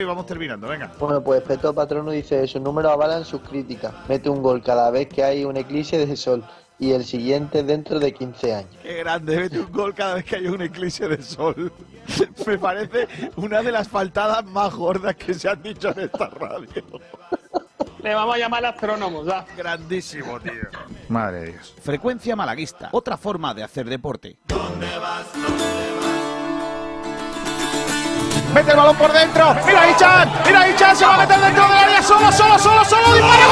y vamos terminando, venga. Bueno, pues Peto Patrono dice, sus números avalan sus críticas. Mete un gol cada vez que hay un eclipse de sol y el siguiente dentro de 15 años. Qué grande, mete un gol cada vez que hay un eclipse de sol. Me parece una de las faltadas más gordas que se han dicho en esta radio. Le vamos a llamar astrónomos, ¿ya? Grandísimo, tío. Madre de Dios. Frecuencia malaguista, otra forma de hacer deporte. Mete el balón por dentro. Mira Ichan. Mira Ichan. Se va a meter dentro del área. Solo, solo, solo, solo. Dispara.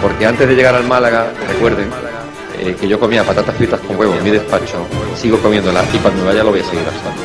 Porque antes de llegar al Málaga, recuerden eh, que yo comía patatas fritas con huevo en mi despacho, sigo comiéndolas y cuando me vaya lo voy a seguir gastando.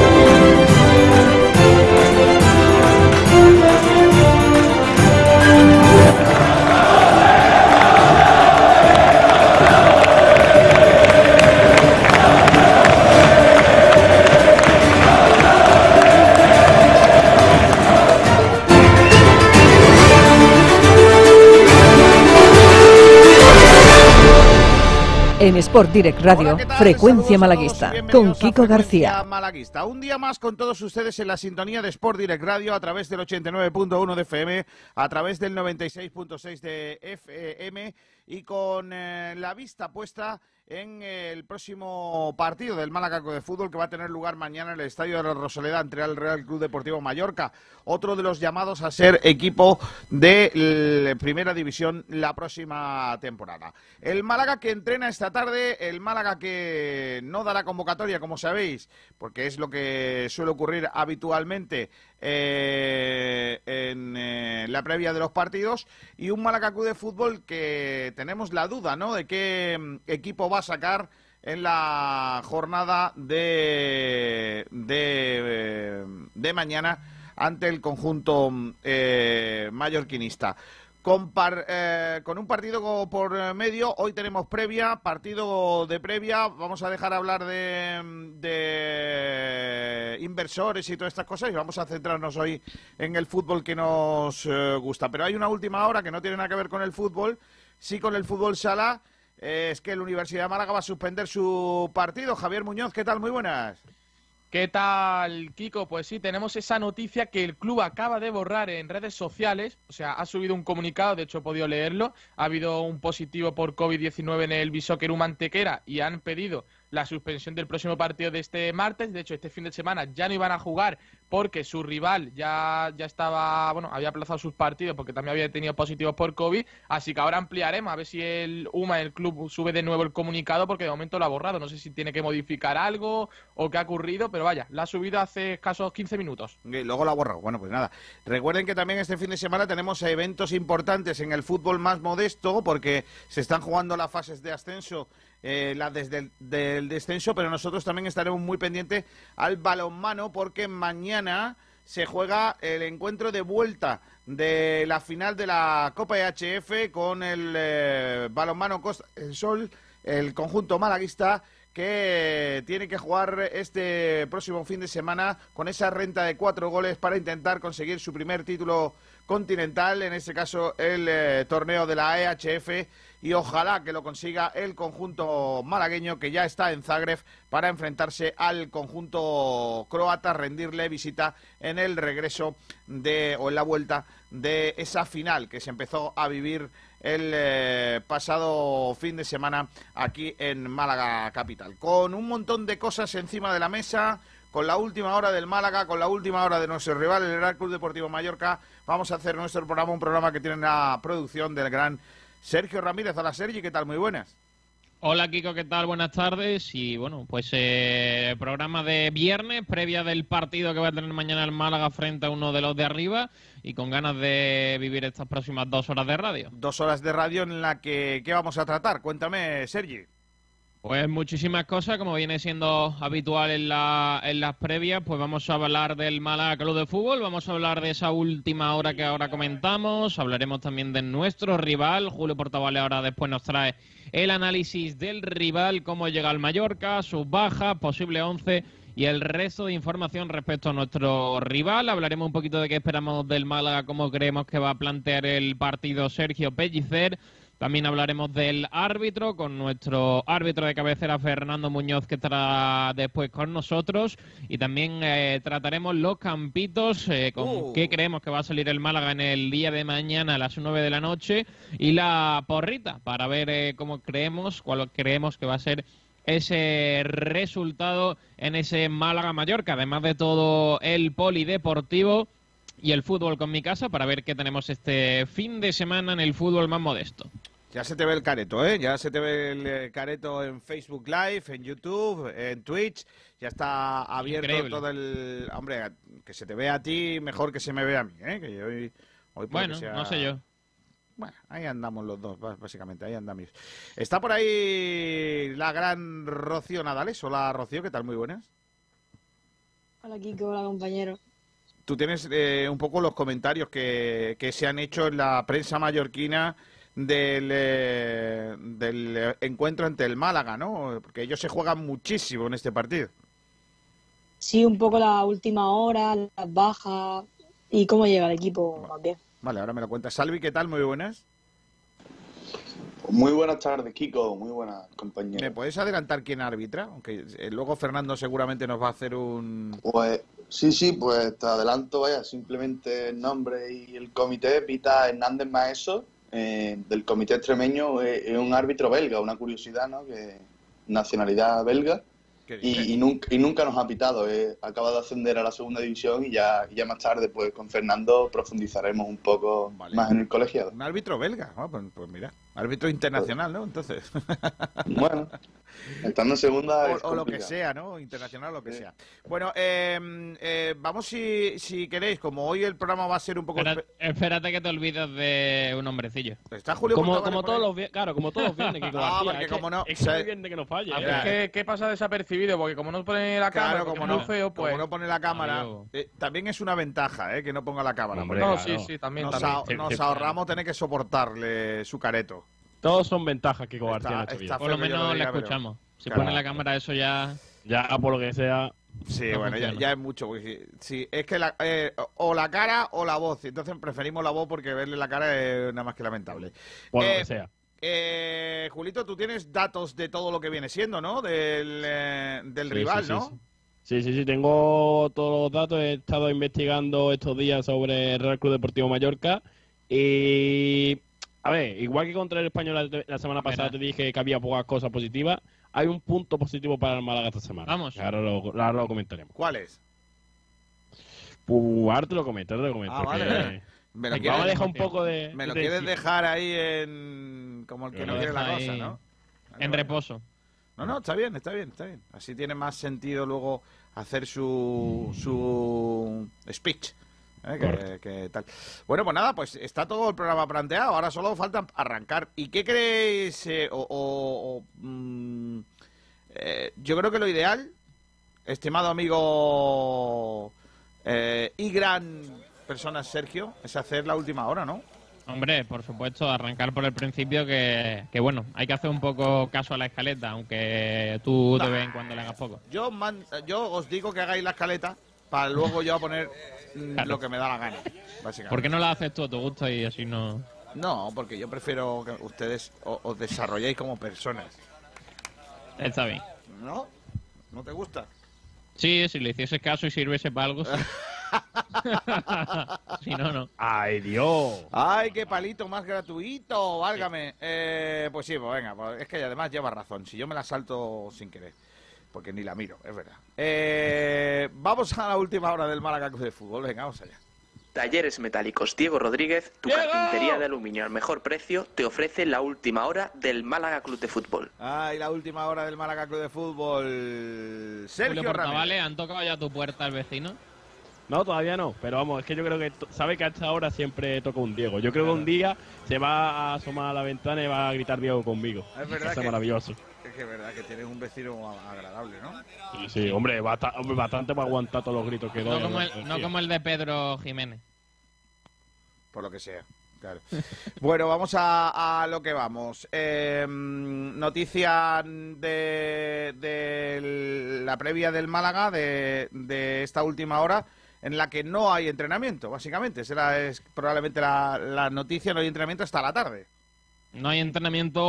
Sport Direct Radio, Hola. Frecuencia Malaguista, con Kiko García. Malaguista. Un día más con todos ustedes en la sintonía de Sport Direct Radio a través del 89.1 de FM, a través del 96.6 de FM y con eh, la vista puesta en el próximo partido del Málaga de fútbol que va a tener lugar mañana en el Estadio de la Rosaleda ante el Real Club Deportivo Mallorca. Otro de los llamados a ser equipo de Primera División la próxima temporada. El Málaga que entrena esta tarde, el Málaga que no dará convocatoria, como sabéis, porque es lo que suele ocurrir habitualmente eh, en eh, la previa de los partidos, y un Málaga Club de Fútbol que tenemos la duda, ¿no?, de qué mm, equipo va a sacar en la jornada de, de, de mañana ante el conjunto mm, eh, mallorquinista. Con, eh, con un partido por medio, hoy tenemos previa, partido de previa, vamos a dejar hablar de, de inversores y todas estas cosas y vamos a centrarnos hoy en el fútbol que nos eh, gusta. Pero hay una última hora que no tiene nada que ver con el fútbol, sí con el fútbol sala, eh, es que la Universidad de Málaga va a suspender su partido. Javier Muñoz, ¿qué tal? Muy buenas. ¿Qué tal, Kiko? Pues sí, tenemos esa noticia que el club acaba de borrar en redes sociales. O sea, ha subido un comunicado, de hecho he podido leerlo. Ha habido un positivo por COVID-19 en el Bishoker Mantequera y han pedido la suspensión del próximo partido de este martes. De hecho, este fin de semana ya no iban a jugar porque su rival ya, ya estaba, bueno, había aplazado sus partidos porque también había tenido positivos por COVID. Así que ahora ampliaremos a ver si el UMA, el club, sube de nuevo el comunicado porque de momento lo ha borrado. No sé si tiene que modificar algo o qué ha ocurrido, pero vaya, la ha subido hace escasos 15 minutos. Y luego la ha borrado. Bueno, pues nada. Recuerden que también este fin de semana tenemos eventos importantes en el fútbol más modesto, porque se están jugando las fases de ascenso, eh, las desde el del descenso, pero nosotros también estaremos muy pendientes al balonmano, porque mañana se juega el encuentro de vuelta de la final de la Copa EHF con el eh, balonmano Costa del Sol, el conjunto malaguista que tiene que jugar este próximo fin de semana con esa renta de cuatro goles para intentar conseguir su primer título continental, en este caso el eh, torneo de la EHF, y ojalá que lo consiga el conjunto malagueño que ya está en Zagreb para enfrentarse al conjunto croata, rendirle visita en el regreso de o en la vuelta de esa final que se empezó a vivir el eh, pasado fin de semana aquí en Málaga capital. Con un montón de cosas encima de la mesa, con la última hora del Málaga, con la última hora de nuestro rival, el Real Club Deportivo Mallorca, vamos a hacer nuestro programa, un programa que tiene la producción del gran Sergio Ramírez. Hola Sergi, ¿qué tal? Muy buenas. Hola Kiko, ¿qué tal? Buenas tardes. Y bueno, pues eh, programa de viernes, previa del partido que va a tener mañana el Málaga frente a uno de los de arriba y con ganas de vivir estas próximas dos horas de radio. Dos horas de radio en la que ¿qué vamos a tratar? Cuéntame, Sergi. Pues muchísimas cosas, como viene siendo habitual en, la, en las previas, pues vamos a hablar del Málaga Club de Fútbol, vamos a hablar de esa última hora que ahora comentamos, hablaremos también de nuestro rival, Julio Portavale ahora después nos trae el análisis del rival, cómo llega al Mallorca, sus bajas, posible 11 y el resto de información respecto a nuestro rival. Hablaremos un poquito de qué esperamos del Málaga, cómo creemos que va a plantear el partido Sergio Pellicer. También hablaremos del árbitro con nuestro árbitro de cabecera Fernando Muñoz que estará después con nosotros y también eh, trataremos los campitos eh, con Uh. qué creemos que va a salir el Málaga en el día de mañana a las 9 de la noche y la porrita para ver eh, cómo creemos, cuál creemos que va a ser ese resultado en ese Málaga Mallorca, además de todo el polideportivo y el fútbol con mi casa para ver qué tenemos este fin de semana en el fútbol más modesto. Ya se te ve el careto, ¿eh? Ya se te ve el eh, careto en Facebook Live, en YouTube, en Twitch. Ya está abierto Increíble. todo el... Hombre, que se te vea a ti mejor que se me vea a mí, ¿eh? Que yo hoy... hoy puede Bueno, sea- no sé yo. Bueno, ahí andamos los dos, básicamente, ahí andamos. Está por ahí la gran Rocío Nadales. Hola, Rocío, ¿qué tal? Muy buenas. Hola Kiko, hola compañero. Tú tienes eh, un poco los comentarios que, que se han hecho en la prensa mallorquina del, eh, del encuentro ante el Málaga, ¿no? Porque ellos se juegan muchísimo en este partido. Sí, un poco la última hora, las bajas y cómo llega el equipo más bien. Vale, ahora me lo cuentas. Salvi, ¿qué tal? Muy buenas. Muy buenas tardes, Kiko. Muy buenas, ¿Me compañero. puedes adelantar quién arbitra? Aunque eh, luego Fernando seguramente nos va a hacer un... Pues sí, sí, pues te adelanto, vaya, simplemente el nombre y el comité. Pita Hernández Maeso, eh, del comité extremeño, eh, es un árbitro belga, una curiosidad, ¿no? Que nacionalidad belga. Y, y nunca, y nunca nos ha pitado. eh. Acaba de ascender a la segunda división y ya, y ya más tarde, pues con Fernando profundizaremos un poco Vale. más en el colegiado. Un árbitro belga. Pues, pues mira, árbitro internacional, ¿no? Entonces... Bueno, estando en segunda es o, lo que sea, ¿no? Internacional, lo que Sí. sea. Bueno, eh, eh, vamos si, si queréis, como hoy el programa va a ser un poco... Espérate que te olvides de un hombrecillo. ¿Está Julio Como, como todos los viernes, claro, como todos los viernes, Kiko Ah, García, porque es que- como no, es que no que no falla. ¿eh? ver, Ya. ¿qué, qué pasa desapercibido? Porque como no pone la cámara, Claro, como no, feo, pues... como no pone la cámara, eh, también es una ventaja, ¿eh? Que no ponga la cámara. Hombre, No, claro. sí, sí, también, nos, también. ahor- Sí, nos sí, ahorramos tener que soportarle su careto. Todos son ventajas Kiko Está- García en esta está vida. Por lo que menos la diga, pero- escuchamos. Si Claro. pone la cámara eso ya... Ya por lo que sea. Sí, No bueno, ya, es mucho. porque sí, es que la- eh, o la cara o la voz. Entonces preferimos la voz porque verle la cara es nada más que lamentable. Por Eh, lo que sea. Eh, Julito, tú tienes datos de todo lo que viene siendo, ¿no? Del, eh, del Sí, rival, sí, sí, ¿no? sí. Sí, sí, sí, tengo todos los datos. He estado investigando estos días sobre el Real Club Deportivo Mallorca. Y, a ver, igual que contra el Español la, la semana pasada Mira. te dije que había pocas cosas positivas, hay un punto positivo para el Málaga esta semana. Vamos. Ahora lo, ahora lo comentaremos. ¿Cuál es? Pues, ahora te lo comento, ahora te lo comento. Ah, vale. Me lo quieres, dejar un emoción. poco de... me lo de- quieres dejar ahí en... como el que no quiere la cosa, ¿no? Vale, En vale. reposo. No, no, está bien, está bien, está bien. Así tiene más sentido luego hacer su, su speech. ¿Eh? Que, tal. Bueno, pues nada, pues está todo el programa planteado. Ahora solo falta arrancar. ¿Y qué creéis? eh, o, o- o, mm, eh, yo creo que lo ideal, estimado amigo eh, y gran persona Sergio, es hacer la última hora, ¿no? Hombre, por supuesto, arrancar por el principio que, que, bueno, hay que hacer un poco caso a la escaleta, aunque tú de vez en cuando le hagas poco. Yo, man- yo os digo que hagáis la escaleta para luego yo poner mm, Claro. lo que me da la gana, básicamente. ¿Por qué no la haces tú a tu gusto y así no...? No, porque yo prefiero que ustedes os desarrolléis como personas. Está bien. ¿No? ¿No te gusta? Sí, si le hicieses caso y sirviese para algo, sí. si no, no. ¡Ay, Dios! ¡Ay, qué palito más gratuito! Válgame. Eh, pues sí, pues venga, pues es que además lleva razón. Si yo me la salto sin querer, porque ni la miro, es verdad. Eh, vamos a la última hora del Málaga Club de Fútbol. Venga, vamos allá. Talleres Metálicos Diego Rodríguez, tu ¡Diego! carpintería de aluminio al mejor precio, te ofrece la última hora del Málaga Club de Fútbol. Ay, la última hora del Málaga Club de Fútbol. Sergio Julio Ramírez. Portavales, ¿han tocado ya tu puerta al vecino? No, todavía no, pero vamos, es que yo creo que sabe que a esta hora siempre toca un Diego. Yo creo que un día se va a asomar a la ventana y va a gritar Diego conmigo. Es verdad Está que- maravilloso. Que, es verdad que tienes un vecino agradable, ¿no? Sí, sí, hombre, basta- hombre, bastante para aguantar todos los gritos que doy. No como, ¿no? el, no Sí. como el de Pedro Jiménez. Por lo que sea. Claro. Bueno, vamos a, a lo que vamos. Eh, noticia de, de la previa del Málaga de, de esta última hora en la que no hay entrenamiento, básicamente. Será es probablemente la, la noticia, no hay entrenamiento hasta la tarde. No hay entrenamiento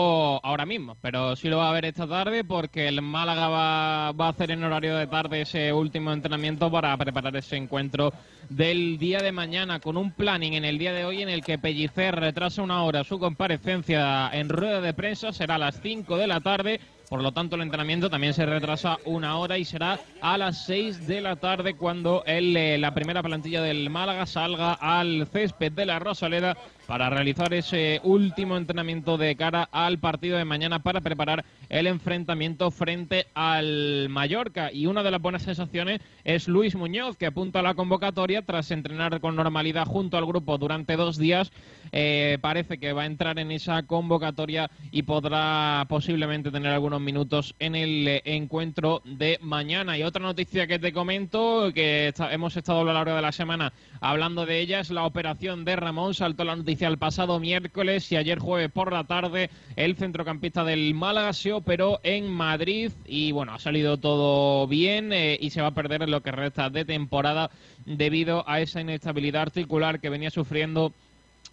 ahora mismo, pero sí lo va a haber esta tarde porque el Málaga va, va a hacer en horario de tarde ese último entrenamiento para preparar ese encuentro del día de mañana con un planning en el día de hoy en el que Pellicer retrasa una hora su comparecencia en rueda de prensa, será a las 5 de la tarde. Por lo tanto, el entrenamiento también se retrasa una hora y será a las 6 de la tarde cuando el, eh, la primera plantilla del Málaga salga al césped de la Rosaleda para realizar ese último entrenamiento de cara al partido de mañana para preparar el enfrentamiento frente al Mallorca. Y una de las buenas sensaciones es Luis Muñoz, que apunta a la convocatoria tras entrenar con normalidad junto al grupo durante dos días. Eh, parece que va a entrar en esa convocatoria y podrá posiblemente tener algunos minutos en el eh, encuentro de mañana. Y otra noticia que te comento, que está- hemos estado a lo largo de la semana hablando de ella, es la operación de Ramón. Saltó la noticia el pasado miércoles y ayer jueves por la tarde el centrocampista del Málaga se operó en Madrid y bueno, ha salido todo bien eh, y se va a perder en lo que resta de temporada debido a esa inestabilidad articular que venía sufriendo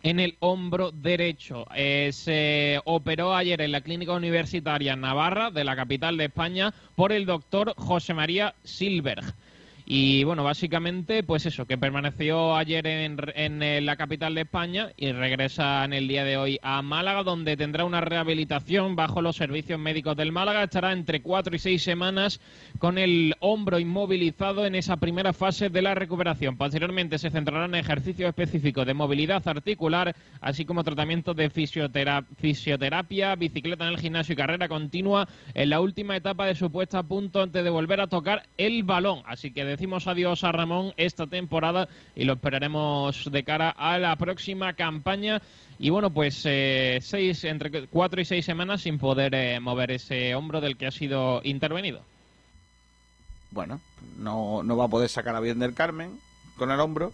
en el hombro derecho. Eh, se operó ayer en la Clínica Universitaria Navarra de la capital de España por el doctor José María Silberg. Y bueno, básicamente, pues eso, que permaneció ayer en, en, la capital de España y regresa en el día de hoy a Málaga, donde tendrá una rehabilitación bajo los servicios médicos del Málaga. Estará entre cuatro y seis semanas con el hombro inmovilizado en esa primera fase de la recuperación. Posteriormente se centrará en ejercicios específicos de movilidad articular, así como tratamiento de fisiotera- fisioterapia, bicicleta en el gimnasio y carrera continua en la última etapa de su puesta a punto antes de volver a tocar el balón. Así que decimos adiós a Ramón esta temporada y lo esperaremos de cara a la próxima campaña. Y bueno, pues eh, seis, entre cuatro y seis semanas sin poder eh, mover ese hombro del que ha sido intervenido. Bueno, no, no va a poder sacar a bien del Carmen con el hombro,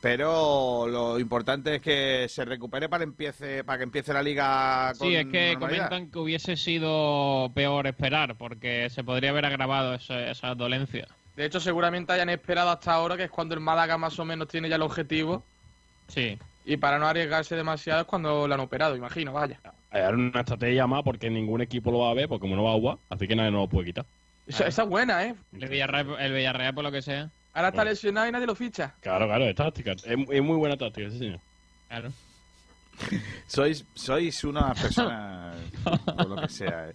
pero lo importante es que se recupere para empiece para que empiece la liga con Sí, es que normalidad. comentan que hubiese sido peor esperar porque se podría haber agravado esa, esa dolencia. De hecho, seguramente hayan esperado hasta ahora, que es cuando el Málaga más o menos tiene ya el objetivo. Sí. Y para no arriesgarse demasiado es cuando lo han operado, imagino, vaya. Hay una estrategia más porque ningún equipo lo va a ver, porque como no va a agua, así que nadie nos lo puede quitar. Esa, esa es buena, ¿eh? El Villarreal, el Villarreal, por lo que sea. Ahora está lesionado y nadie lo ficha. Claro, claro, es táctica. Es, es muy buena táctica, sí, señor. Claro. Sois, sois una persona, por lo que sea. eh.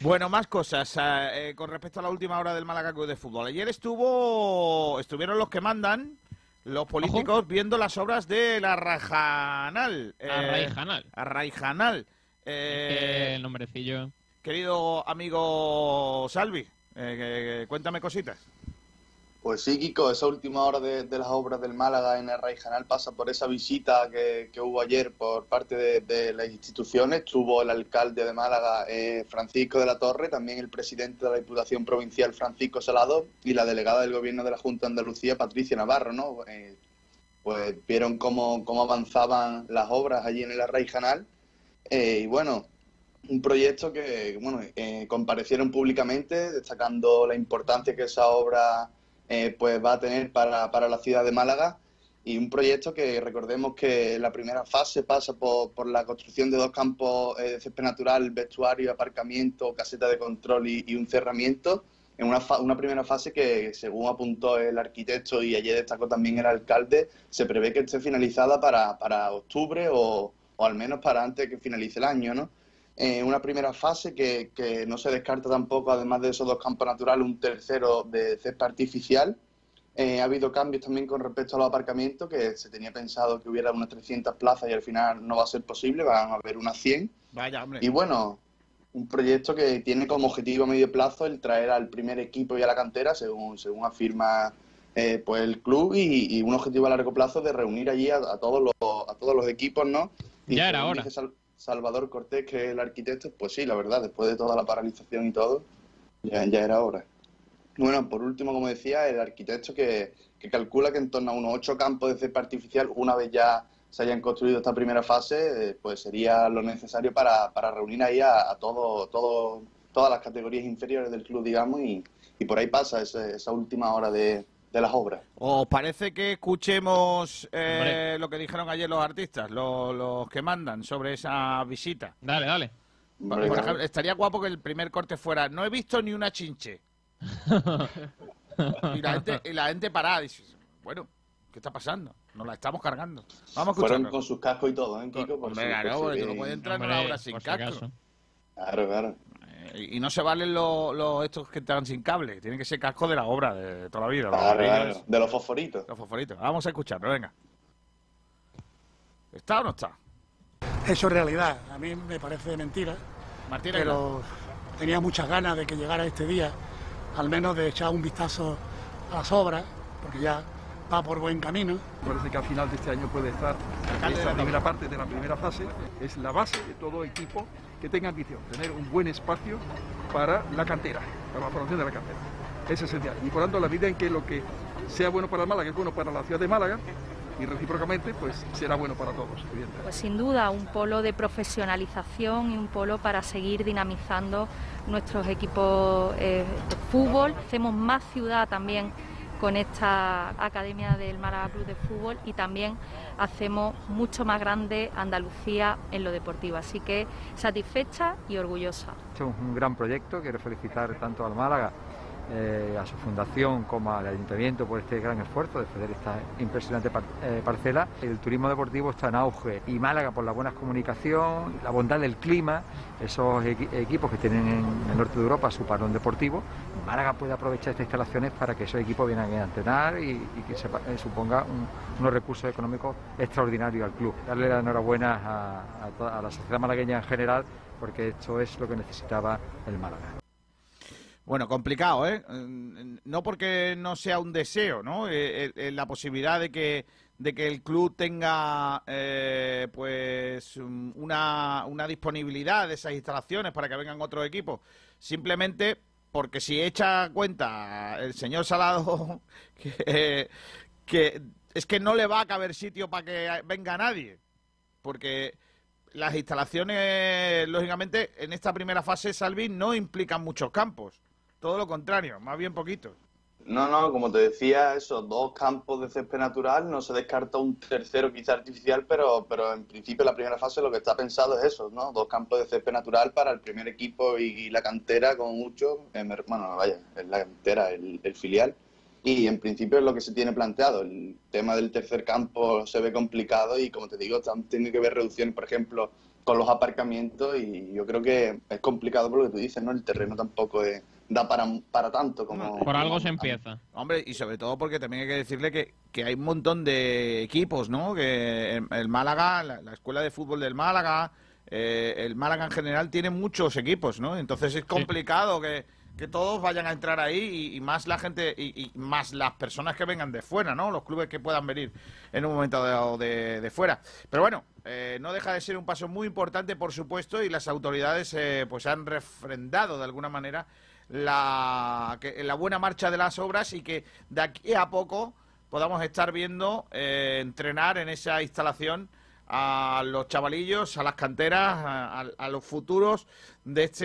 Bueno, más cosas. eh, eh, con respecto a la última hora del Málaga Club de Fútbol. Ayer estuvo, estuvieron los que mandan, los políticos, viendo las obras de la Rajanal. eh, Arraijanal. Arraijanal. Eh, el nombrecillo. querido amigo Salvi, eh, cuéntame cositas. Pues sí, Kiko, esa última hora de, de las obras del Málaga en el Raijanal pasa por esa visita que, que hubo ayer por parte de, las instituciones. Estuvo el alcalde de Málaga, eh, Francisco de la Torre, también el presidente de la Diputación Provincial, Francisco Salado, y la delegada del Gobierno de la Junta de Andalucía, Patricia Navarro, ¿no? Eh, pues vieron cómo, cómo avanzaban las obras allí en el Raijanal. Eh, y bueno, un proyecto que, bueno, eh, comparecieron públicamente, destacando la importancia que esa obra eh, pues va a tener para, para la ciudad de Málaga y un proyecto que recordemos que la primera fase pasa por, por la construcción de dos campos eh, de césped natural, vestuario, aparcamiento, caseta de control y, un cerramiento en una, fa- una primera fase que, según apuntó el arquitecto y ayer destacó también el alcalde, se prevé que esté finalizada para, para octubre o, o al menos para antes que finalice el año, ¿no? Eh, una primera fase que, que no se descarta tampoco, además de esos dos campos naturales, un tercero de césped artificial. Eh, ha habido cambios también con respecto a los aparcamientos, que se tenía pensado que hubiera unas 300 plazas y al final no va a ser posible, van a haber unas 100. Vaya, hombre. Y bueno, un proyecto que tiene como objetivo a medio plazo el traer al primer equipo y a la cantera, según, según afirma eh, pues el club, y, y un objetivo a largo plazo de reunir allí a, a todos, los, a todos los equipos, ¿no? Y Ya era hora. Sal- Salvador Cortés, que es el arquitecto, pues sí, la verdad, después de toda la paralización y todo, ya, era hora. Bueno, por último, como decía, el arquitecto que, calcula que en torno a unos ocho campos de césped artificial, una vez ya se hayan construido esta primera fase, eh, pues sería lo necesario para, reunir ahí a, todo, todas las categorías inferiores del club, digamos, y, por ahí pasa esa última hora de, de las obras. ¿Os parece que escuchemos eh, lo que dijeron ayer los artistas, los, los que mandan sobre esa visita? Dale, dale. Por, Hombre, por claro. ejemplo, estaría guapo que el primer corte fuera, no he visto ni una chinche. y, la gente, y la gente parada, dice, bueno, ¿qué está pasando? Nos la estamos cargando. Vamos a Fueron con sus cascos y todo, ¿eh, Kiko? Por Hombre, claro, no bien. puedes entrar en una obra sin casco. acaso. Claro, claro. Y no se valen los, los- estos que están sin cable. Tienen que ser cascos de la obra, de toda la vida. Claro, claro. De los fosforitos. Los fosforitos. Vamos a escucharlo, venga. ¿Está o no está? Eso es realidad. A mí me parece mentira, Martín pero tenía muchas ganas de que llegara este día, al menos de echar un vistazo a las obras, porque ya va por buen camino. Parece que al final de este año puede estar esta la primera parte de la primera fase. Es la base de todo equipo que tenga ambición, tener un buen espacio para la cantera, para la formación de la cantera. Es esencial. Y por tanto, la medida en que lo que sea bueno para el Málaga es bueno para la ciudad de Málaga, y recíprocamente, pues será bueno para todos, evidentemente. Pues sin duda un polo de profesionalización y un polo para seguir dinamizando nuestros equipos eh, de fútbol. Hacemos más ciudad también con esta academia del Málaga Club de Fútbol y también hacemos mucho más grande Andalucía en lo deportivo. Así que satisfecha y orgullosa. Es un gran proyecto, quiero felicitar tanto al Málaga, eh, a su fundación como al ayuntamiento por este gran esfuerzo de ceder esta impresionante par- eh, parcela. El turismo deportivo está en auge y Málaga por la buena comunicación, la bondad del clima, esos equi- equipos que tienen en el norte de Europa su parón deportivo, Málaga puede aprovechar estas instalaciones para que esos equipos vengan a entrenar y, que se, eh, suponga un- unos recursos económicos extraordinarios al club. Darle la enhorabuena a la sociedad malagueña en general porque esto es lo que necesitaba el Málaga. Bueno, complicado, ¿eh? Mm, No porque no sea un deseo, ¿no? Eh, eh, eh, la posibilidad de que, de que el club tenga, eh, pues, um, una, una disponibilidad de esas instalaciones para que vengan otros equipos. Simplemente porque si echa cuenta el señor Salado que, que es que no le va a caber sitio para que venga nadie. Porque las instalaciones, lógicamente, en esta primera fase, Salvi, no implican muchos campos. Todo lo contrario, más bien poquitos. No, no, como te decía, esos dos campos de césped natural, no se descarta un tercero quizá artificial, pero, pero en principio la primera fase lo que está pensado es eso, ¿no? Dos campos de césped natural para el primer equipo y, la cantera con mucho, bueno, vaya, es la cantera, el, filial. Y en principio es lo que se tiene planteado. El tema del tercer campo se ve complicado y, como te digo, tiene que ver reducciones, por ejemplo, con los aparcamientos y yo creo que es complicado por lo que tú dices, ¿no? El terreno tampoco es- da para, para tanto como... Por algo se empieza. Hombre, y sobre todo porque también hay que decirle que, que hay un montón de equipos, ¿no? Que el, el Málaga, la, la escuela de fútbol del Málaga, eh, el Málaga en general tiene muchos equipos, ¿no? Entonces es complicado que, que todos vayan a entrar ahí y, y más la gente y, y más las personas que vengan de fuera, ¿no? Los clubes que puedan venir en un momento dado de, de fuera. Pero bueno, eh, no deja de ser un paso muy importante, por supuesto, y las autoridades eh, pues han refrendado de alguna manera la, que, la buena marcha de las obras y que de aquí a poco podamos estar viendo eh, entrenar en esa instalación a los chavalillos, a las canteras, a, a- a los futuros de este,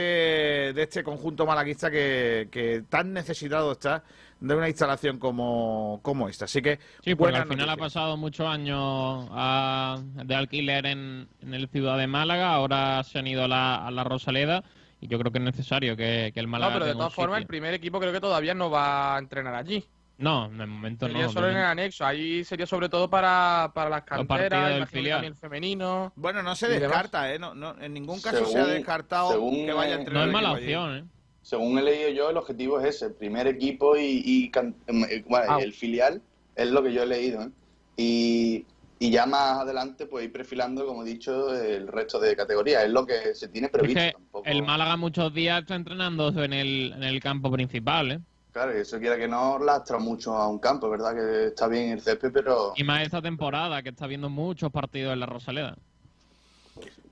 de este conjunto malaguista que, que tan necesitado está de una instalación como, como esta. Así que, Sí, porque buenas al final ha pasado muchos años ah, de alquiler en, en el Ciudad de Málaga, ahora se han ido a la, a la Rosaleda y yo creo que es necesario que, que el Málaga No, pero de todas formas, el primer equipo creo que todavía no va a entrenar allí. No, de momento Sería no. solo en el anexo. Ahí sería sobre todo para, para las canteras, el femenino. Bueno, no se descarta, ¿eh? No, no, en ningún caso se ha descartado según, que vaya a entrenar No es mala allí. opción, ¿eh? Según he leído yo, el objetivo es ese, primer equipo y, y can- eh, bueno, Ah. el filial, es lo que yo he leído. ¿eh? Y, y ya más adelante, pues ir perfilando, como he dicho, el resto de categorías. Es lo que se tiene Es previsto. que tampoco- el Málaga muchos días está entrenando en el, en el campo principal, ¿eh? Claro, y eso quiera que no lastra mucho a un campo, ¿verdad? Que está bien el césped, pero Y más esta temporada, que está viendo muchos partidos en la Rosaleda.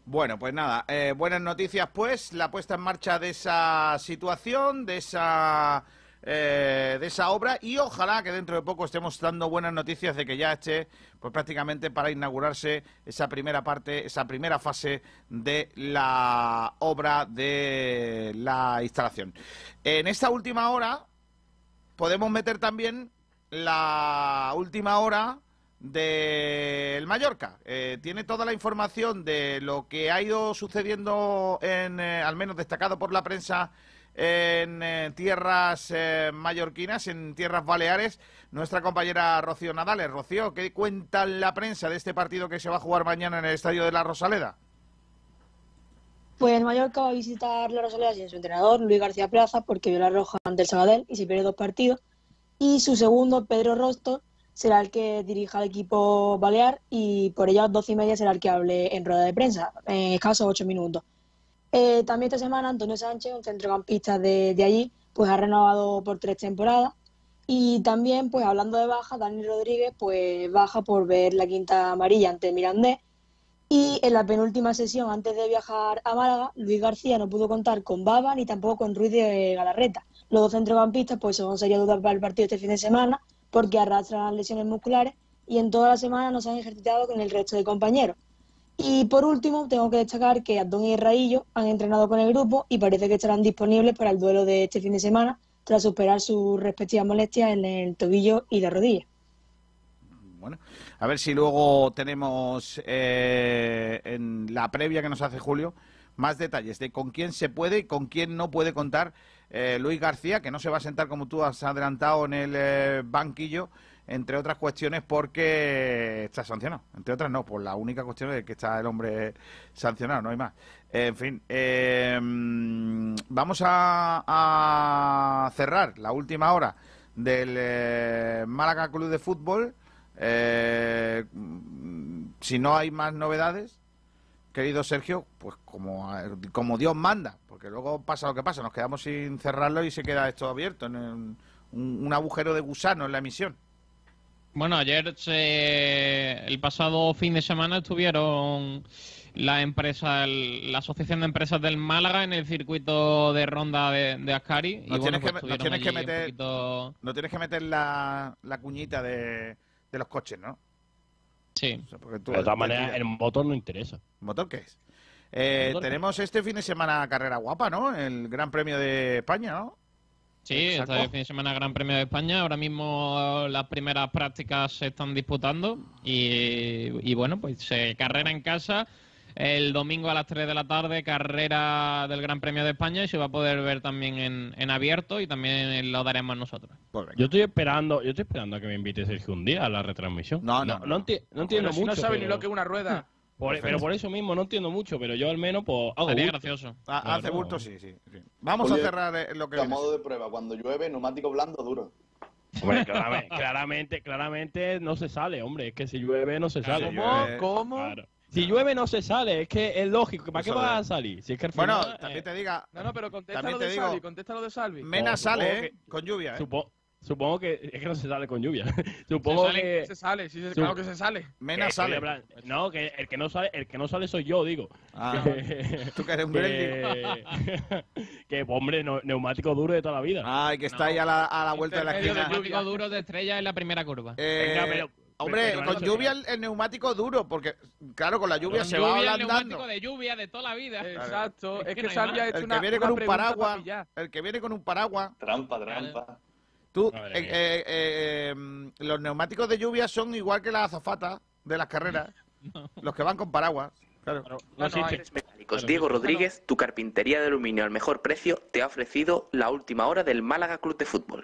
Bueno, pues nada, eh, buenas noticias pues, la puesta en marcha de esa situación, de esa eh, de esa obra y ojalá que dentro de poco estemos dando buenas noticias de que ya esté pues prácticamente para inaugurarse esa primera parte, esa primera fase de la obra de la instalación. En esta última hora podemos meter también la última hora del Mallorca. Eh, tiene toda la información de lo que ha ido sucediendo en, eh, al menos destacado por la prensa en eh, tierras eh, mallorquinas, en tierras baleares, nuestra compañera Rocío Nadales. Rocío, ¿qué cuenta la prensa de este partido que se va a jugar mañana en el Estadio de la Rosaleda? Pues Mallorca va a visitar la Rosaleda sin su entrenador, Luis García Plaza, porque vio la roja ante el Sabadell y se pierde dos partidos. Y su segundo, Pedro Rosto, será el que dirija al equipo balear y por ello a las doce y media será el que hable en rueda de prensa, en escasos ocho minutos. Eh, también esta semana Antonio Sánchez, un centrocampista de, de allí, pues ha renovado por tres temporadas. Y también, pues hablando de baja, Dani Rodríguez, pues baja por ver la quinta amarilla ante Mirandés. Y en la penúltima sesión, antes de viajar a Málaga, Luis García no pudo contar con Baba ni tampoco con Ruiz de Galarreta. Los dos centrocampistas, pues son sería duda para el partido este fin de semana, porque arrastran lesiones musculares y en toda la semana no se han ejercitado con el resto de compañeros. Y por último, tengo que destacar que Abdón y Raillo han entrenado con el grupo y parece que estarán disponibles para el duelo de este fin de semana tras superar sus respectivas molestias en el tobillo y la rodilla. Bueno, a ver si luego tenemos eh, en la previa que nos hace Julio más detalles de con quién se puede y con quién no puede contar eh, Luis García, que no se va a sentar como tú has adelantado en el eh, banquillo entre otras cuestiones porque está sancionado. Entre otras no, por la única cuestión es que está el hombre sancionado, no hay más. En fin, eh, vamos a, cerrar la última hora del eh, Málaga Club de Fútbol. Eh, si no hay más novedades, querido Sergio, pues como, como Dios manda, porque luego pasa lo que pasa, nos quedamos sin cerrarlo y se queda esto abierto en un agujero de gusano en la emisión. Bueno, ayer se, el pasado fin de semana estuvieron la empresa, el, la Asociación de Empresas del Málaga en el circuito de ronda de, de Ascari. No y tienes, bueno, pues que, no tienes que meter, poquito... no tienes que meter la, la cuñita de, de, los coches, ¿no? Sí. O sea, porque tú, de todas maneras, el motor no interesa. ¿El motor qué es? Eh, ¿Motor tenemos qué? este fin de semana carrera guapa, ¿no? El Gran Premio de España, ¿no? Sí, este fin de semana Gran Premio de España. Ahora mismo las primeras prácticas se están disputando y, y bueno, pues eh, carrera en casa. El domingo a las 3 de la tarde, carrera del Gran Premio de España y se va a poder ver también en, en abierto y también lo daremos nosotros. Pues Yo estoy esperando, yo estoy esperando a que me invite Sergio un día a la retransmisión. No, no, no, no, enti no entiendo si mucho. no sabe pero... ni lo que es una rueda. Por, pero por eso mismo no entiendo mucho, pero yo al menos pues hago Sería bulto. gracioso. Ah, Claro. Hace bulto, sí, sí. sí. Vamos Oye, a cerrar eh, lo que A modo de prueba, cuando llueve, neumático blando duro. Hombre, claramente, claramente, claramente no se sale, hombre. Es que si llueve no se sale. Si llueve- ¿Cómo? Claro. Si llueve no se sale, es que es lógico. ¿Para qué vas a salir? Si es que al Bueno, final, también eh, te diga, No, no, pero contesta También lo te de digo- Salvi, contesta lo de Salvi. Mena No, sale, ¿eh? que- Con lluvia, ¿eh? supo- supongo que es que no se sale con lluvia. supongo se sale, que se sale, sí, claro que se sale. Mena que sale. No, que el que no sale, el que no sale soy yo, digo. Ah, que, tú que eres un que, que, hombre, no- neumático duro de toda la vida. Ay, que está ahí a la, a la vuelta de la esquina. Neumático duro de estrella en la primera curva. Eh, Venga, pero- hombre, pero- con lluvia el, el neumático duro, porque claro, con la lluvia Con se va lluvia, el ablandando. neumático de lluvia de toda la vida. Exacto. Es Es que que no más. ha hecho El una, que viene una con un paraguas, el que viene con un paraguas, Trampa, trampa. Tú, eh, eh, eh, mm, los neumáticos de lluvia son igual que las azafatas de las carreras, los que van con paraguas. Claro. Claro, No, no no, existe. Talleres Metálicos Claro. Diego Rodríguez, tu carpintería de aluminio al mejor precio, te ha ofrecido la última hora del Málaga Club de Fútbol.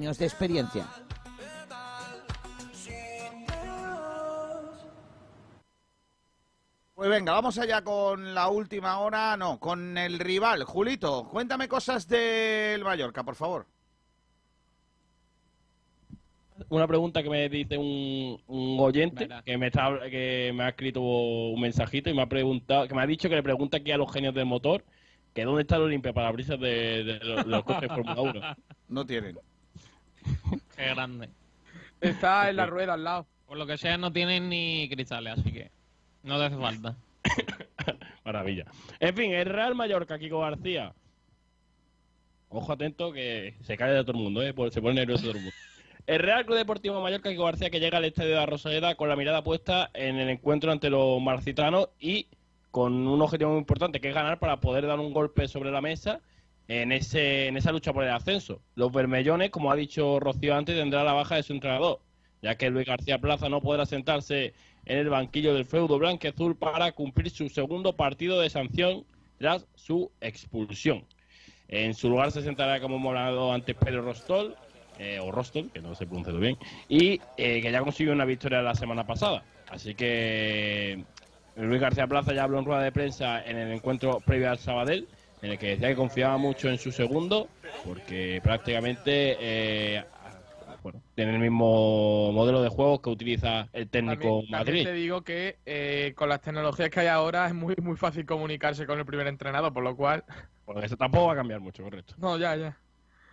de experiencia. Pues venga, vamos allá con la última hora, no, con el rival. Julito, cuéntame cosas del Mallorca, por favor. Una pregunta que me dice un, un oyente que me está que me ha escrito un mensajito y me ha preguntado, que me ha dicho que le pregunta aquí a los genios del motor que dónde está el Olimpia para brisas de, de los, de los coches Fórmula 1. No tienen. Qué grande. Está en la rueda al lado. Por lo que sea, no tienen ni cristales, así que no te hace falta. Maravilla. En fin, el Real Mallorca, Kiko García. Ojo atento que se cae de todo el mundo, ¿eh? Se pone nervioso todo el mundo. El Real Club Deportivo Mallorca, Kiko García, que llega al estadio de la Rosaleda con la mirada puesta en el encuentro ante los marcitanos y con un objetivo muy importante, que es ganar para poder dar un golpe sobre la mesa en, ese, en esa lucha por el ascenso. Los bermellones, como ha dicho Rocío antes, tendrá la baja de su entrenador, ya que Luis García Plaza no podrá sentarse en el banquillo del feudo blanqueazul para cumplir su segundo partido de sanción tras su expulsión. En su lugar se sentará, como hemos hablado antes, Pedro Rostol, eh, o Rostol, que no se pronuncia bien, y eh, que ya consiguió una victoria la semana pasada. Así que Luis García Plaza ya habló en rueda de prensa en el encuentro previo al Sabadell, en el que decía que confiaba mucho en su segundo, porque prácticamente eh, bueno, tiene el mismo modelo de juego que utiliza el técnico También, Madrid. también te digo que eh, con las tecnologías que hay ahora es muy, muy fácil comunicarse con el primer entrenador, por lo cual... Porque eso tampoco va a cambiar mucho, correcto. No, ya, ya.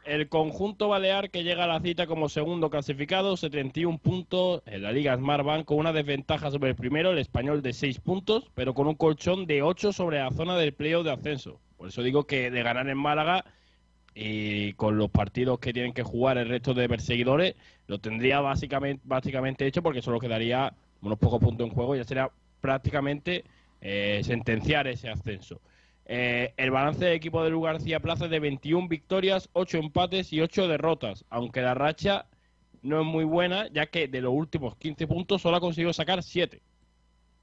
El conjunto balear que llega a la cita como segundo clasificado, 71 puntos en la Liga Smartbank, con una desventaja sobre el primero, el español de 6 puntos, pero con un colchón de 8 sobre la zona del playoff de ascenso. Por eso digo que de ganar en Málaga y con los partidos que tienen que jugar el resto de perseguidores, lo tendría básicamente, básicamente hecho porque solo quedaría unos pocos puntos en juego y ya sería prácticamente eh, sentenciar ese ascenso. Eh, el balance del equipo de Luis García Plaza es de 21 victorias, 8 empates y 8 derrotas, aunque la racha no es muy buena, ya que de los últimos 15 puntos solo ha conseguido sacar 7.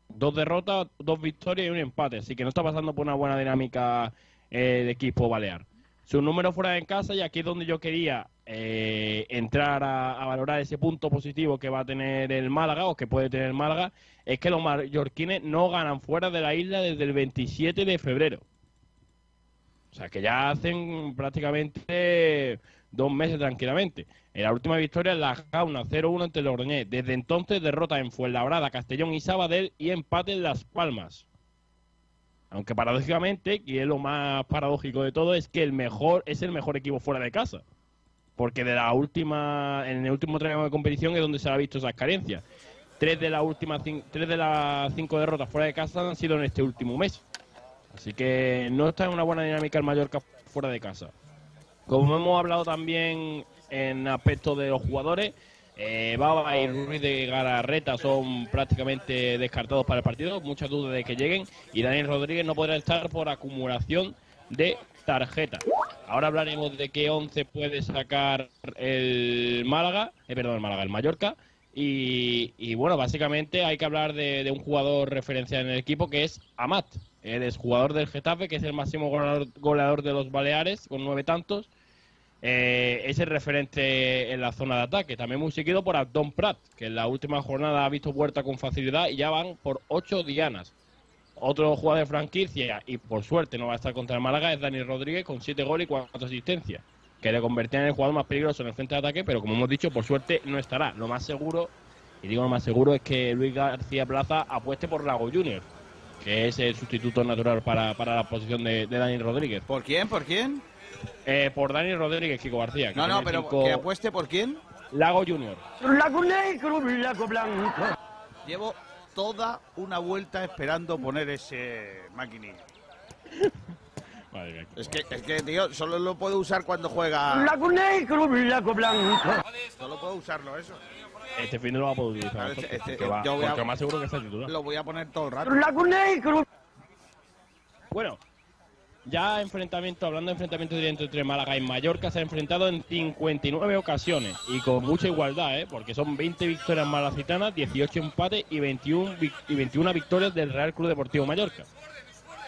Dos derrotas, dos victorias y un empate, así que no está pasando por una buena dinámica eh, de equipo balear. Su número fuera de casa, y aquí es donde yo quería eh, entrar a, a valorar ese punto positivo que va a tener el Málaga, o que puede tener el Málaga, es que los mallorquines no ganan fuera de la isla desde el 27 de febrero. O sea, que ya hacen prácticamente dos meses tranquilamente. En la última victoria la Jauna 0-1 ante Logroñés. Desde entonces derrota en Fuenlabrada, Castellón y Sabadell y empate en Las Palmas. Aunque paradójicamente, y es lo más paradójico de todo, es que el mejor es el mejor equipo fuera de casa. Porque de la última, en el último tramo de competición es donde se ha visto esas carencias. Tres de las últimas cin- tres de las cinco derrotas fuera de casa han sido en este último mes. Así que no está en una buena dinámica el Mallorca fuera de casa. Como hemos hablado también en aspecto de los jugadores, eh, Baba y Ruiz de Galarreta son prácticamente descartados para el partido, muchas dudas de que lleguen, y Daniel Rodríguez no podrá estar por acumulación de tarjetas. Ahora hablaremos de qué 11 puede sacar el Málaga, eh, perdón, el Málaga, el Mallorca, y, y bueno, básicamente hay que hablar de, de un jugador referencial en el equipo que es Amat. Él es jugador del Getafe, que es el máximo goleador, de los Baleares, con nueve tantos. Eh, es el referente en la zona de ataque. También muy seguido por Abdón Prat, que en la última jornada ha visto puerta con facilidad y ya van por ocho dianas. Otro jugador de franquicia, y por suerte no va a estar contra el Málaga, es Dani Rodríguez con siete goles y cuatro asistencias. Que le convertían en el jugador más peligroso en el frente de ataque, pero como hemos dicho, por suerte no estará. Lo más seguro, y digo lo más seguro, es que Luis García Plaza apueste por Lago Junior, que es el sustituto natural para, para la posición de, de Dani Rodríguez. ¿Por quién? ¿Por quién? Eh, por Dani Rodríguez, Kiko García. que No, no, pero cinco- que apueste por quién. Lago Junior. Lago negro, lago blanco. Llevo toda una vuelta esperando poner ese maquinillo. Madre mía. Es que, es que, tío, solo lo puedo usar cuando juega. Lago negro, lago blanco. Solo puedo usarlo, eso. Este fin no lo va a poder utilizar. Este- porque va- yo voy a- porque más seguro que está titular. Lo voy a poner todo el rato. Bueno, ya enfrentamiento, hablando de enfrentamiento directo entre Málaga y Mallorca, se ha enfrentado en 59 ocasiones y con mucha igualdad, ¿eh? porque son 20 victorias malacitanas, 18 empates y 21, vic- y 21 victorias del Real Club Deportivo Mallorca.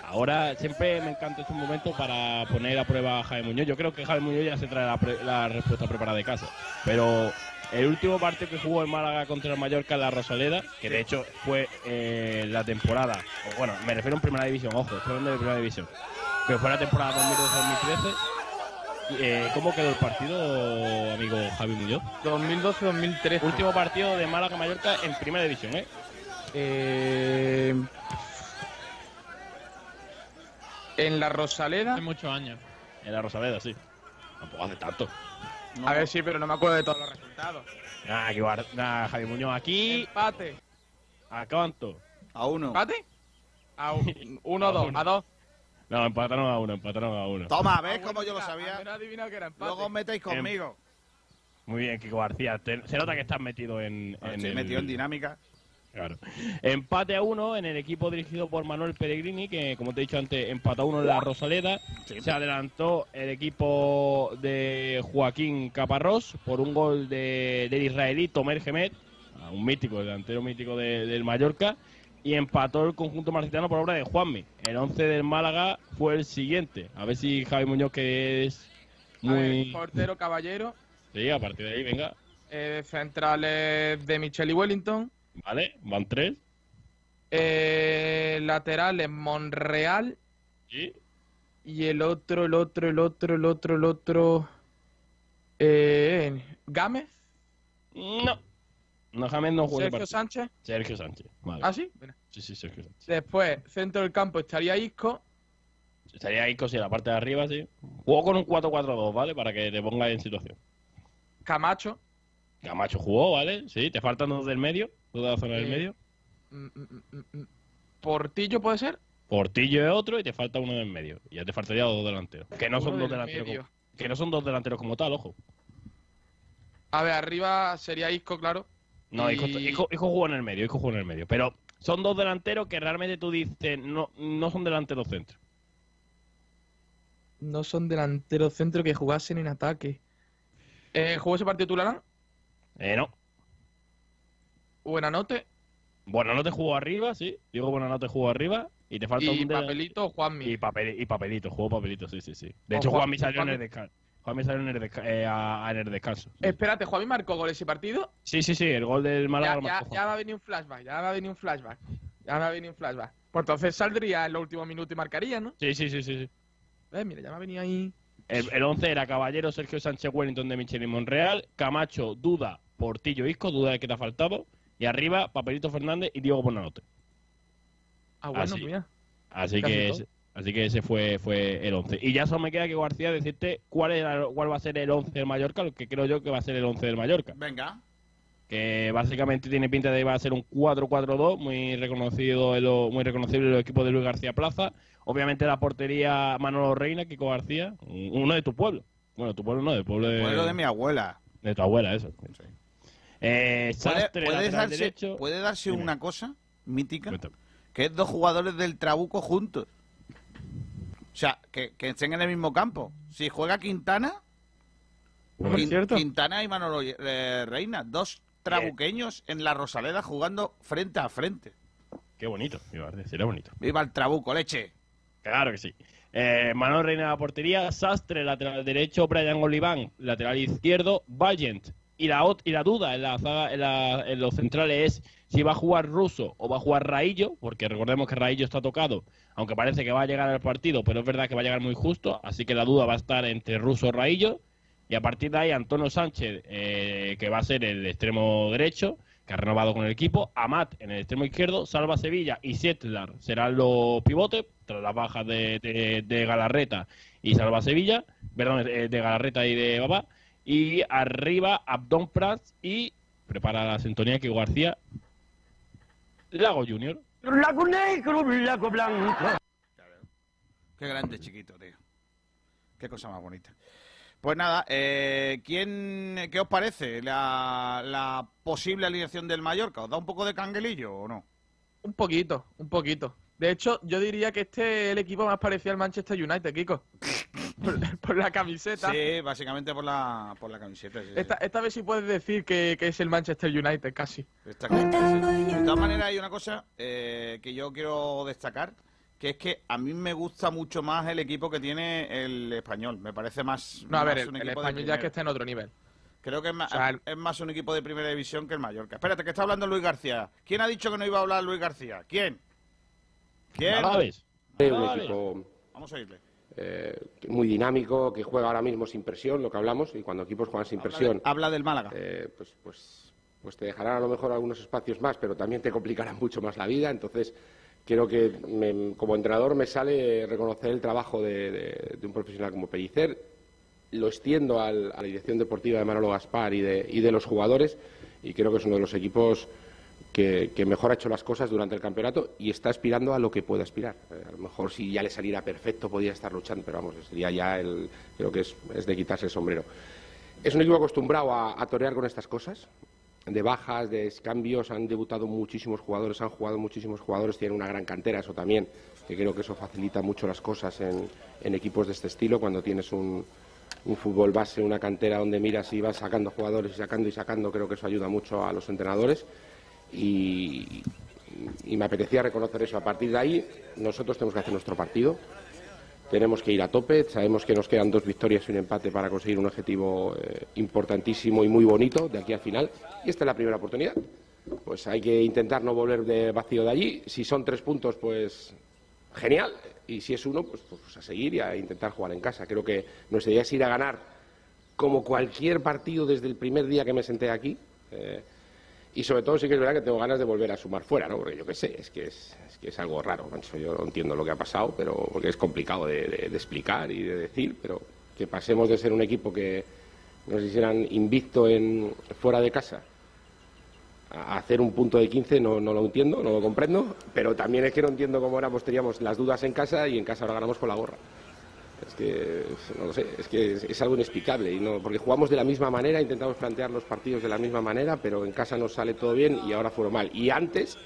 Ahora siempre me encanta este momento para poner a prueba a Jaime Muñoz. Yo creo que Jaime Muñoz ya se trae la, pre- la respuesta preparada de casa. Pero el último partido que jugó el Málaga contra el Mallorca en la Rosaleda, que de hecho fue eh, la temporada, o bueno, me refiero en primera división, ojo, estoy hablando de primera división, que fue la temporada 2012-2013. Eh, ¿Cómo quedó el partido, amigo Javi Muñoz? 2012-2013. Último partido de Málaga-Mallorca en primera división, ¿eh? Eh, en la Rosaleda. Hace muchos años. En la Rosaleda, sí. Tampoco hace tanto. A ver, sí, pero no me acuerdo de todos los resultados. Nada, que guar- nada, Javi Muñoz aquí. Empate. ¿A cuánto? A uno. ¿Empate? A un- uno, a dos, a dos. No, empataron a uno, empataron a uno. Toma, ¿ves cómo yo lo sabía? No he adivinado que era empate. Luego os metéis conmigo. Muy bien, Kiko García. Te- se nota que estás metido en. en Estoy el- metido en dinámica. Claro. Empate a uno en el equipo dirigido por Manuel Pellegrini, que como te he dicho antes, empató a uno en la Rosaleda. Se adelantó el equipo de Joaquín Caparrós por un gol de, del israelí Tomer Gemet, un mítico, el delantero mítico de- del Mallorca. Y empató el conjunto marcitano por obra de Juanmi. El 11 del Málaga fue el siguiente. A ver si Javi Muñoz, que es ver, muy. portero Caballero. Sí, a partir de ahí, venga. Eh, centrales de Michelle y Wellington. Vale, van tres. Eh, laterales Monreal. Sí. Y el otro, el otro, el otro, el otro, el otro. Eh, Gámez. No. No, James no juega Sergio. Sánchez. Sergio Sánchez. Vale. ¿Ah, sí? Mira. Sí, sí, Sergio Sánchez. Después, centro del campo estaría Isco. Estaría ahí en la parte de arriba, sí. Jugó con un 4-4-2, ¿vale? Para que te pongas en situación. Camacho. Camacho jugó, ¿vale? Sí, te faltan dos del medio, dos de la zona del Eh, medio. Mm, mm, mm. Portillo puede ser. Portillo es otro y te falta uno del medio. Y ya te faltaría dos delanteros. Que no son dos del delanteros. Como, que no son dos delanteros como tal, ojo. A ver, arriba sería Isco, claro. No, Y- Isco, Isco- Isco jugó en el medio, Isco jugó en el medio. Pero son dos delanteros que realmente tú dices no, no son delanteros centros. No son delanteros centro que jugasen en ataque. Eh, ¿Jugó ese partido Tulalán? Eh, no. Buenanote. Bueno, no te jugó arriba, sí. Diego Buenanote jugó arriba. Y te falta Y un de- Papelito, Juanmi. Y, papel, y papelito, jugó papelito, sí, sí, sí. De hecho, Juan- Juanmi salió en el descanso. Juanmi salió en el, desca- eh, a- a- en el descanso. Espérate, Juanmi marcó gol ese partido. Sí, sí, sí, el gol del Málaga Ya, ya, ya me ha venido un flashback, ya me ha venido un flashback. Ya me ha venido un flashback. Pues entonces saldría en los últimos minutos y marcaría, ¿no? Sí, sí, sí, sí. sí. Eh, mira, ya me ha venido ahí. El, el 11 era Caballero, Sergio Sánchez Wellington de Michel y Monreal, Camacho, Duda, Portillo, Isco, Duda de que te ha faltado. Y arriba, Papelito Fernández y Diego Buenanote. Ah, bueno, Así. pues mira. Así Casi que, ese- así que ese fue, fue el 11. Y ya solo me queda que García decirte cuál, era, cuál va a ser el 11 del Mallorca, lo que creo yo que va a ser el 11 del Mallorca. Venga. que básicamente tiene pinta de que va a ser un 4-4-2, muy reconocido en lo- muy reconocible en el equipo de Luis García Plaza. Obviamente la portería Manolo Reina, Kiko García, uno de tu pueblo. Bueno, tu pueblo no, del pueblo de, Pueblo de mi abuela. de tu abuela, eso. Eh, ¿Puede, Sastre, puede lateral darse, derecho. puede darse Dime. una cosa mítica? Cuéntame. Que es dos jugadores del Trabuco juntos. O sea, que, que estén en el mismo campo. Si juega Quintana, es. Quintana y Manolo eh, Reina, dos trabuqueños en la Rosaleda jugando frente a frente. Qué bonito, iba a decir, bonito. Viva el Trabuco, leche. Claro que sí. Eh, Manuel Reina de la portería, Sastre, lateral derecho, Brian Oliván, lateral izquierdo, Valiant. Y la, y la duda en, la, en, la- en los centrales es si va a jugar Russo o va a jugar Raillo, porque recordemos que Raillo está tocado, aunque parece que va a llegar al partido, pero es verdad que va a llegar muy justo, así que la duda va a estar entre Russo o Raillo. Y a partir de ahí, Antonio Sánchez, eh, que va a ser el extremo derecho, que ha renovado con el equipo. Amat en el extremo izquierdo, Salva Sevilla y Sietlar serán los pivotes, tras las bajas de, de- de Galarreta y Salva Sevilla, perdón, eh, de Galarreta y de Babá. Y arriba, Abdón Prats y prepara la sintonía que García, Lago Junior. Lago negro, lago blanco. Qué grande, chiquito, tío. Qué cosa más bonita. Pues nada, eh, ¿quién, ¿qué os parece la, la posible alineación del Mallorca? ¿Os da un poco de canguelillo o no? Un poquito, un poquito. De hecho, yo diría que este es el equipo más parecido al Manchester United, Kiko. por, por la camiseta. Sí, básicamente por la, por la camiseta. sí, sí. Esta, esta vez sí puedes decir que, que es el Manchester United, casi. Sí. De todas maneras, hay una cosa eh, que yo quiero destacar, que es que a mí me gusta mucho más el equipo que tiene el español. Me parece más. No, a ver, el, español ya que está en otro nivel. Creo que es más, O sea, el- es más un equipo de primera división que el Mallorca. Espérate, que está hablando Luis García. ¿Quién ha dicho que no iba a hablar Luis García? ¿Quién? ¿Quién? Un equipo Vamos a oírle. eh, muy dinámico, que juega ahora mismo sin presión, lo que hablamos, y cuando equipos juegan sin presión, Habla del Málaga. eh, pues, pues, pues te dejarán a lo mejor algunos espacios más, pero también te complicarán mucho más la vida. Entonces, creo que me- como entrenador me sale reconocer el trabajo de, de- de un profesional como Pellicer. Lo extiendo al- a la dirección deportiva de Manolo Gaspar y de, y de los jugadores, y creo que es uno de los equipos que, mejor ha hecho las cosas durante el campeonato y está aspirando a lo que puede aspirar. Eh, a lo mejor si ya le saliera perfecto podría estar luchando, pero vamos, sería ya el, creo que es, es de quitarse el sombrero. Es un equipo acostumbrado a, torear con estas cosas, de bajas, de cambios, han debutado muchísimos jugadores, han jugado muchísimos jugadores, tienen una gran cantera, eso también, creo que eso facilita mucho las cosas en, en equipos de este estilo, cuando tienes un, un fútbol base, una cantera donde miras y vas sacando jugadores y sacando y sacando, creo que eso ayuda mucho a los entrenadores y, me apetecía reconocer eso. A partir de ahí, nosotros tenemos que hacer nuestro partido, tenemos que ir a tope, sabemos que nos quedan dos victorias y un empate para conseguir un objetivo eh, importantísimo y muy bonito de aquí al final, y esta es la primera oportunidad. Pues hay que intentar no volver de vacío de allí, si son tres puntos, pues genial, y si es uno, pues, pues a seguir y a intentar jugar en casa. Creo que nuestra idea es ir a ganar como cualquier partido desde el primer día que me senté aquí. eh, y sobre todo sí que es verdad que tengo ganas de volver a sumar fuera, ¿no? Porque yo qué sé, es que es, es que es algo raro. Yo no entiendo lo que ha pasado, pero porque es complicado de explicar y de decir, pero que pasemos de ser un equipo que nos hicieran invicto en fuera de casa a hacer un punto de 15 no, no lo entiendo, no lo comprendo, pero también es que no entiendo cómo éramos, teníamos las dudas en casa y en casa ahora ganamos con la gorra. Que, no lo sé, es que es, algo inexplicable, y no, porque jugamos de la misma manera, intentamos plantear los partidos de la misma manera, pero en casa nos sale todo bien y ahora fueron mal. Y antes,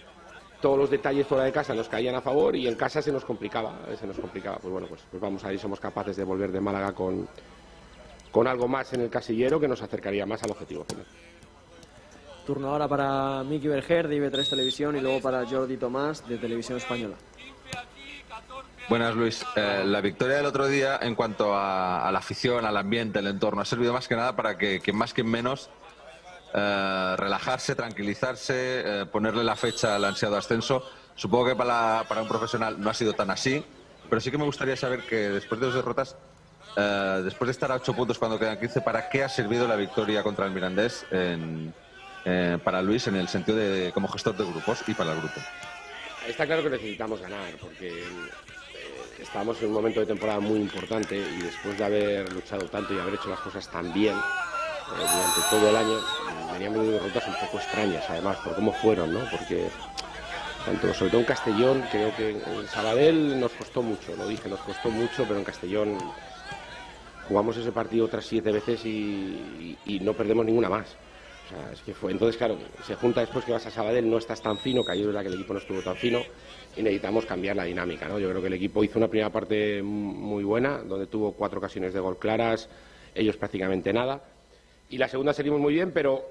todos los detalles fuera de casa nos caían a favor y en casa se nos complicaba, se nos complicaba. Pues bueno, pues, pues vamos a ver somos capaces de volver de Málaga con, con algo más en el casillero que nos acercaría más al objetivo final. Turno ahora para Miki Berger de IB3 Televisión y luego para Jordi Tomás de Televisión Española. Buenas, Luis. Eh, la victoria del otro día en cuanto a, la afición, al ambiente, al entorno, ha servido más que nada para que, que más que menos eh, relajarse, tranquilizarse, eh, ponerle la fecha al ansiado ascenso. Supongo que para, para un profesional no ha sido tan así, pero sí que me gustaría saber que después de dos derrotas, eh, después de estar a ocho puntos cuando quedan 15, ¿para qué ha servido la victoria contra el Mirandés eh, para Luis en el sentido de como gestor de grupos y para el grupo? Está claro que necesitamos ganar, porque estamos en un momento de temporada muy importante y después de haber luchado tanto y haber hecho las cosas tan bien eh, durante todo el año, veníamos de derrotas un poco extrañas, además, por cómo fueron, ¿no? Porque tanto, sobre todo en Castellón, creo que en Sabadell nos costó mucho, lo dije, nos costó mucho, pero en Castellón jugamos ese partido otras siete veces y, no perdemos ninguna más. O. Entonces, claro, se junta después que vas a Sabadell, no estás tan fino, que ahí verdad que el equipo no estuvo tan fino y necesitamos cambiar la dinámica, ¿no? Yo creo que el equipo hizo una primera parte muy buena, donde tuvo cuatro ocasiones de gol claras, ellos prácticamente nada. Y la segunda salimos muy bien, pero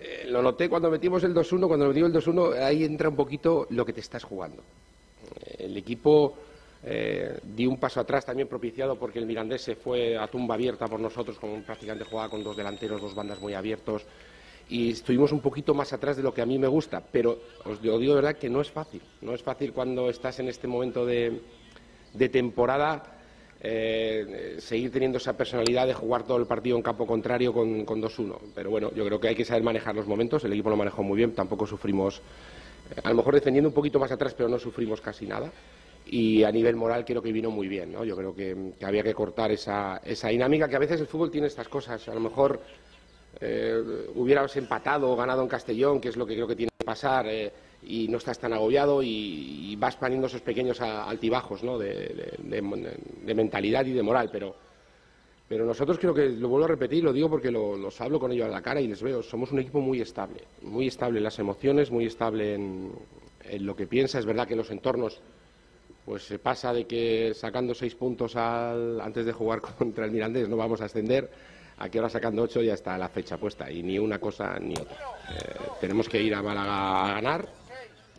eh, lo noté cuando metimos el 2-1, cuando metimos el 2-1, ahí entra un poquito lo que te estás jugando. Eh, El equipo eh, dio un paso atrás también propiciado porque el Mirandés se fue a tumba abierta por nosotros, con prácticamente jugaba con dos delanteros, dos bandas muy abiertos y estuvimos un poquito más atrás de lo que a mí me gusta, pero os digo de verdad que no es fácil, no es fácil cuando estás en este momento de, temporada eh, seguir teniendo esa personalidad de jugar todo el partido en campo contrario con, con 2-1. Pero bueno, yo creo que hay que saber manejar los momentos. El equipo lo manejó muy bien, tampoco sufrimos, eh, a lo mejor defendiendo un poquito más atrás, pero no sufrimos casi nada. Y a nivel moral creo que vino muy bien. ¿no? Yo creo que, que había que cortar esa, esa dinámica, que a veces el fútbol tiene estas cosas. A lo mejor eh, hubieras empatado o ganado en Castellón, que es lo que creo que tiene que pasar, eh, y no estás tan agobiado y, vas poniendo esos pequeños a- altibajos ¿no? de, de- de- mentalidad y de moral. Pero, pero nosotros creo que, lo vuelvo a repetir, lo digo porque lo- los hablo con ellos a la cara y les veo, somos un equipo muy estable, muy estable en las emociones, muy estable en, en lo que piensa. Es verdad que en los entornos pues se pasa de que sacando seis puntos al- antes de jugar contra el Mirandés no vamos a ascender, a que ahora sacando ocho ya está la fecha puesta y ni una cosa ni otra. Eh, tenemos que ir a Málaga a ganar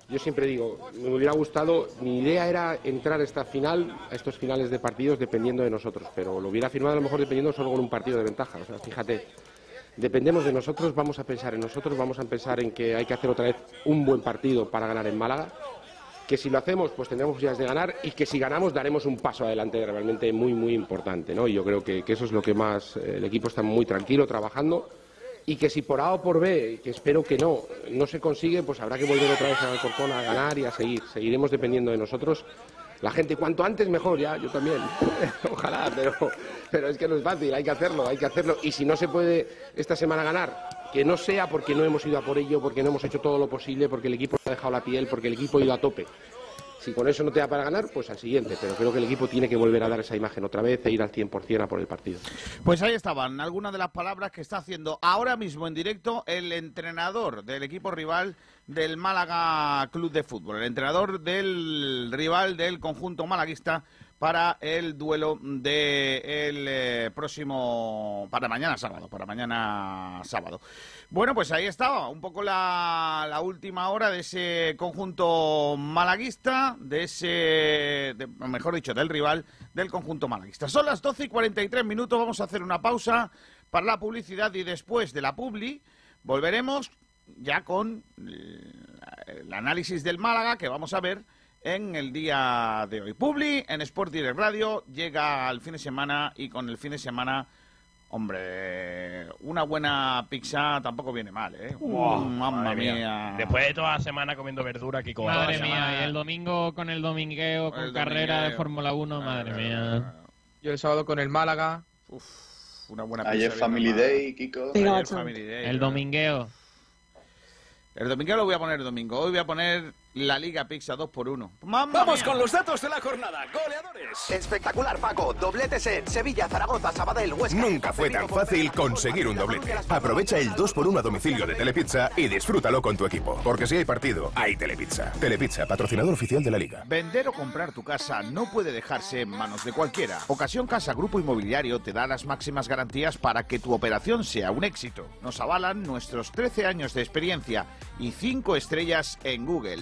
yo siempre digo, me hubiera gustado, mi idea era entrar a esta final, a estos finales de partidos dependiendo de nosotros, pero lo hubiera firmado a lo mejor dependiendo solo con un partido de ventaja. O sea, fíjate, dependemos de nosotros, vamos a pensar en nosotros, vamos a pensar en que hay que hacer otra vez un buen partido para ganar en Málaga, que si lo hacemos pues tendremos posibilidades de ganar y que si ganamos daremos un paso adelante realmente muy muy importante, ¿no? Y yo creo que, eso es lo que más, eh, el equipo está muy tranquilo trabajando y que si por A o por B, que espero que no, no se consigue, pues habrá que volver otra vez a Alcorcón a ganar y a seguir. Seguiremos dependiendo de nosotros. La gente, cuanto antes mejor, ya, yo también. Ojalá, pero, pero es que no es fácil, hay que hacerlo, hay que hacerlo. Y si no se puede esta semana ganar, que no sea porque no hemos ido a por ello, porque no hemos hecho todo lo posible, porque el equipo ha dejado la piel, porque el equipo ha ido a tope. Si con eso no te da para ganar, pues al siguiente. Pero creo que el equipo tiene que volver a dar esa imagen otra vez e ir al 100% a por el partido. Pues ahí estaban algunas de las palabras que está haciendo ahora mismo en directo el entrenador del equipo rival del Málaga Club de Fútbol, el entrenador del rival del conjunto malaguista para el duelo del eh, próximo para mañana sábado, para mañana sábado. Bueno, pues ahí estaba, un poco la, la última hora de ese conjunto malaguista, de ese, de- mejor dicho, del rival del conjunto malaguista. Son las 12 y 43 minutos, vamos a hacer una pausa para la publicidad y después de la publi volveremos ya con el análisis del Málaga que vamos a ver en el día de hoy. Publi en Sport Direct Radio llega al fin de semana y con el fin de semana, hombre, una buena pizza tampoco viene mal, ¿eh? Wow, mamma mía. mía. Después de toda la semana comiendo verdura, Kiko. toda Madre mía, semana. y el domingo con el domingueo, con El carrera de domingueo. Fórmula 1, madre mía. Yo el sábado con el Málaga. una buena Ayer pizza Family viendo Day. Kiko. Ayer Family Day. El domingueo. El domingo lo voy a poner el domingo. Hoy voy a poner la Liga Pizza 2 por 1 Vamos con los datos de la jornada. Goleadores. Espectacular, Paco. Dobletes en Sevilla, Zaragoza, Sabadell, Huesca. Nunca fue tan fácil conseguir un doblete. Aprovecha el 2x1 a domicilio de Telepizza y disfrútalo con tu equipo. Porque si hay partido, hay Telepizza. Telepizza, patrocinador oficial de la liga. Vender o comprar tu casa no puede dejarse en manos de cualquiera. Ocasión Casa Grupo Inmobiliario te da las máximas garantías para que tu operación sea un éxito. Nos avalan nuestros 13 años de experiencia y 5 estrellas en Google.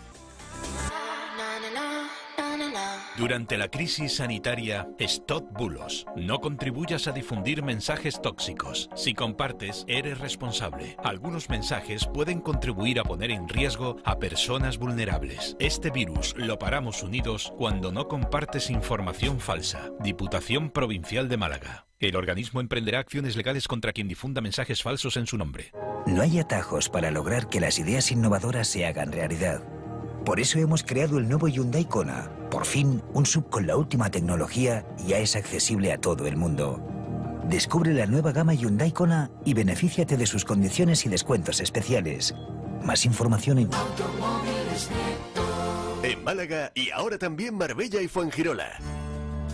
Durante la crisis sanitaria, stop bulos. No contribuyas a difundir mensajes tóxicos. Si compartes, eres responsable. Algunos mensajes pueden contribuir a poner en riesgo a personas vulnerables. Este virus lo paramos unidos cuando no compartes información falsa. Diputación Provincial de Málaga. El organismo emprenderá acciones legales contra quien difunda mensajes falsos en su nombre. No hay atajos para lograr que las ideas innovadoras se hagan realidad. Por eso hemos creado el nuevo Hyundai Kona. Por fin, un sub con la última tecnología ya es accesible a todo el mundo. Descubre la nueva gama Hyundai Kona y benefíciate de sus condiciones y descuentos especiales. Más información en En Málaga y ahora también Marbella y Fuengirola.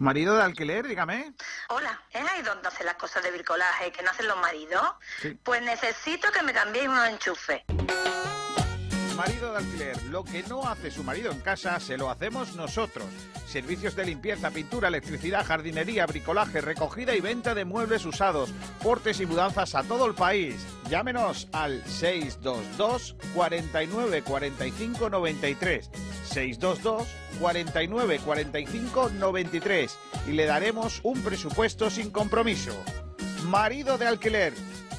Marido de alquiler, dígame. Hola, ¿es ahí donde hacen las cosas de bricolaje que no hacen los maridos? Sí. Pues necesito que me cambiéis unos enchufes. Marido de alquiler, lo que no hace su marido en casa, se lo hacemos nosotros. Servicios de limpieza, pintura, electricidad, jardinería, bricolaje, recogida y venta de muebles usados, portes y mudanzas a todo el país. Llámenos al 622 49 45 93. 622 49 45 93 y le daremos un presupuesto sin compromiso. Marido de alquiler,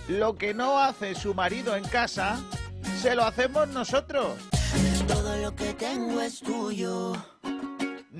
lo que no hace su marido en casa, se lo hacemos nosotros. Todo lo que tengo es tuyo.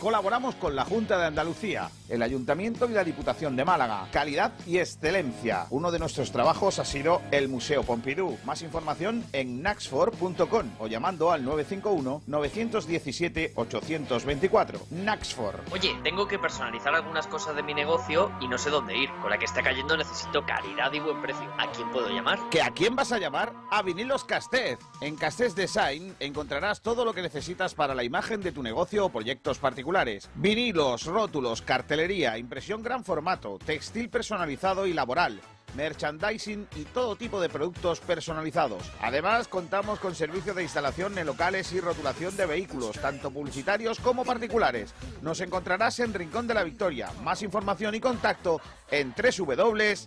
Colaboramos con la Junta de Andalucía, el Ayuntamiento y la Diputación de Málaga. Calidad y excelencia. Uno de nuestros trabajos ha sido el Museo Pompidou. Más información en naxfor.com o llamando al 951-917-824. Naxfor. Oye, tengo que personalizar algunas cosas de mi negocio y no sé dónde ir. Con la que está cayendo necesito calidad y buen precio. ¿A quién puedo llamar? ¿Que a quién vas a llamar? A Vinilos Castez. En Castez Design encontrarás todo lo que necesitas para la imagen de tu negocio o proyectos particulares. Vinilos, rótulos, cartelería, impresión gran formato, textil personalizado y laboral merchandising y todo tipo de productos personalizados. Además, contamos con servicio de instalación en locales y rotulación de vehículos, tanto publicitarios como particulares. Nos encontrarás en Rincón de la Victoria. Más información y contacto en www.castez.es.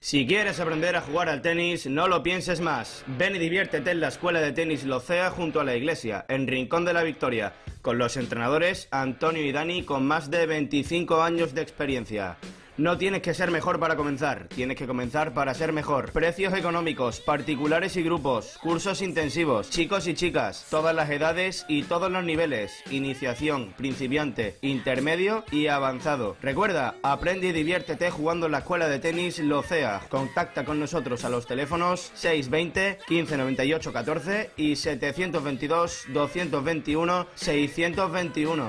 Si quieres aprender a jugar al tenis, no lo pienses más. Ven y diviértete en la Escuela de Tenis Locea junto a la iglesia, en Rincón de la Victoria, con los entrenadores Antonio y Dani con más de 25 años de experiencia. No tienes que ser mejor para comenzar, tienes que comenzar para ser mejor. Precios económicos, particulares y grupos, cursos intensivos, chicos y chicas, todas las edades y todos los niveles, iniciación, principiante, intermedio y avanzado. Recuerda, aprende y diviértete jugando en la escuela de tenis Locea. Contacta con nosotros a los teléfonos 620 1598 14 y 722 221 621.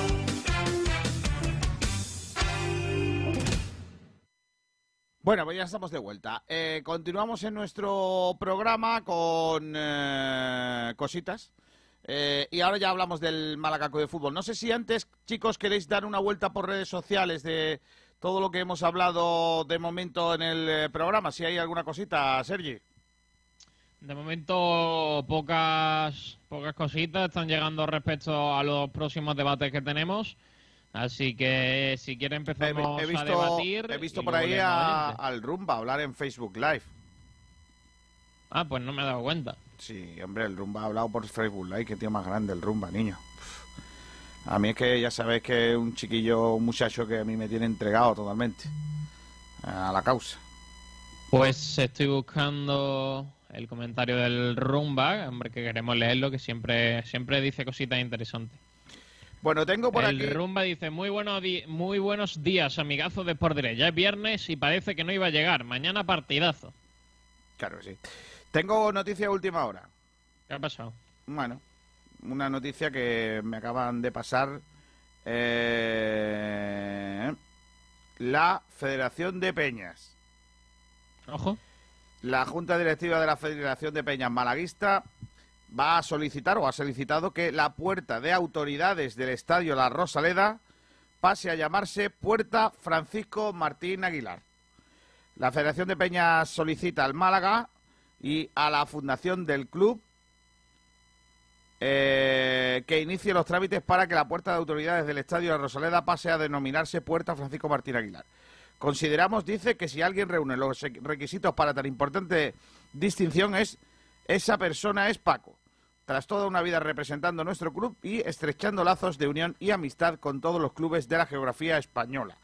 Bueno, pues ya estamos de vuelta. Eh, continuamos en nuestro programa con eh, cositas. Eh, y ahora ya hablamos del Malacaco de fútbol. No sé si antes, chicos, queréis dar una vuelta por redes sociales de todo lo que hemos hablado de momento en el programa. Si hay alguna cosita, Sergi. De momento, pocas, pocas cositas están llegando respecto a los próximos debates que tenemos. Así que si quiere empezamos he, he visto, a debatir. He visto por ahí a- al Rumba hablar en Facebook Live. Ah, pues no me he dado cuenta. Sí, hombre, el Rumba ha hablado por Facebook Live. Qué tío más grande el Rumba, niño. A mí es que ya sabéis que es un chiquillo, un muchacho que a mí me tiene entregado totalmente a la causa. Pues estoy buscando el comentario del Rumba, hombre, que queremos leerlo, que siempre, siempre dice cositas interesantes. Bueno, tengo por el aquí. Rumba dice, muy, buenos muy buenos días, amigazos de Sport. Ya es viernes y parece que no iba a llegar. Mañana partidazo. Claro que sí. Tengo noticia de última hora. ¿Qué ha pasado? Bueno, una noticia que me acaban de pasar. eh, la Federación de Peñas. Ojo. La Junta Directiva de la Federación de Peñas Malaguista va a solicitar o ha solicitado que la puerta de autoridades del Estadio La Rosaleda pase a llamarse Puerta Francisco Martín Aguilar. La Federación de Peñas solicita al Málaga y a la fundación del club eh, que inicie los trámites para que la puerta de autoridades del Estadio La Rosaleda pase a denominarse Puerta Francisco Martín Aguilar. Consideramos, dice, que si alguien reúne los requisitos para tan importante distinción es esa persona es Paco. Tras toda una vida representando nuestro club y estrechando lazos de unión y amistad con todos los clubes de la geografía española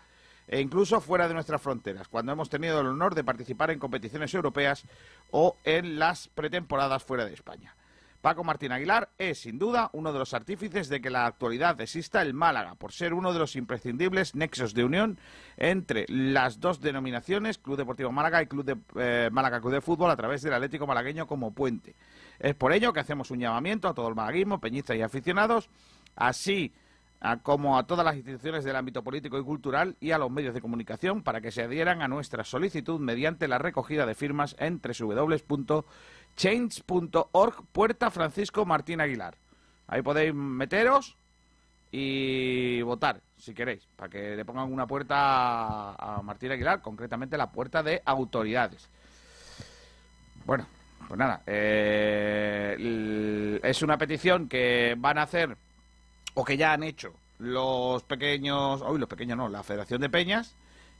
e incluso fuera de nuestras fronteras, cuando hemos tenido el honor de participar en competiciones europeas o en las pretemporadas fuera de España. Paco Martín Aguilar es, sin duda, uno de los artífices de que en la actualidad exista el Málaga, por ser uno de los imprescindibles nexos de unión entre las dos denominaciones, Club Deportivo Málaga y Club de, eh, Málaga Club de Fútbol, a través del Atlético Malagueño como puente. Es por ello que hacemos un llamamiento a todo el malaguismo, peñistas y aficionados, así a- como a todas las instituciones del ámbito político y cultural y a los medios de comunicación para que se adhieran a nuestra solicitud mediante la recogida de firmas en www.change.org Puerta Francisco Martín Aguilar. Ahí podéis meteros y votar, si queréis, para que le pongan una puerta a, Martín Aguilar, concretamente la puerta de autoridades. Bueno, pues nada, eh, es una petición que van a hacer o que ya han hecho los pequeños, hoy los pequeños no, la Federación de Peñas,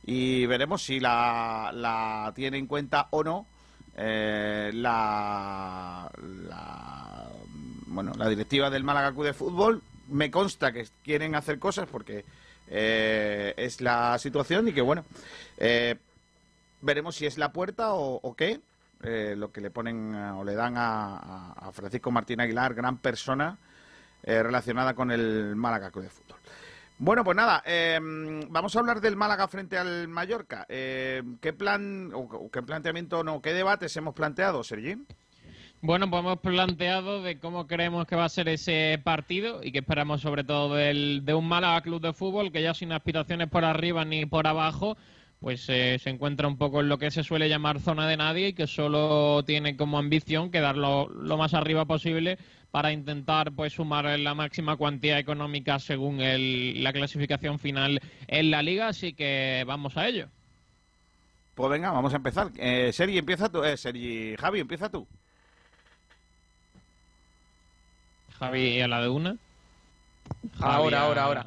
y veremos si la, la tiene en cuenta o no eh, la, bueno, la directiva del Málaga Club de Fútbol. Me consta que quieren hacer cosas porque eh, es la situación y que, bueno, eh, veremos si es la puerta o, o qué, eh, lo que le ponen o le dan a Francisco Martín Aguilar, gran persona eh, relacionada con el Málaga Club de Fútbol. Bueno, pues nada, eh, vamos a hablar del Málaga frente al Mallorca. Eh, ¿Qué plan, o, qué planteamiento, no, qué debates hemos planteado, Sergi? Bueno, pues hemos planteado de cómo creemos que va a ser ese partido y que esperamos sobre todo del, de un Málaga Club de Fútbol que ya sin aspiraciones por arriba ni por abajo, pues eh, se encuentra un poco en lo que se suele llamar zona de nadie y que solo tiene como ambición quedarlo lo más arriba posible para intentar pues sumar la máxima cuantía económica según el- la clasificación final en la liga, así que vamos a ello. Pues venga, vamos a empezar. Eh, Sergi, empieza tú. Eh, Sergi, Javi, empieza tú. Javi, ¿a la de una? Ahora, Javi, ahora, ahora.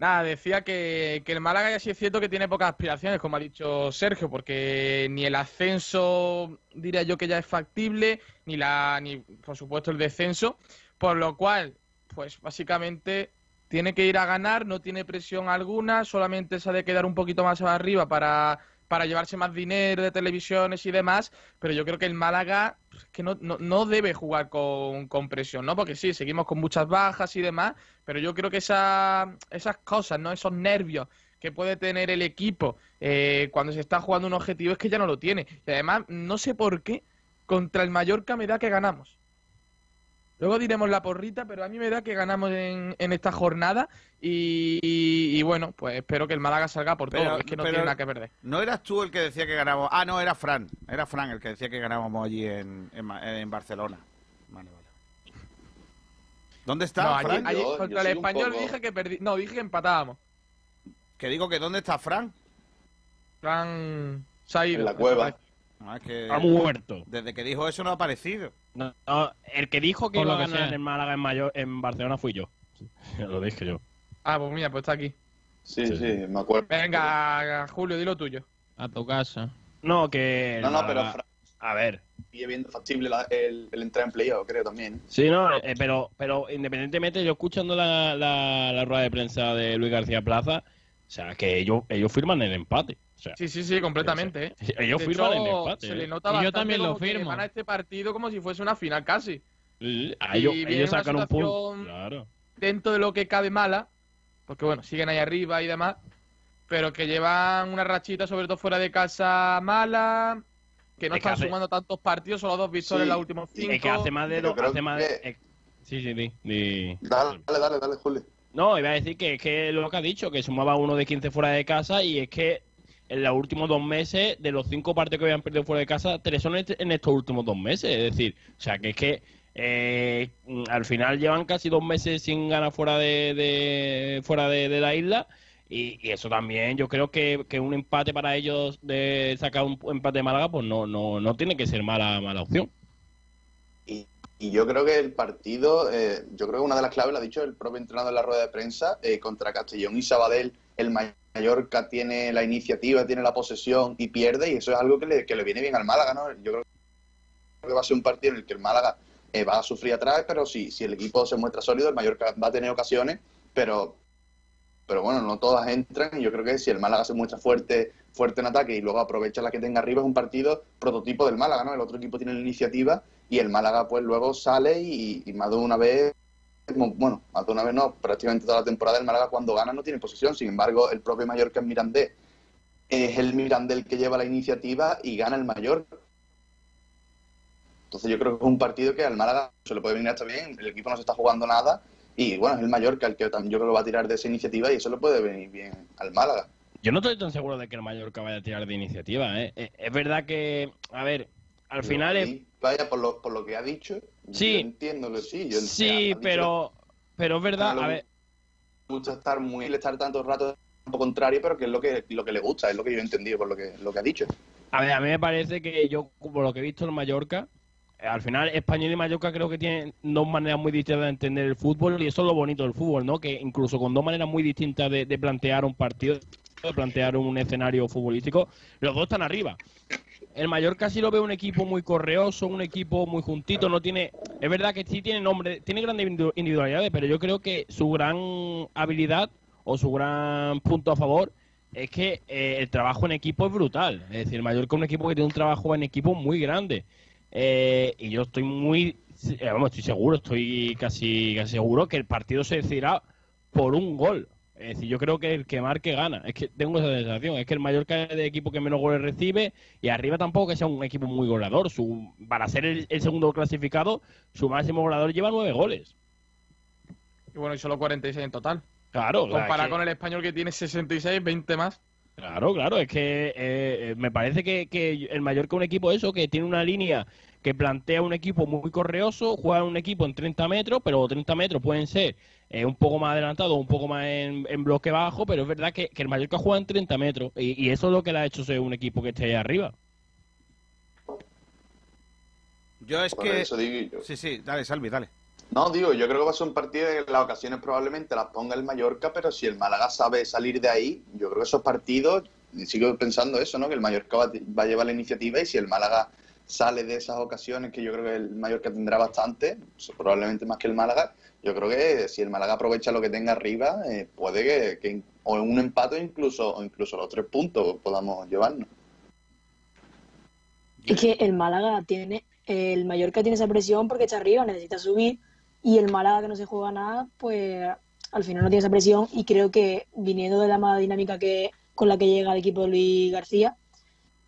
Nada, decía que, que el Málaga ya sí es cierto que tiene pocas aspiraciones, como ha dicho Sergio, porque ni el ascenso diría yo que ya es factible, ni la, ni por supuesto el descenso, por lo cual, pues básicamente tiene que ir a ganar, no tiene presión alguna, solamente se ha de quedar un poquito más arriba para, para llevarse más dinero de televisiones y demás, pero yo creo que el Málaga que no, no, no debe jugar con, con presión, ¿no? Porque sí, seguimos con muchas bajas y demás, pero yo creo que esa, esas cosas, ¿no? Esos nervios que puede tener el equipo eh, cuando se está jugando un objetivo es que ya no lo tiene. Y además, no sé por qué, contra el Mallorca me da que ganamos. Luego diremos la porrita, pero a mí me da que ganamos en, en esta jornada y, y- y bueno, pues espero que el Málaga salga por todo, Pero- es que no tiene nada que perder. ¿No eras tú el que decía que ganábamos? Ah, no, era Fran. Era Fran el que decía que ganábamos allí en, en, Barcelona. Vale, vale. ¿Dónde está, No, ayer- Fran? ayer Yo- contra yo el español poco- dije que perdí, no, dije que empatábamos. Que digo que ¿dónde está Fran? Fran se ha ido. En la cueva. Ah, es que Ha muerto. Desde que dijo eso no ha aparecido. No, no, el que dijo que Por iba lo a ganar sea. en Málaga en, Mayor, en Barcelona fui yo. Lo dije yo. Ah, pues mira, pues está aquí. Sí, Sí. sí, me acuerdo. Venga, Julio, di lo tuyo. A tu casa. No, que. No, no, pero A ver. sigue viendo factible la- el, el entrar en playoff, creo también. Sí, no, eh, pero, pero independientemente, yo escuchando la, la, la rueda de prensa de Luis García Plaza, o sea, que ellos, ellos firman el empate. O sea, Sí, sí, sí, completamente. ¿eh? ellos firman hecho, el empate. Se eh. le nota Y yo también lo firmo. Van a este partido como si fuese una final casi. Ellos, y ellos sacan un punto. Claro. Dentro de lo que cabe mala, porque bueno, siguen ahí arriba y demás, pero que llevan una rachita, sobre todo fuera de casa, mala, que no Es que están hace- sumando tantos partidos, solo dos victorias Sí, en los últimos cinco. Es que hace más de dos. Hace más de- que- eh, Sí, sí, sí. di- Dale, dale, dale, dale, Julio. No, iba a decir que es que lo que ha dicho, que sumaba uno de 15 fuera de casa y es que en los últimos dos meses, de los cinco partidos que habían perdido fuera de casa, tres son en estos últimos dos meses. Es decir, o sea, que es que eh, al final llevan casi dos meses sin ganar fuera de, de- fuera de, la isla y, eso también yo creo que, que un empate para ellos de sacar un empate de Málaga pues no, no, no tiene que ser mala, mala opción. Y, yo creo que el partido, eh, yo creo que una de las claves lo ha dicho el propio entrenador en la rueda de prensa, eh, contra Castellón y Sabadell, el Mallorca tiene la iniciativa, tiene la posesión y pierde, y eso es algo que le, que le viene bien al Málaga, ¿no? Yo creo que va a ser un partido en el que el Málaga eh, va a sufrir atrás, pero si, si el equipo se muestra sólido, el Mallorca va a tener ocasiones, pero pero bueno, no todas entran y yo creo que si el Málaga se muestra fuerte fuerte en ataque y luego aprovecha la que tenga arriba es un partido prototipo del Málaga, ¿no? El otro equipo tiene la iniciativa y el Málaga pues luego sale y, y más de una vez, bueno, más de una vez no, prácticamente toda la temporada el Málaga cuando gana no tiene posesión, sin embargo el propio Mallorca es Mirandés, es el Mirandés el que lleva la iniciativa y gana el Mallorca. Entonces yo creo que es un partido que al Málaga se le puede venir hasta bien, el equipo no se está jugando nada y bueno, es el Mallorca el que también yo creo que va a tirar de esa iniciativa y eso le puede venir bien al Málaga. Yo no estoy tan seguro de que el Mallorca vaya a tirar de iniciativa. ¿eh? Eh, Es verdad que, a ver, al final es... Sí, Vaya, por lo, por lo que ha dicho, Sí. yo entiendo sí. Yo Sí, ha dicho pero, pero es verdad, a ver, gusta estar muy, estar tanto rato contrario, pero que es lo que, lo que le gusta, es lo que yo he entendido por lo que, lo que ha dicho. a ver, a mí me parece que yo, por lo que he visto en Mallorca, eh, al final Español y Mallorca creo que tienen dos maneras muy distintas de entender el fútbol y eso es lo bonito del fútbol, ¿no? Que incluso con dos maneras muy distintas de, de plantear un partido, de plantear un escenario futbolístico, los dos están arriba. El Mallorca sí lo ve un equipo muy correoso, un equipo muy juntito, no tiene, es verdad que sí tiene nombre, tiene grandes individu- individualidades, pero yo creo que su gran habilidad o su gran punto a favor es que eh, el trabajo en equipo es brutal. Es decir, el Mallorca es un equipo que tiene un trabajo en equipo muy grande. Eh, y yo estoy muy, eh, vamos, estoy seguro, estoy casi, casi seguro que el partido se decidirá por un gol. Es decir, yo creo que el que marque gana. Es que tengo esa sensación. Es que el Mallorca es el equipo que menos goles recibe y arriba tampoco que sea un equipo muy goleador. Su, para ser el, el segundo clasificado, su máximo goleador lleva nueve goles. Y bueno, y solo 46 en total. Claro, claro, Comparado que- con el español que tiene 66, 20 más. Claro, claro, es que eh, eh, me parece que, que el Mallorca es un equipo eso, que tiene una línea que plantea un equipo muy correoso, juega un equipo en 30 metros, pero 30 metros pueden ser eh, un poco más adelantados, un poco más en, en bloque bajo, pero es verdad que, que el Mallorca juega en 30 metros y, y eso es lo que le ha hecho ser un equipo que esté ahí arriba. Yo es Por que... eso digo yo. Sí, sí, dale, Salvi, dale. No, digo, yo creo que va a ser un partido que las ocasiones probablemente las ponga el Mallorca, pero si el Málaga sabe salir de ahí, yo creo que esos partidos, y sigo pensando eso, ¿no? Que el Mallorca va, va a llevar la iniciativa y si el Málaga sale de esas ocasiones, que yo creo que el Mallorca tendrá bastante, probablemente más que el Málaga, yo creo que si el Málaga aprovecha lo que tenga arriba, eh, puede que, o en un empate incluso, o incluso los tres puntos podamos llevarnos. Es que el Málaga tiene, el Mallorca tiene esa presión porque está arriba, necesita subir, y el Málaga que no se juega nada, pues al final no tiene esa presión y creo que viniendo de la mala dinámica que con la que llega el equipo Luis García,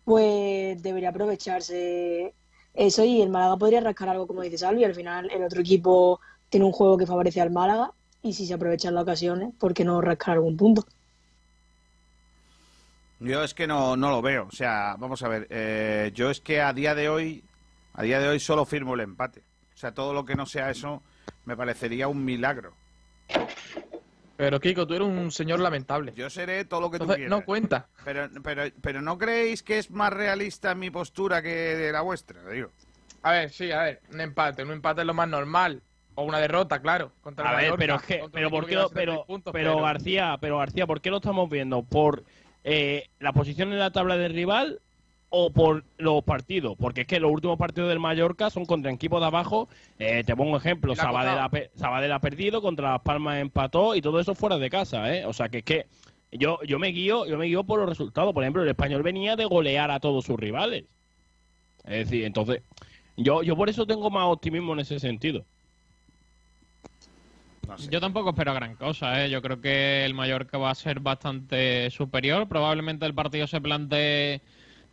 pues debería aprovecharse eso y el Málaga podría rascar algo como dice Salvi, al final el otro equipo tiene un juego que favorece al Málaga y si se aprovechan las ocasiones, ¿por qué no rascar algún punto? Yo es que no, no lo veo. O sea, vamos a ver. eh, yo es que a día de hoy, a día de hoy solo firmo el empate. O sea, todo lo que no sea eso me parecería un milagro. Pero Kiko, tú eres un señor lamentable. Yo seré todo lo que tú Entonces, quieras. no cuenta. Pero, pero, pero ¿no creéis que es más realista mi postura que de la vuestra? Digo. A ver, sí, a ver, un empate. Un empate es lo más normal. O una derrota, claro. Contra A ver, Mallorca, pero es que, pero por qué, lleva lo- 76 pero, pero García, pero García, ¿por qué lo estamos viendo? ¿Por eh, la posición en la tabla del rival o por los partidos? Porque es que los últimos partidos del Mallorca son contra equipos de abajo. Eh, te pongo un ejemplo, Sabadell ha perdido, contra Las Palmas empató y todo eso fuera de casa, ¿eh? O sea que es que yo, yo me guío, yo me guío por los resultados. Por ejemplo, el español venía de golear a todos sus rivales. Es decir, entonces, yo, yo por eso tengo más optimismo en ese sentido. Yo tampoco espero gran cosa, ¿eh? Yo creo que el Mallorca va a ser bastante superior. Probablemente el partido se plantee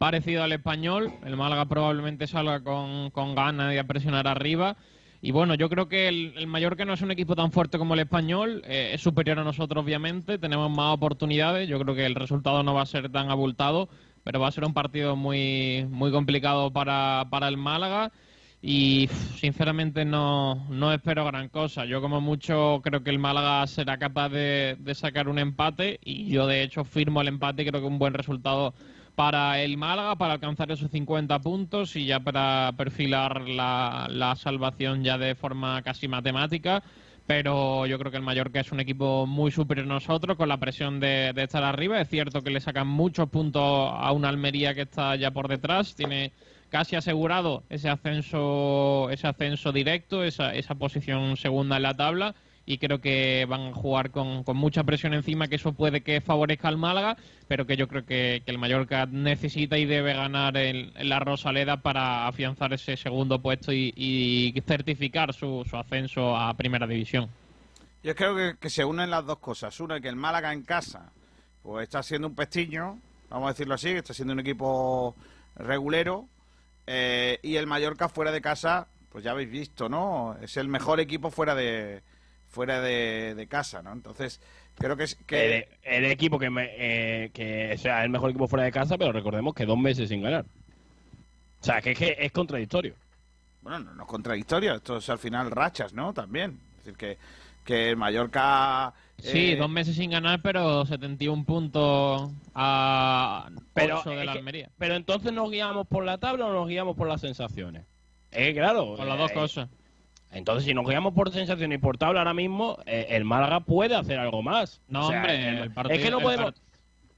parecido al español. El Málaga probablemente salga con, con ganas de presionar arriba. Y bueno, yo creo que el, el Mallorca no es un equipo tan fuerte como el español. eh, es superior a nosotros, obviamente. Tenemos más oportunidades. Yo creo que el resultado no va a ser tan abultado. Pero va a ser un partido muy, muy complicado para, para el Málaga y sinceramente no, no espero gran cosa. Yo como mucho creo que el Málaga será capaz de, de sacar un empate y yo de hecho firmo el empate y creo que un buen resultado para el Málaga para alcanzar esos 50 puntos y ya para perfilar la, salvación ya de forma casi matemática. Pero yo creo que el Mallorca es un equipo muy superior a nosotros con la presión de, de estar arriba. Es cierto que le sacan muchos puntos a una Almería que está ya por detrás. Tiene casi asegurado ese ascenso, ese ascenso directo, esa, esa posición segunda en la tabla y creo que van a jugar con, con mucha presión encima, que eso puede que favorezca al Málaga, pero que yo creo que, el Mallorca necesita y debe ganar en, en la Rosaleda para afianzar ese segundo puesto y, certificar su, ascenso a Primera División. Yo creo que, que se unen las dos cosas. Una, que el Málaga en casa pues está siendo un pestiño, vamos a decirlo así, que está siendo un equipo regulero. eh, y el Mallorca fuera de casa, pues ya habéis visto, ¿no? Es el mejor equipo fuera de fuera de, de casa, ¿no? Entonces, creo que es que... El, el equipo que, me, eh, que sea el mejor equipo fuera de casa, pero recordemos que dos meses sin ganar. O sea, que es, que es contradictorio. Bueno, no, no es contradictorio, esto es al final rachas, ¿no? También. Es decir, que, que el Mallorca... Sí, eh, dos meses sin ganar, pero 71 puntos a Pero, 8 de la que- Almería. pero entonces nos guiamos por la tabla o nos guiamos por las sensaciones. Eh, claro. Por las dos eh, cosas. Entonces, si nos guiamos por sensaciones y por tabla ahora mismo, eh, el Málaga puede hacer algo más. No, O sea, hombre, el- el partido- es que no podemos.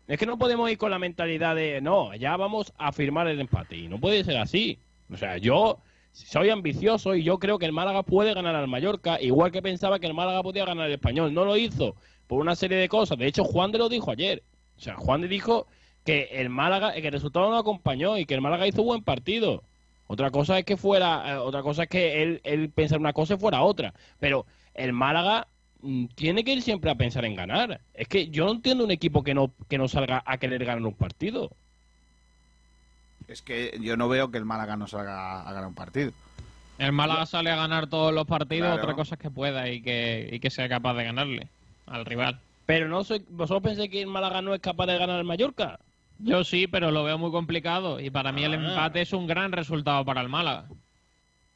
Es que no podemos ir con la mentalidad de no, ya vamos a firmar el empate. Y no puede ser así. O sea, yo soy ambicioso y yo creo que el Málaga puede ganar al Mallorca, igual que pensaba que el Málaga podía ganar al español. No lo hizo por una serie de cosas. De hecho, Juan de lo dijo ayer. O sea, Juan de dijo que el Málaga, que el resultado no acompañó y que el Málaga hizo buen partido. Otra cosa es que fuera, eh, otra cosa es que él, él pensara una cosa y fuera otra. Pero el Málaga mm, tiene que ir siempre a pensar en ganar. Es que yo no entiendo un equipo que no, que no salga a querer ganar un partido. Es que yo no veo que el Málaga no salga a ganar un partido. El Málaga sale a ganar todos los partidos, Claro. otra cosa es que pueda y que, y que sea capaz de ganarle al rival. Pero no soy, vosotros pensáis que el Málaga no es capaz de ganar al Mallorca. Yo sí, pero lo veo muy complicado y para mí el Ah. empate es un gran resultado para el Málaga.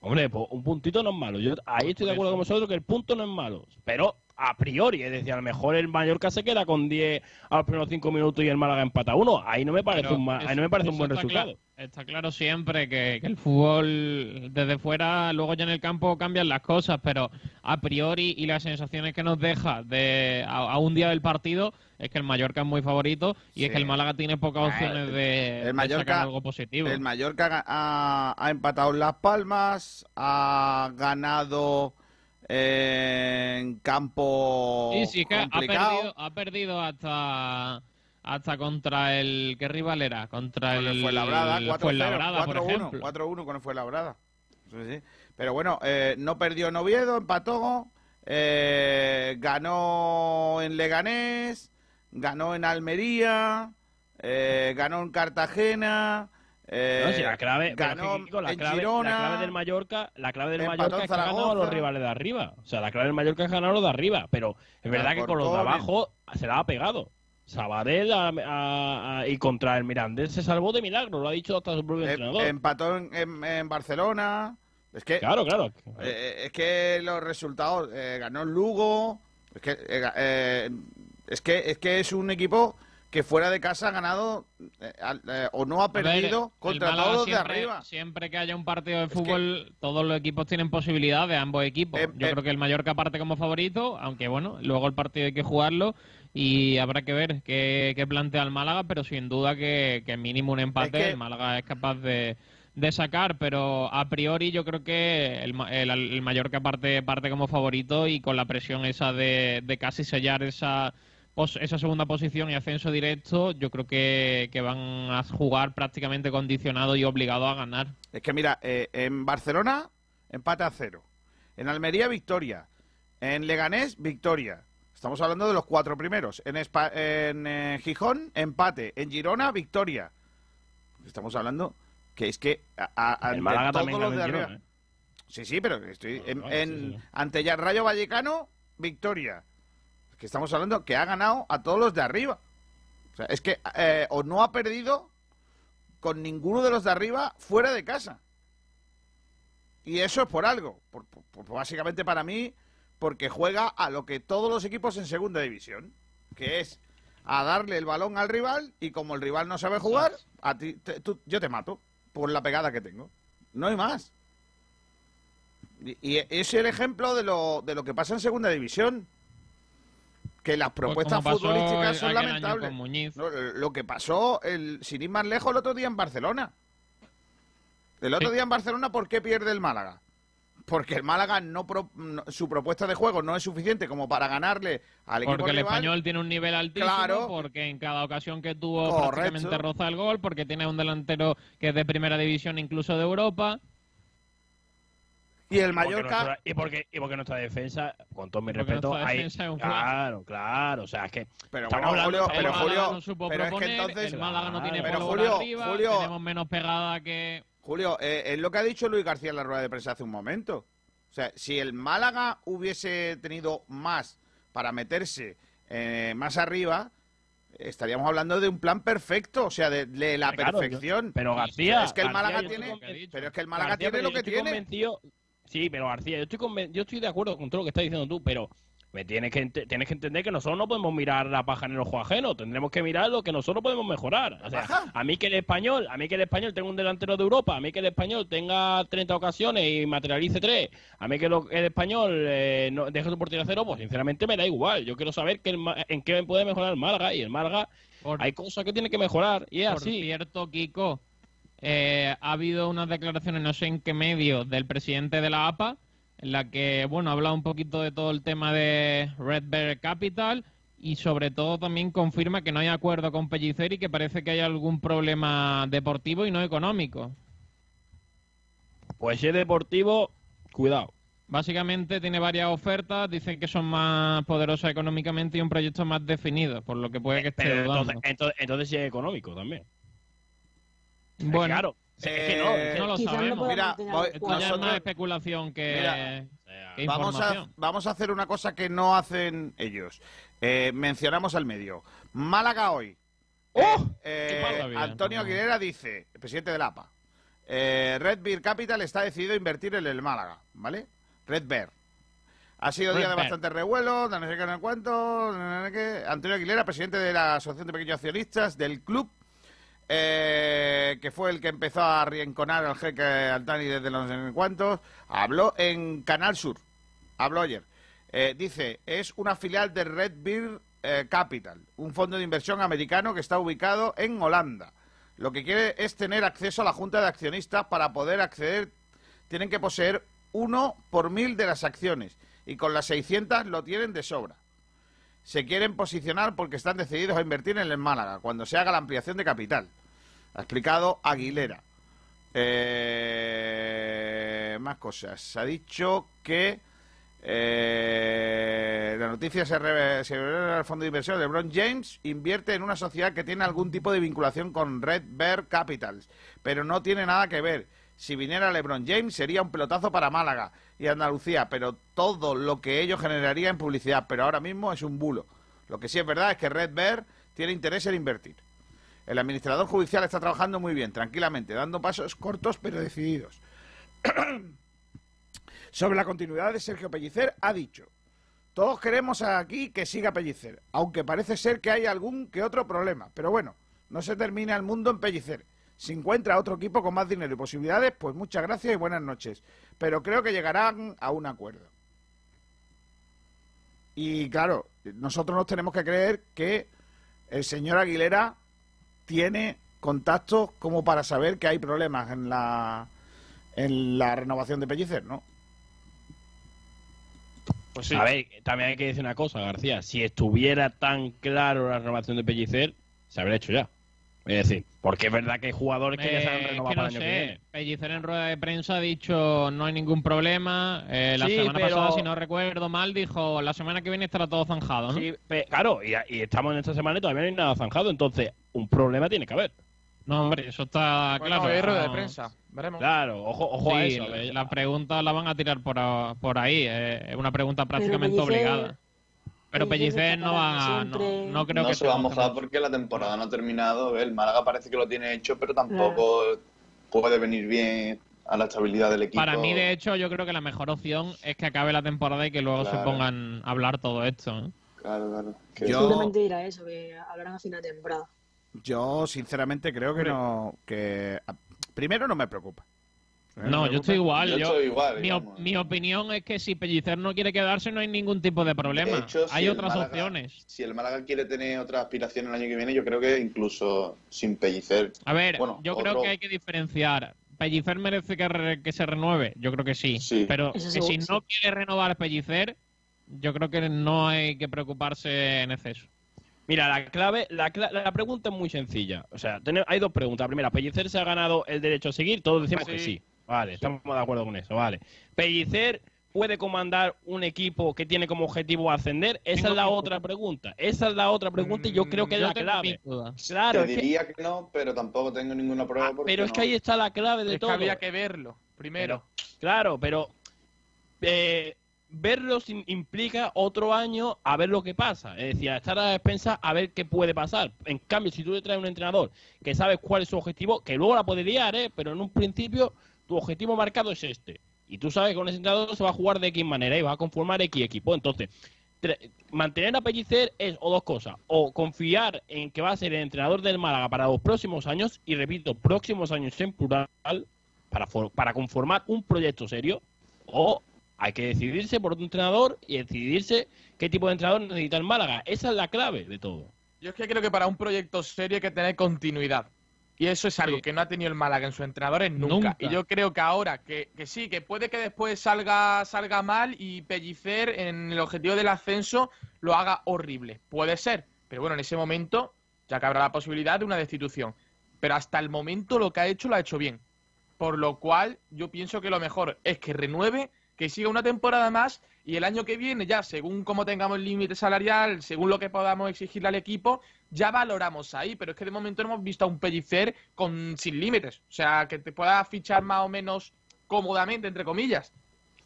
Hombre, pues un puntito no es malo. Yo ahí estoy de acuerdo con vosotros que el punto no es malo. Pero a priori, es decir, a lo mejor el Mallorca se queda con 10 a los primeros 5 minutos y el Málaga empata uno. Ahí no me parece, Pero un, ahí no me parece un buen está resultado. está claro siempre que, que el fútbol desde fuera, luego ya en el campo cambian las cosas, pero a priori y las sensaciones que nos deja de a, a un día del partido es que el Mallorca es muy favorito y es que el Málaga tiene pocas Ah, opciones de, el Mallorca- sacar algo positivo. El Mallorca ha, ha empatado en Las Palmas, ha ganado eh, en campo Sí, sí, que ha complicado. perdido, ha perdido hasta hasta contra el ¿qué rival era? Contra Con el el Fuenlabrada, 4-0, Fuenlabrada, por 4-1, ejemplo. 4-1 con el Fuenlabrada. Sí, sí. Pero bueno, eh, no perdió en Oviedo, empató, eh, ganó en Leganés, ganó en Almería, eh, ganó en Cartagena, eh, No, si la clave, ganó la, en clave, Girona, la clave del Mallorca, la clave del Mallorca es que ha ganado a los rivales de arriba. O sea, la clave del Mallorca es ganar a los de arriba. Pero es verdad que con los de abajo se la ha pegado. Sabadell a- a- a- y contra el Mirandés se salvó de milagro, lo ha dicho hasta su propio em- entrenador. empató en, en- en Barcelona. Es que, Claro, claro. eh, es que los resultados eh, ganó el Lugo. Es que, eh, eh, es que es que es un equipo que fuera de casa ha ganado eh, eh, o no ha ver, perdido contra todos de arriba. Siempre que haya un partido de fútbol, todos los equipos tienen posibilidad de ambos equipos. Em, Yo em- creo que el Mallorca parte como favorito, aunque bueno, luego el partido hay que jugarlo y habrá que ver qué, qué plantea el Málaga, pero sin duda que, que mínimo un empate Es que- el Málaga es capaz de, de sacar, pero a priori yo creo que el, el, el Mallorca parte, parte como favorito y con la presión esa de, de casi sellar esa esa segunda posición y ascenso directo, yo creo que, que van a jugar prácticamente condicionado y obligado a ganar. Es que mira, eh, en Barcelona empate a cero, en Almería victoria, en Leganés victoria. Estamos hablando de los cuatro primeros. En, Espa- en eh, Gijón empate, en Girona victoria. Estamos hablando que es que a, a- El ante Málaga todos también los ganó de en arriba. Girona, ¿eh? Sí, sí, pero estoy en, no, en- sí, sí. ante ya Rayo Vallecano victoria. Que estamos hablando que ha ganado a todos los de arriba. O sea, es que eh, o no ha perdido con ninguno de los de arriba fuera de casa. Y eso es por algo. Por- por- por- básicamente para mí, porque juega a lo que todos los equipos en segunda división, que es a darle el balón al rival y como el rival no sabe jugar, a ti, te- tú- yo te mato por la pegada que tengo. No hay más. Y, y es el ejemplo de lo, de lo que pasa en segunda división. Que las propuestas Pues pasó futbolísticas son lamentables. No, lo que pasó, el, sin ir más lejos, el otro día en Barcelona. El otro Sí. día en Barcelona, ¿por qué pierde el Málaga? Porque el Málaga no, pro- no- su propuesta de juego no es suficiente como para ganarle al equipo Porque el rival. español tiene un nivel altísimo, Claro. porque en cada ocasión que tuvo Correcto. prácticamente roza el gol, porque tiene un delantero que es de primera división incluso de Europa. Y el Porque Mallorca... nuestra- y porque, y porque nuestra defensa, con todo mi Porque respeto, hay- claro, claro, o sea, es que Pero bueno, hablando- Julio, pero Julio, no supo pero es que entonces- el Málaga no tiene Pero Julio, arriba, Julio- tenemos menos pegada que... Julio, eh, es lo que ha dicho Luis García en la rueda de prensa hace un momento. O sea, si el Málaga hubiese tenido más para meterse eh, más arriba, estaríamos hablando de un plan perfecto, o sea, de, de la Claro, perfección. yo- pero García, es que el García, Málaga tiene, pero es que el Málaga García, tiene lo que tiene. Sí, pero García, yo estoy, conven- yo estoy de acuerdo con todo lo que estás diciendo tú, pero me tienes que, tienes que entender que nosotros no podemos mirar la paja en el ojo ajeno, tendremos que mirar lo que nosotros podemos mejorar. O sea, a mí que el español, a mí que el español tenga un delantero de Europa, a mí que el español tenga 30 ocasiones y materialice 3, a mí que lo- el español eh, no, deje su portería a cero, pues sinceramente me da igual. Yo quiero saber que el Ma- en qué puede mejorar el Málaga y el Málaga hay cosas que tiene que mejorar y es Por así. cierto, Kiko, eh, ha habido unas declaraciones, no sé en qué medio, del presidente de la APA, en la que, bueno, ha hablado un poquito de todo el tema de Red Bear Capital y sobre todo también confirma que no hay acuerdo con Pellicer y que parece que hay algún problema deportivo y no económico. Pues si es deportivo, cuidado. Básicamente tiene varias ofertas, dicen que son más poderosas económicamente y un proyecto más definido, por lo que puede que esté Pero entonces, entonces, entonces sí es económico también. Bueno, claro. Es que no, Eh, no lo no sabemos. Mira, voy- es más especulación que, Mira, que Vamos a, vamos a hacer una cosa que no hacen ellos. Eh, mencionamos al medio. Málaga hoy. Eh, eh, ¡Qué pasa bien! Antonio Aguilera dice, el presidente del APA, eh, Red Bear Capital está decidido a invertir en el Málaga, ¿vale? Red Bear. Ha sido Red día de bastante revuelo, no sé qué, no sé cuánto. no sé qué. Antonio Aguilera, presidente de la Asociación de Pequeños Accionistas del club, eh, que fue el que empezó a arrinconar al jeque Altani desde los no sé cuántos, habló en Canal Sur, habló ayer. Eh, dice, es una filial de Red Bear eh, Capital, un fondo de inversión americano que está ubicado en Holanda. Lo que quiere es tener acceso a la junta de accionistas para poder acceder. Tienen que poseer uno por mil de las acciones y con las 600 lo tienen de sobra. Se quieren posicionar porque están decididos a invertir en el Málaga cuando se haga la ampliación de capital. Ha explicado Aguilera. Eh, más cosas. Ha dicho que eh, la noticia se, se revela al fondo de inversión. LeBron James invierte en una sociedad que tiene algún tipo de vinculación con Red Bear Capitals, pero no tiene nada que ver. Si viniera LeBron James sería un pelotazo para Málaga y Andalucía, pero todo lo que ello generaría en publicidad, pero ahora mismo es un bulo. Lo que sí es verdad es que Red Bear tiene interés en invertir. El administrador judicial está trabajando muy bien, tranquilamente, dando pasos cortos pero decididos. Sobre la continuidad de Sergio Pellicer, ha dicho: Todos queremos aquí que siga Pellicer, aunque parece ser que hay algún que otro problema. Pero bueno, no se termina el mundo en Pellicer. Si encuentra otro equipo con más dinero y posibilidades, pues muchas gracias y buenas noches. Pero creo que llegarán a un acuerdo. Y claro, nosotros nos tenemos que creer que el señor Aguilera tiene contactos como para saber que hay problemas en la en la renovación de Pellicer, ¿no? Pues A ver, también hay que decir una cosa, García. Si estuviera tan claro la renovación de Pellicer, se habría hecho ya. Es decir, porque es verdad que hay jugadores que ya se han Eh, renovado que para no el año que viene. sé, Pellicer en rueda de prensa ha dicho no hay ningún problema. Eh, la Sí, semana pero- pasada, si no recuerdo mal, dijo la semana que viene estará todo zanjado, ¿no? Sí, pe- claro, y, y estamos en esta semana y todavía no hay nada zanjado, entonces un problema tiene que haber. No, hombre, eso está Bueno, claro. hay rueda de prensa. Veremos. Claro, ojo, ojo a Sí, eso. a ver. la pregunta la van a tirar por, a- por ahí. eh, Es una pregunta prácticamente Pellicer- obligada. Pero Pellicer no va, no, creo no que se va a mojar porque la temporada no ha terminado. El Málaga parece que lo tiene hecho, pero tampoco puede venir bien a la estabilidad del equipo. Para mí, de hecho, yo creo que la mejor opción es que acabe la temporada y que luego se pongan a hablar todo esto. ¿eh? Claro, claro. Que- Yo- Simplemente dirá eso, que hablarán a final de temporada. Yo, sinceramente, creo que no. que Primero, no me preocupa. No me No, yo estoy igual. Yo yo- estoy igual, mi, op- digamos. mi opinión es que si Pellicer no quiere quedarse, no hay ningún tipo de problema. De hecho, si hay otras Málaga- opciones. Si el Málaga quiere tener otra aspiración el año que viene, yo creo que incluso sin Pellicer. A ver, Bueno, yo otro- creo que hay que diferenciar ¿Pellicer merece que, re- que se renueve? Yo creo que sí. Pero Eso que si sí. no quiere renovar Pellicer, yo creo que no hay que preocuparse en exceso. Mira, la clave, la, cla- la pregunta es muy sencilla. O sea, hay dos preguntas. La primera, ¿Pellicer se ha ganado el derecho a seguir? Todos decimos que sí. Sí. Vale, estamos de acuerdo con eso, vale. ¿Pellicer puede comandar un equipo que tiene como objetivo ascender? Esa Tengo es la otra pregunta. Esa es la otra pregunta y yo creo que es yo la tengo clave. Claro, Te que- diría que... no, pero tampoco tengo ninguna prueba. porque pero es no. que ahí está la clave de Es que todo. había que verlo primero. Claro, pero eh, verlo sin- implica otro año a ver lo que pasa. Es decir, a estar a la despensa a ver qué puede pasar. En cambio, si tú le traes un entrenador que sabes cuál es su objetivo, que luego la puede liar, ¿eh? pero en un principio tu objetivo marcado es este. Y tú sabes que con ese entrenador se va a jugar de X manera y va a conformar X equipo. Entonces, mantener a Pellicer es o dos cosas. O confiar en que va a ser el entrenador del Málaga para los próximos años, y repito, próximos años en plural, para, para conformar un proyecto serio, o hay que decidirse por otro entrenador y decidirse qué tipo de entrenador necesita el Málaga. Esa es la clave de todo. Yo es que creo que para un proyecto serio hay que tener continuidad. Y eso es algo Sí. que no ha tenido el Málaga en sus entrenadores nunca. Nunca. Y yo creo que ahora, que, que sí, que puede que después salga, salga mal y Pellicer en el objetivo del ascenso lo haga horrible. Puede ser. Pero bueno, en ese momento ya que habrá la posibilidad de una destitución. Pero hasta el momento lo que ha hecho lo ha hecho bien. Por lo cual yo pienso que lo mejor es que renueve, que siga una temporada más y el año que viene ya, según cómo tengamos el límite salarial, según lo que podamos exigirle al equipo, ya valoramos ahí. Pero es que de momento no hemos visto a un Pellicer con, sin límites. O sea, que te pueda fichar más o menos cómodamente, entre comillas.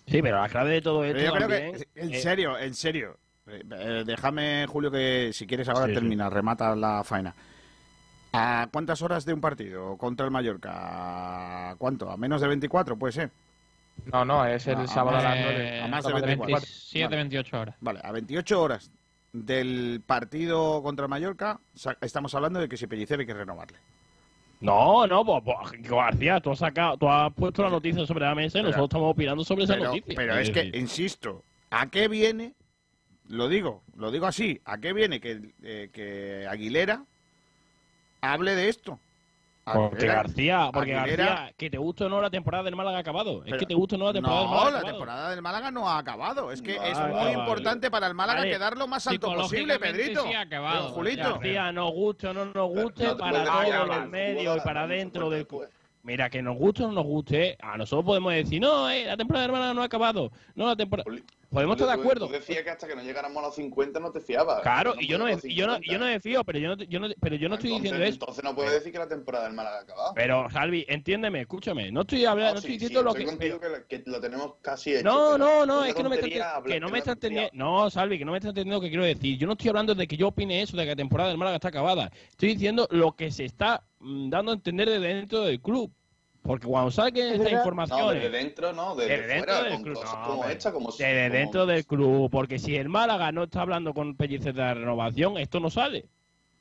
Sí, pero la clave de todo esto Pero yo creo también, que, en eh, serio, en serio. eh, eh, déjame, Julio, que si quieres ahora Sí, sí. termina, remata la faena. ¿A cuántas horas de un partido contra el Mallorca? ¿A ¿Cuánto? ¿A menos de 24? Puede ser. No, no, es el a sábado a más- las nueve. Eh, a más de Sábado 24. 27, Vale. 28 horas. Vale, a 28 horas del partido contra Mallorca, estamos hablando de que si Pellicer hay que renovarle. No, no, pues, pues, García, tú has, sacado, tú has puesto la noticia sobre la mesa y Pero- nosotros estamos opinando sobre esa Pero, noticia. pero es que, insisto, ¿a qué viene? Lo digo, lo digo así, ¿a qué viene que, eh, que Aguilera hable de esto? Porque García, porque Aguilera- García, que te guste o no la temporada del Málaga ha acabado. es Pero- que te guste o no la temporada del No, Málaga ha la acabado. temporada del Málaga no ha acabado. Es que No, es vale, muy vale. importante para el Málaga Vale. quedar lo más alto posible, Pedrito. sí ha acabado, Pero, Julito. García, nos guste o no nos guste, no para todos los el medios y para no dentro del. Mira, que nos guste o no nos guste, a nosotros podemos decir, no, eh, la temporada del Málaga no ha acabado. No, la temporada... Podemos estar de acuerdo. Tú decías que hasta que no llegáramos a los 50 no te fiabas. Claro, No y yo no, me, yo, no, 50. yo no me fío, pero yo no, yo no, pero yo no estoy diciendo eso. Entonces no puedes decir que la temporada del Málaga ha acabado. Pero, Salvi, entiéndeme, escúchame. No estoy hablando, no, sí, estoy sí, diciendo lo estoy que. contigo que, lo- que lo tenemos casi hecho. No, no, no, es que no me está tontería enten- hablar que no me entendiendo. No, Salvi, que no me está entendiendo lo que quiero decir. Yo no estoy hablando de que yo opine eso, de que la temporada del Málaga está acabada. Estoy diciendo lo que se está mm, dando a entender desde dentro del club. Porque cuando saquen estas No, informaciones. desde dentro no, desde, Desde dentro fuera, del con club, cosas no, como esta, como si- Desde como- dentro del club, porque si el Málaga no está hablando con Pellicer de la renovación, esto no sale.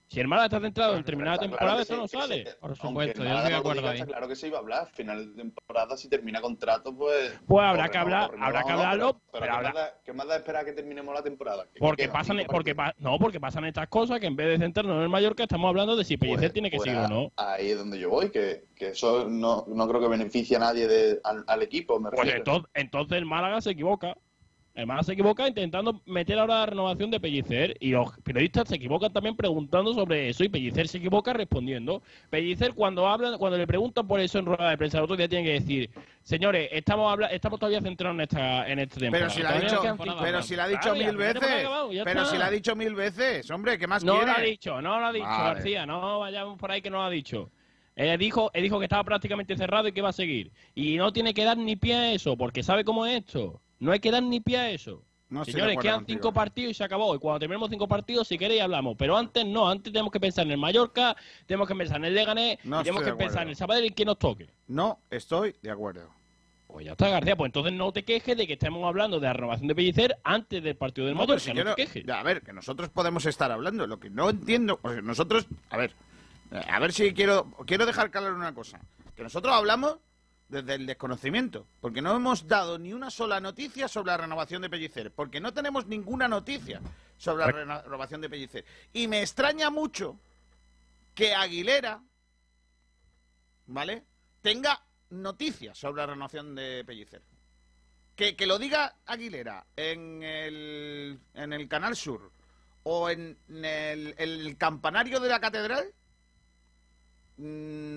Si el Málaga está centrado en terminar la temporada, claro que no sale. Por supuesto, yo estoy de acuerdo ahí. Claro que se iba a hablar. Final de temporada, si termina contrato, pues. Pues habrá que hablar, habrá que hablarlo, Pero, pero ¿qué, habrá- más da, ¿qué más da esperar a que terminemos la temporada? Que Porque pasan, porque pa- no, porque pasan estas cosas que en vez de centrarnos en el Mallorca estamos hablando de si Pellicer Pues- tiene que pues seguir o no. Ahí es donde yo voy, que, que eso no, no creo que beneficie a nadie de, al, al equipo. Me Pues entonces, entonces el Málaga se equivoca. Málaga se equivoca intentando meter ahora la renovación de Pellicer y los periodistas se equivocan también preguntando sobre eso y Pellicer se equivoca respondiendo. Pellicer cuando hablan, cuando le preguntan por eso en rueda de prensa el otro día tiene que decir, señores, estamos habla estamos todavía centrados en esta en esta temporada. Pero si la ha dicho, pero más". si la ha dicho mil veces. Pero si la ha dicho mil veces, hombre, ¿qué más No quiere? lo ha dicho, no lo ha dicho, Vale. García, no vayamos por ahí que no lo ha dicho. Él dijo, él dijo que estaba prácticamente cerrado y que va a seguir. Y no tiene que dar ni pie a eso, porque sabe cómo es esto. No hay que dar ni pie a eso. No Señores, quedan contigo. cinco partidos y se acabó. Y cuando terminemos cinco partidos, si queréis, hablamos. Pero antes no, antes tenemos que pensar en el Mallorca, tenemos que pensar en el Leganés, No y tenemos que pensar en el Sabadell y quien nos toque. No estoy de acuerdo. Pues ya está, García. Pues entonces no te quejes de que estemos hablando de la renovación de Pellicer antes del partido del No, Mallorca. si no te quejes. A ver, que nosotros podemos estar hablando. Lo que no entiendo. o sea, nosotros. A ver. A ver si quiero. Quiero dejar claro una cosa. Que nosotros hablamos desde el desconocimiento. Porque no hemos dado ni una sola noticia sobre la renovación de Pellicer. Porque no tenemos ninguna noticia sobre la reno- renovación de Pellicer. Y me extraña mucho que Aguilera. ¿Vale? Tenga noticias sobre la renovación de Pellicer. Que, que lo diga Aguilera en el, en el Canal Sur o en el, el campanario de la catedral, mm,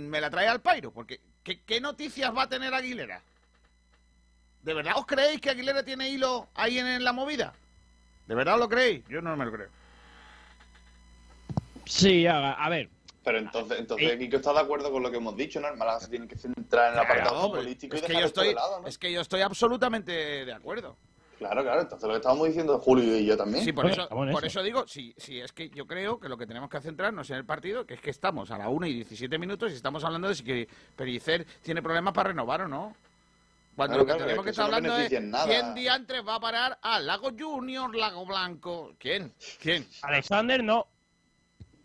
me la trae al pairo. Porque, ¿qué, qué noticias va a tener Aguilera? ¿De verdad os creéis que Aguilera tiene hilo ahí en, en la movida? ¿De verdad lo creéis? Yo no me lo creo. Sí, a, a ver. Pero entonces, Eh, entonces Kiko está de acuerdo con lo que hemos dicho, ¿no? El Málaga se tiene que centrar en el apartado Claro, futbolístico es y que yo estoy, lado, ¿no? es que yo estoy absolutamente de acuerdo. Claro, claro. Entonces lo que estábamos diciendo Julio y yo también. Sí, por, eso, por eso digo, sí, sí, es que yo creo que lo que tenemos que centrarnos en el partido, que es que estamos a la 1 y 17 minutos y estamos hablando de si que Pellicer tiene problemas para renovar o no. Cuando Claro, lo que claro, tenemos es que estar no hablando es nada. quién diantres va a parar a Lago Junior, Lago Blanco. ¿Quién? ¿Quién? Alexander no.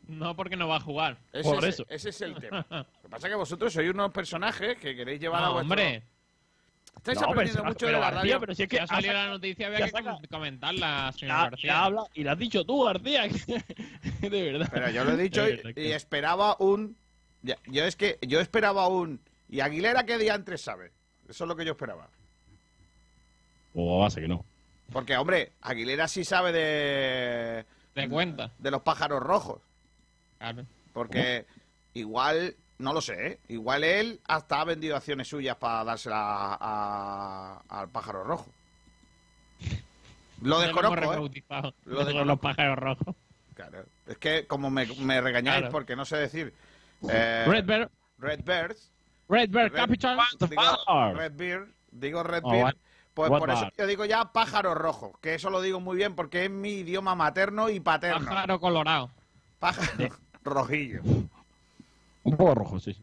No, porque no va a jugar. Ese, Por es, eso. ese es el tema. Lo que pasa es que vosotros sois unos personajes que queréis llevar a vuestro... hombre. Estáis No, aprendiendo pero- mucho pero de la García, radio. pero si es que ha salido la noticia, había que saca- comentarla, señor Ya, García. ya habla, y lo has dicho tú, García. de verdad. Pero yo lo he dicho y, esperaba un... ya, yo es que yo esperaba un... ¿Y Aguilera qué diantres sabe? Eso es lo que yo esperaba. O base que no. Porque, hombre, Aguilera sí sabe de... De cuenta. De los pájaros rojos. Claro. Porque igual, no lo sé, ¿eh? igual él hasta ha vendido acciones suyas para dársela a- al pájaro rojo. Lo desconozco, ¿eh? rebautizado. Lo Los desconozco. pájaros rojos. Claro. Es que como me, me regañáis Claro. porque no sé decir... eh, Red Bear. Red Birds. Red Bear Red- Capital. Digo Red Beard, digo Red Oh, Beard, what- pues what por eso yo digo ya pájaro rojo, que eso lo digo muy bien porque es mi idioma materno y paterno. Pájaro colorado. Pájaro rojillo. Un poco rojo, sí.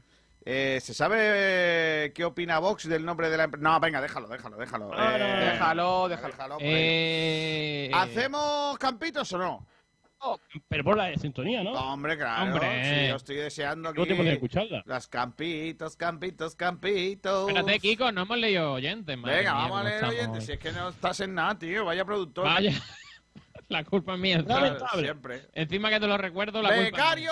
Eh, ¿Se sabe qué opina Vox del nombre de la empresa? No, venga, déjalo, déjalo, déjalo. Ah, no, Eh, déjalo, déjalo. déjalo. Eh, ¿Hacemos campitos o no? Pero por la de sintonía, ¿no? Hombre, claro. Hombre. sí, yo estoy deseando aquí de escucharla. las campitos, campitos, campitos. Espérate, Kiko, no hemos leído oyentes. madre Venga, mía, vamos a leer estamos oyentes. Si es que no estás en nada, tío. Vaya productor. Vaya. La culpa es mía. Claro, encima. siempre. Encima que te lo recuerdo, la culpa es mía.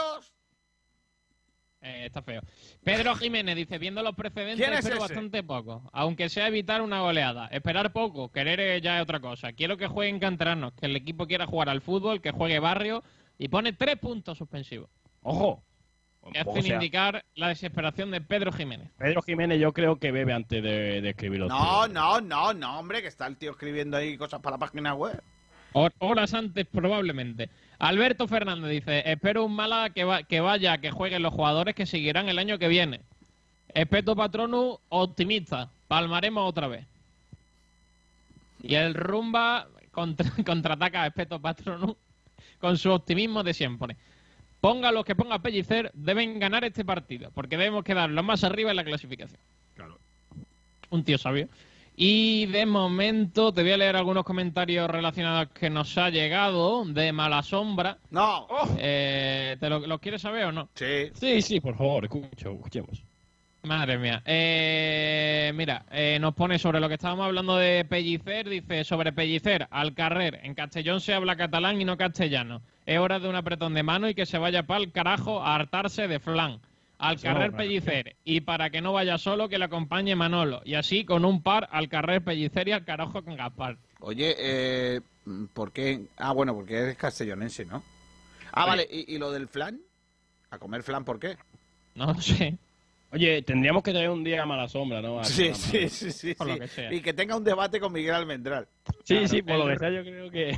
Eh, está feo. Pedro Jiménez dice, viendo los precedentes, ¿Quién es espero ese? bastante poco. Aunque sea evitar una goleada. Esperar poco, querer eh, ya es otra cosa. Quiero que jueguen canteranos, que el equipo quiera jugar al fútbol, que juegue barrio y pone tres puntos suspensivos. Ojo. Que O hacen sea, indicar la desesperación de Pedro Jiménez. Pedro Jiménez yo creo que bebe antes de, de escribir los No, no, no, no, hombre, que está el tío escribiendo ahí cosas para la página web. Hor- Horas antes, probablemente. Alberto Fernández dice: Espero un Málaga que, va- que vaya, que jueguen los jugadores que seguirán el año que viene. Espeto Patronu, optimista. Palmaremos otra vez. Y el Rumba contra- contraataca a Espeto Patronu con su optimismo de siempre. Ponga los que ponga Pellicer, deben ganar este partido, porque debemos quedar lo más arriba en la clasificación. Claro. Un tío sabio. Y de momento te voy a leer algunos comentarios relacionados que nos ha llegado de Mala Sombra. No. Eh, ¿Te lo, los quieres saber o no? Sí. Sí, sí, por favor, escucho, escuchemos. Madre mía. Eh, mira, eh, nos pone sobre lo que estábamos hablando de Pellicer. Dice, sobre Pellicer, al carrer. En Castellón se habla catalán y no castellano. Es hora de un apretón de mano y que se vaya pa'l carajo a hartarse de flan. Al carrer no, Pellicer. Y para que no vaya solo, que le acompañe Manolo. Y así con un par al carrer Pellicer y al carajo con Gaspar. Oye, eh, ¿por qué? Ah, bueno, porque eres castellonense, ¿no? Ah, vale, ¿Y, y lo del flan? ¿A comer flan por qué? No lo sé. Oye, tendríamos que traer un día a mala sombra, ¿no? Sí, sí, sí, sí. Por lo sí. que sea. Y que tenga un debate con Miguel Almendral. Sí, Claro, sí, por lo que sea, yo creo que.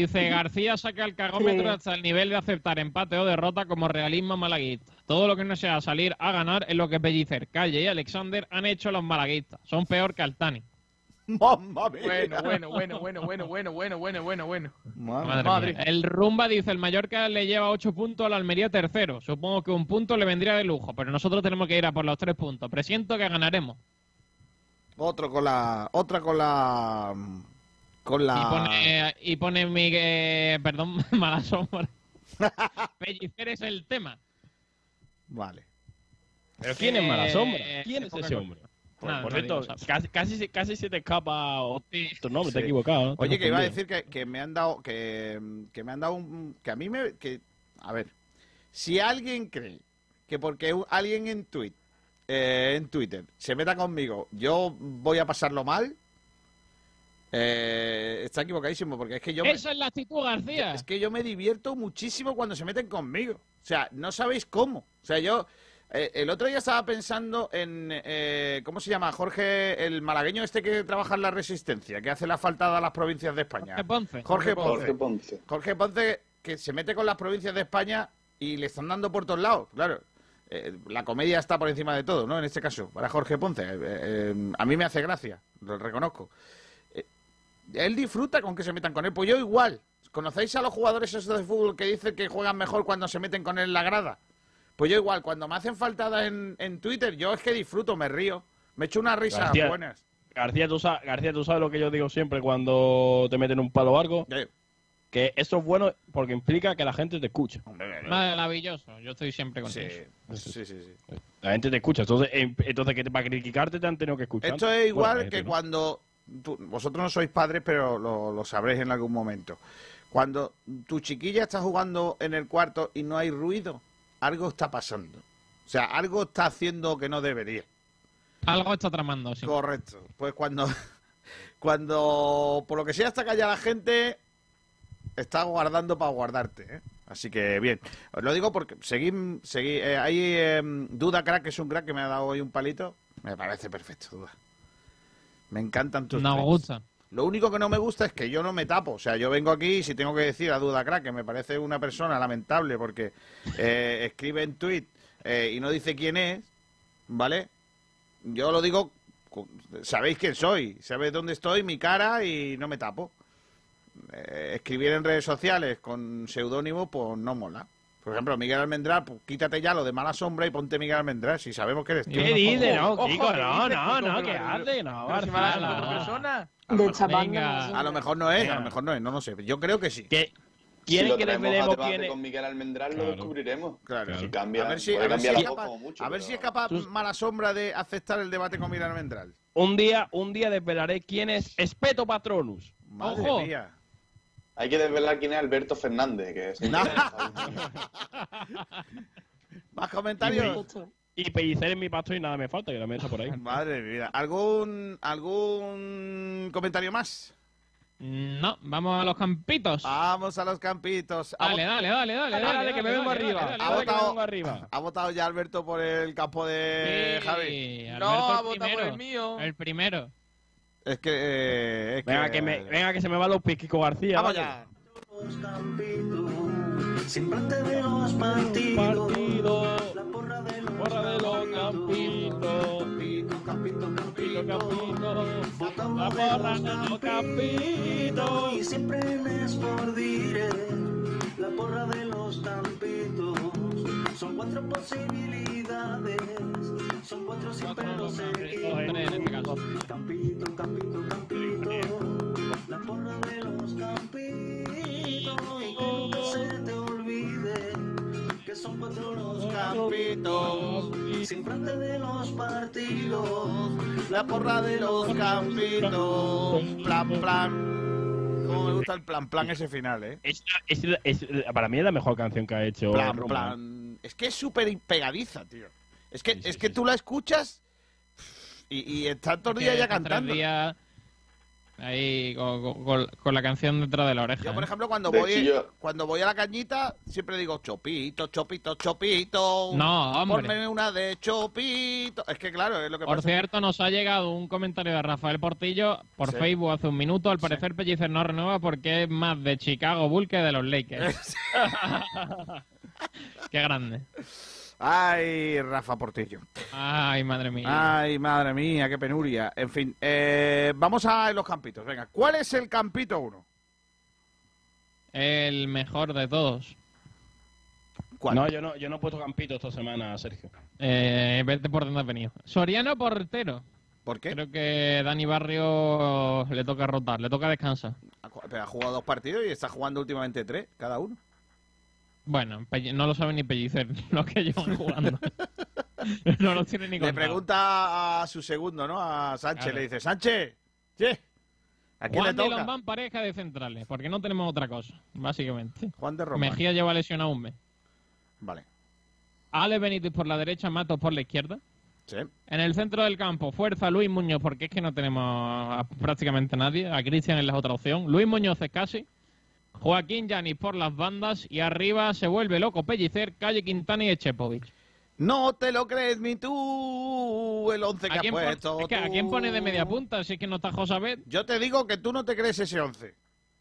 Dice García saca el cagómetro Sí. hasta el nivel de aceptar empate o derrota como realismo malaguista. Todo lo que no sea salir a ganar es lo que Pellicer, Calle y Alexander han hecho los malaguistas. Son peor que Altani. ¡Mamma mía! Bueno, bueno, bueno, bueno, bueno, bueno, bueno, bueno, bueno, bueno. Madre Madre Madre. mía. El Rumba dice, el Mallorca le lleva 8 puntos al Almería tercero. Supongo que un punto le vendría de lujo, pero nosotros tenemos que ir a por los 3 puntos. Presiento que ganaremos. Otro con la... Otra con la... Con la... Y pone, y pone mi... eh, perdón, mala sombra. Pellicer es el tema. Vale. ¿Pero quién es mala Eh, sombra? ¿Quién es poca ese hombre? Por, Nada, por cierto, casi, casi, se- casi se te escapa otro nombre, te he Sí. equivocado. Oye, que iba a decir que, que me han dado... Que, que me han dado un... Que a mí me... Que, a ver. Si alguien cree que porque alguien en tweet eh, en Twitter se meta conmigo, yo voy a pasarlo mal, eh, está equivocadísimo porque es que yo me- Esa es la actitud, García. es que yo me divierto muchísimo cuando se meten conmigo. O sea, no sabéis cómo. O sea, yo eh, el otro día estaba pensando en eh, ¿cómo se llama? Jorge, el malagueño este que trabaja en la Resistencia, que hace la faltada a las provincias de España. Jorge Ponce. Jorge Ponce. Jorge Ponce. Jorge Ponce que se mete con las provincias de España y le están dando por todos lados, claro. Eh, la comedia está por encima de todo, ¿no? En este caso, para Jorge Ponce. Eh, eh, a mí me hace gracia, lo reconozco. Él disfruta con que se metan con él. Pues yo igual. ¿Conocéis a los jugadores esos de fútbol que dicen que juegan mejor cuando se meten con él en la grada? Pues yo igual, cuando me hacen faltadas en, en Twitter, yo es que disfruto, me río. Me echo unas risas García, buenas. García, tú sabes, García, tú sabes lo que yo digo siempre cuando te meten un palo largo. Que eso es bueno porque implica que la gente te escucha. Maravilloso. Yo estoy siempre contigo. Sí, sí, sí. La gente te escucha. Entonces, em- entonces para criticarte te han tenido que escuchar. Esto es igual Bueno, que cuando tú- vosotros no sois padres, pero lo, lo sabréis en algún momento. Cuando tu chiquilla está jugando en el cuarto y no hay ruido, algo está pasando. O sea, algo está haciendo que no debería. Algo está tramando, sí. Correcto. Pues cuando, cuando por lo que sea está callada la gente, está guardando para guardarte. ¿eh? Así que bien. Os lo digo porque seguí, seguí eh, hay eh, Duda Crack, que es un crack que me ha dado hoy un palito. Me parece perfecto, Duda. Me encantan tus Nos gusta. Lo único que no me gusta es que yo no me tapo. O sea, yo vengo aquí y si tengo que decir a Duda Crack, que me parece una persona lamentable porque eh, escribe en tweet eh, y no dice quién es, ¿vale? Yo lo digo, sabéis quién soy, sabéis dónde estoy, mi cara y no me tapo. Eh, escribir en redes sociales con seudónimo, pues no mola. Por ejemplo, Miguel Almendral, pues quítate ya lo de mala sombra y ponte Miguel Almendral, si sabemos que eres tú. ¿Qué dice? No, Ojo, Kiko, ¿qué no, dices, no, no, ¿qué hace? No, si otra persona. De Chapán. Venga. A lo mejor no es, a lo mejor no es, no lo sé. Yo creo que sí. ¿Qué? Si ¿Quieren lo que desvelemos debate quién es? con Miguel Almendral, lo descubriremos. Claro. Si cambia, a ver si, a ver si es capaz, mucho, a ver pero- si es capaz mala sombra de aceptar el debate con Miguel Almendral. Un día, un día desvelaré quién es Espeto Patronus. Madre Ojo. mía. Hay que desvelar quién es Alberto Fernández, que es... ¿Más comentarios? Y pellicer en mi pasto y nada me falta, que la mesa por ahí. Madre mía. ¿Algún, ¿Algún comentario más? No, vamos a los campitos. Vamos a los campitos. Dale, dale, dale, dale, Dale, dale, que me vengo arriba. dale, Ha dale, Dale, que me votado- vengo arriba. ¿Ha votado ya Alberto por el campo de Sí, Javi? Alberto No, ha votado por el mío. El primero. Es que... eh, es Venga, que... que me, venga, que se me van los piquicos García. Vamos ya. Siempre te veo los partidos. Partido. Porra de los campitos. Campito, campito, Campito, campito. Botamos La de porra los de los campitos. campitos. Y siempre Sport Direct, la porra de los campitos. Son cuatro posibilidades. Son cuatro siempre los Tres en este. Campito, campito, campito. La porra de los campitos. Y que no se te olvide que son cuatro los Campitos. Siempre antes de los partidos. La porra de los campitos. Plan, plan. Cómo me gusta el plan, plan ese final, ¿eh? Es, es- es- para mí es la mejor canción que ha hecho Plan, Roma. plan. Es que es súper pegadiza, tío. Es que, es que tú la escuchas y, y estás todo el día ya está cantando. días ahí con, con- la canción detrás de la oreja. Yo, por ¿eh? ejemplo, cuando voy, cuando voy a la cañita, siempre digo chopito, chopito, chopito. No, hombre. Ponme una de chopito. Es que claro, es lo que Por pasa. cierto, nos ha llegado un comentario de Rafael Portillo por Sí. Facebook hace un minuto. Al parecer, Pellicer no renueva porque es más de Chicago Bull que de los Lakers. Qué grande. Ay, Rafa Portillo. Ay, madre mía. Ay, madre mía, qué penuria. En fin, eh, vamos a los campitos. Venga, ¿cuál es el campito uno? El mejor de todos. ¿Cuál? No, yo no, yo no he puesto campito esta semana, Sergio. Eh, vete por dónde has venido. Soriano portero. ¿Por qué? Creo que Dani Barrio le toca rotar, le toca descansar. Pero ha jugado dos partidos y está jugando últimamente tres, cada uno. Bueno, no lo sabe ni Pellicer, lo que llevan jugando. no lo tiene ni Le pregunta a su segundo, ¿no? A Sánchez. Claro. Le dice, Sánchez, ¿sí? ¿A quién Juan le de toca? Lombán pareja de centrales, porque no tenemos otra cosa, básicamente. Juan de Román. Mejía lleva lesionado un mes. Vale. Ale Benítez por la derecha, Matos por la izquierda. Sí. En el centro del campo, fuerza Luis Muñoz, porque es que no tenemos a prácticamente nadie. A Cristian es la otra opción. Luis Muñoz es casi. Joaquín Yanis por las bandas. Y arriba se vuelve loco Pellicer, Calle Quintana y Echepovic. No te lo crees ni tú, el 11 que ¿A has puesto. es que, ¿A quién pone de media punta? Si es que no está Josabet. Yo te digo que tú no te crees ese 11.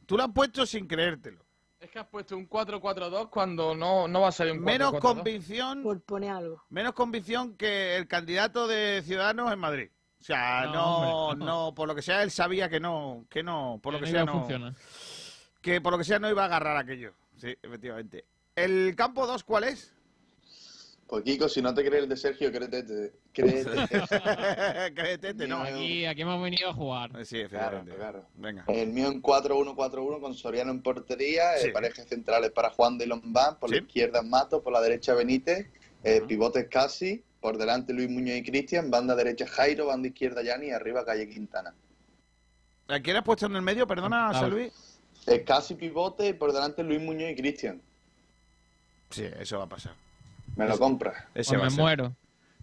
Tú lo has puesto sin creértelo. Es que has puesto un 4-4-2 cuando no, no va a salir un 4 Menos convicción, Por poner algo. menos convicción que el candidato de Ciudadanos en Madrid. O sea, No, no, hombre, no, no. por lo que sea, él sabía que no, que no, por lo que, sea, no, funcionar. Que por lo que sea no iba a agarrar aquello. Sí, efectivamente. ¿El campo 2 cuál es? Pues Kiko, si no te crees el de Sergio, créete. créete. Créete, no. Aquí, aquí hemos venido a jugar. Sí, efectivamente. Venga. El mío en 4-1-4-1 con Soriano en portería, eh, Sí. parejas centrales para Juan de Lombán, por Sí. la izquierda Mato, por la derecha Benítez, eh, pivotes casi, por delante Luis Muñoz y Cristian, banda derecha Jairo, banda izquierda Yani y arriba Calle Quintana. ¿A quién has puesto en el medio? Perdona, Ah, Salvi. Eh, casi pivote, por delante Luis Muñoz y Cristian. Sí, eso va a pasar. ¿Me lo compras? Ese Pues va a me ser. muero.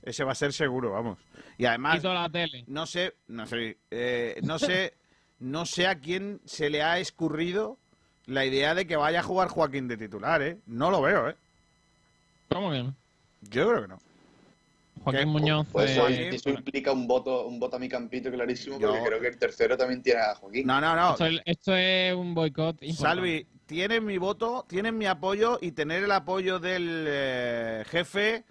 Ese va a ser seguro, vamos. Y además, Quito la tele. no sé, no sé, eh, no sé, no sé a quién se le ha escurrido la idea de que vaya a jugar Joaquín de titular, ¿eh? No lo veo, ¿eh? ¿Cómo que no? Yo creo que no. Joaquín. Muñoz. Pues eso, eh, eso implica un voto, un voto a mi campito clarísimo, porque Yo- creo que el tercero también tiene a Joaquín. No, no, no. esto, es- esto es un boicot. Salvi, tienes mi voto, tienes mi apoyo y tener el apoyo del eh, jefe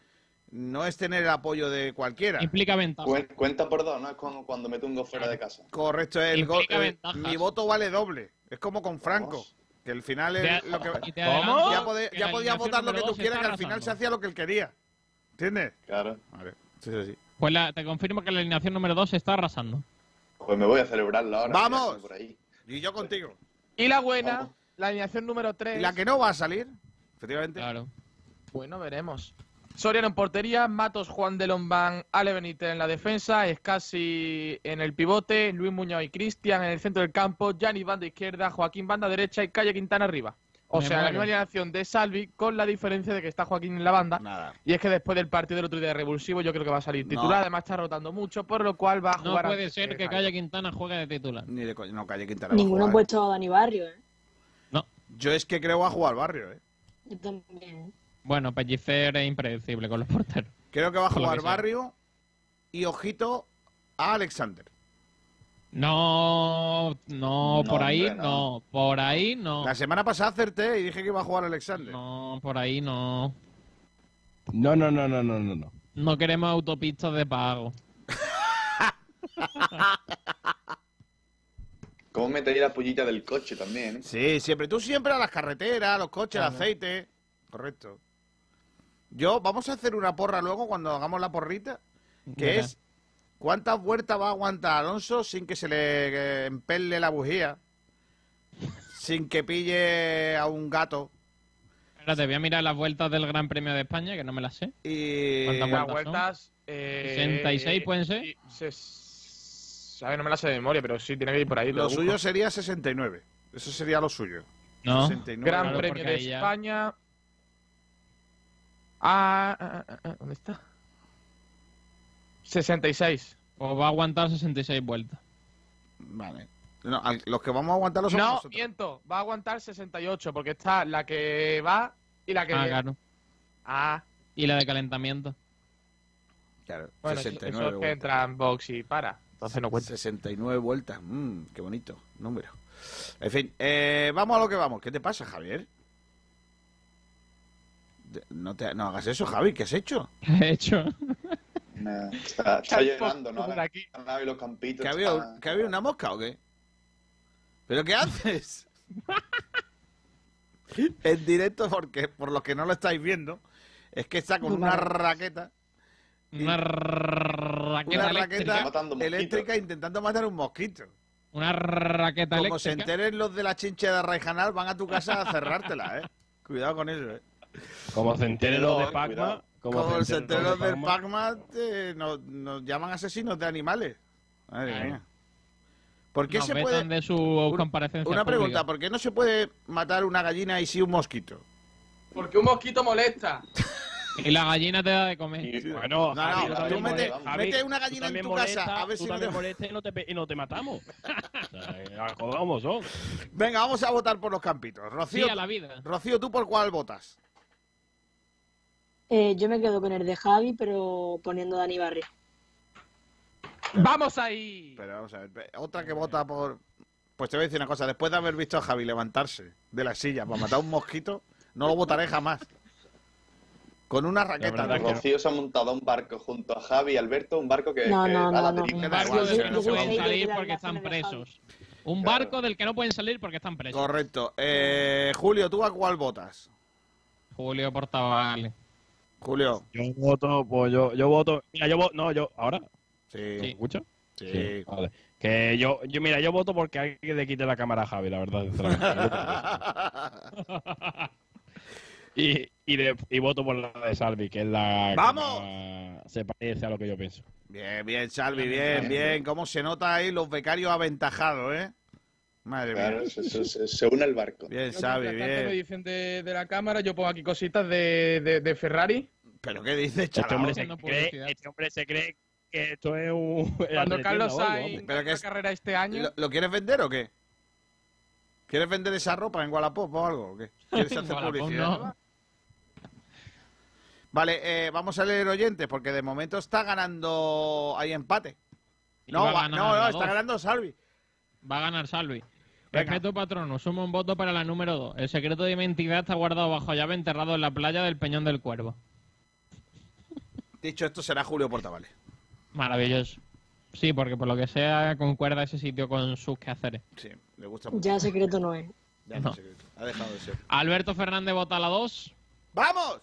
no es tener el apoyo de cualquiera. Implica ventaja. Cuen- Cuenta por dos, ¿no? Es como cuando meto un gol fuera de casa. Correcto, el gol, eh, mi voto vale doble. Es como con Franco, que al final es lo que ¿Cómo? Ya, pode- que ya podías votar lo que tú quieras, que al final se hacía lo que él quería. ¿Entiendes? Claro. Vale, sí, sí, sí. Pues la- te confirmo que la alineación número 2 se está arrasando. Pues me voy a celebrarlo ahora. ¡Vamos! Por ahí. Y yo contigo. Y la buena, la alineación número 3. La que no va a salir, efectivamente. Claro. Bueno, veremos. Soriano en portería, Matos, Juan de Lombán, Ale Benítez en la defensa, Escasi en el pivote, Luis Muñoz y Cristian en el centro del campo, Gianni banda izquierda, Joaquín banda derecha y Calle Quintana arriba. O Me sea, la misma alineación de Salvi con la diferencia de que está Joaquín en la banda. Nada. Y es que después del partido del otro día de revulsivo yo creo que va a salir titular, No. además está rotando mucho, por lo cual va a No jugar puede antes ser que Jairo. Calle Quintana juegue de titular. Ni de no, Calle Quintana. Ninguno ha puesto a Dani Barrio, ¿eh? No. Yo es que creo va a jugar Barrio, ¿eh? Yo también. Bueno, Pellicer es impredecible con los porteros. Creo que va a jugar que. Barrio y ojito a Alexander. No, no, No, por ahí hombre, no. no. Por ahí no. La semana pasada acerté y dije que iba a jugar Alexander. No, por ahí no. No, no, no, no, no, no. no. No queremos autopistas de pago. ¿Cómo metería la pollita del coche también? eh? Sí, siempre. Tú siempre a las carreteras, a los coches, el Claro. aceite. Correcto. Yo, vamos a hacer una porra luego cuando hagamos la porrita, que es cuántas vueltas va a aguantar Alonso sin que se le eh, empelle la bujía, sin que pille a un gato Espérate, voy a mirar las vueltas del Gran Premio de España, que no me las sé. y... ¿Cuántas Las vueltas son? vueltas. eh, 66 pueden ser. y no me las sé de memoria, pero sí, tiene que ir por ahí. Lo suyo sería 69. Eso sería lo suyo. No. 69. Gran Claro, Premio de ya- España. Ah, ah, ah, ah, ¿dónde está? 66. O va a aguantar 66 vueltas. Vale. No, los que vamos a aguantar los No, nosotros. miento. Va a aguantar 68, porque está la que va y la que. Ah, claro. Ah, Y la de calentamiento. Claro, bueno, eso- 69 eso es que entra en box y para. Entonces no cuenta. 69 vueltas. Mmm, qué bonito número. En fin, eh, vamos a lo que vamos. ¿Qué te pasa, Javier? No, te, no hagas eso, Javi. ¿Qué has hecho? ¿Qué he hecho? Nah, está, está llorando, ¿no? Por aquí. La nave y los campitos. ¿Que está- había, ¿Que había una mosca o qué? ¿Pero qué haces? en directo, porque por los que no lo estáis viendo, es que está con una raqueta, Una raqueta una eléctrica. raqueta intentando matar un mosquito. Una raqueta Como se eléctrica. enteren los de la chincha de Raijanal, van a tu casa a cerrártela, ¿eh? Cuidado con eso, ¿eh? Como se enteren los de Pacma. Como enteren los del Pacma. Pacma, te- nos, nos llaman asesinos de animales. Madre Claro. mía. ¿Por qué Nos se puede...? de su Una- comparecencia Una pregunta, pública. ¿por qué no se puede matar una gallina y sí un mosquito? Porque un mosquito molesta. Y la gallina te da de comer. Bueno, No, Javi, no, tú mete- molesta- Javi, mete una gallina en tu molesta, casa, a ver tú si no te- molestas y no te, y no te matamos. O sea, eh, vamos. Venga, vamos a votar por los campitos. Rocío, Sí, a la vida. Rocío, ¿tú por cuál votas? Eh, yo me quedo con el de Javi, pero poniendo a Dani Barrio. ¡Vamos ahí! Pero vamos a ver, ve- otra que vota por... Pues te voy a decir una cosa, después de haber visto a Javi levantarse de la silla para matar a un mosquito, no lo votaré jamás. Con una raqueta. ¿no? que Rocío se ha montado a un barco junto a Javi y Alberto, un barco que, No, que no, va a la no, no. deriva. Barco del que no no se pueden salir porque están presos. Un barco del que no pueden salir porque están presos. Correcto. Eh, Julio, ¿tú a cuál votas? Julio Portavale. Julio. Yo voto, pues yo, yo voto. Mira, yo voto. No, yo. ¿Ahora? Sí. ¿Me escucha? Sí. Vale. Que yo, yo, mira, yo voto porque hay que le quite la cámara a Javi, la verdad. y, y, de- y voto por la de Salvi, que es la. ¡Vamos! se parece a lo que yo pienso. Bien, bien, Salvi, bien, bien. ¿Cómo se nota ahí los becarios aventajados, eh? Madre Claro, mía. se, se- se- se une el barco. Bien, Salvi, tanto, me bien. dicen de, de la cámara, yo pongo aquí cositas de, de, de Ferrari. ¿Pero qué dices, Este chaval? hombre, se cree, este hombre se cree que esto es un. Cuando Carlos Sainz. Pero que es- carrera este año, ¿Lo, lo quieres vender o qué? ¿Quieres vender esa ropa en Wallapop o algo? ¿o qué? ¿Quieres hacer publicidad? no. Vale, eh, vamos a leer oyentes porque de momento está ganando. Hay empate. No, va no, no, está ganando Salvi. Va a ganar Salvi. Venga. Perfecto patrono, suma un voto para la número 2. El secreto de identidad está guardado bajo llave enterrado en la playa del Peñón del Cuervo. Dicho esto, será Julio Portavales. Maravilloso. Sí, porque por lo que sea concuerda ese sitio con sus quehaceres. Sí, le gusta mucho. Ya secreto no es. Ya no. qué- Ha dejado de ser. Alberto Fernández vota a la 2. ¡Vamos!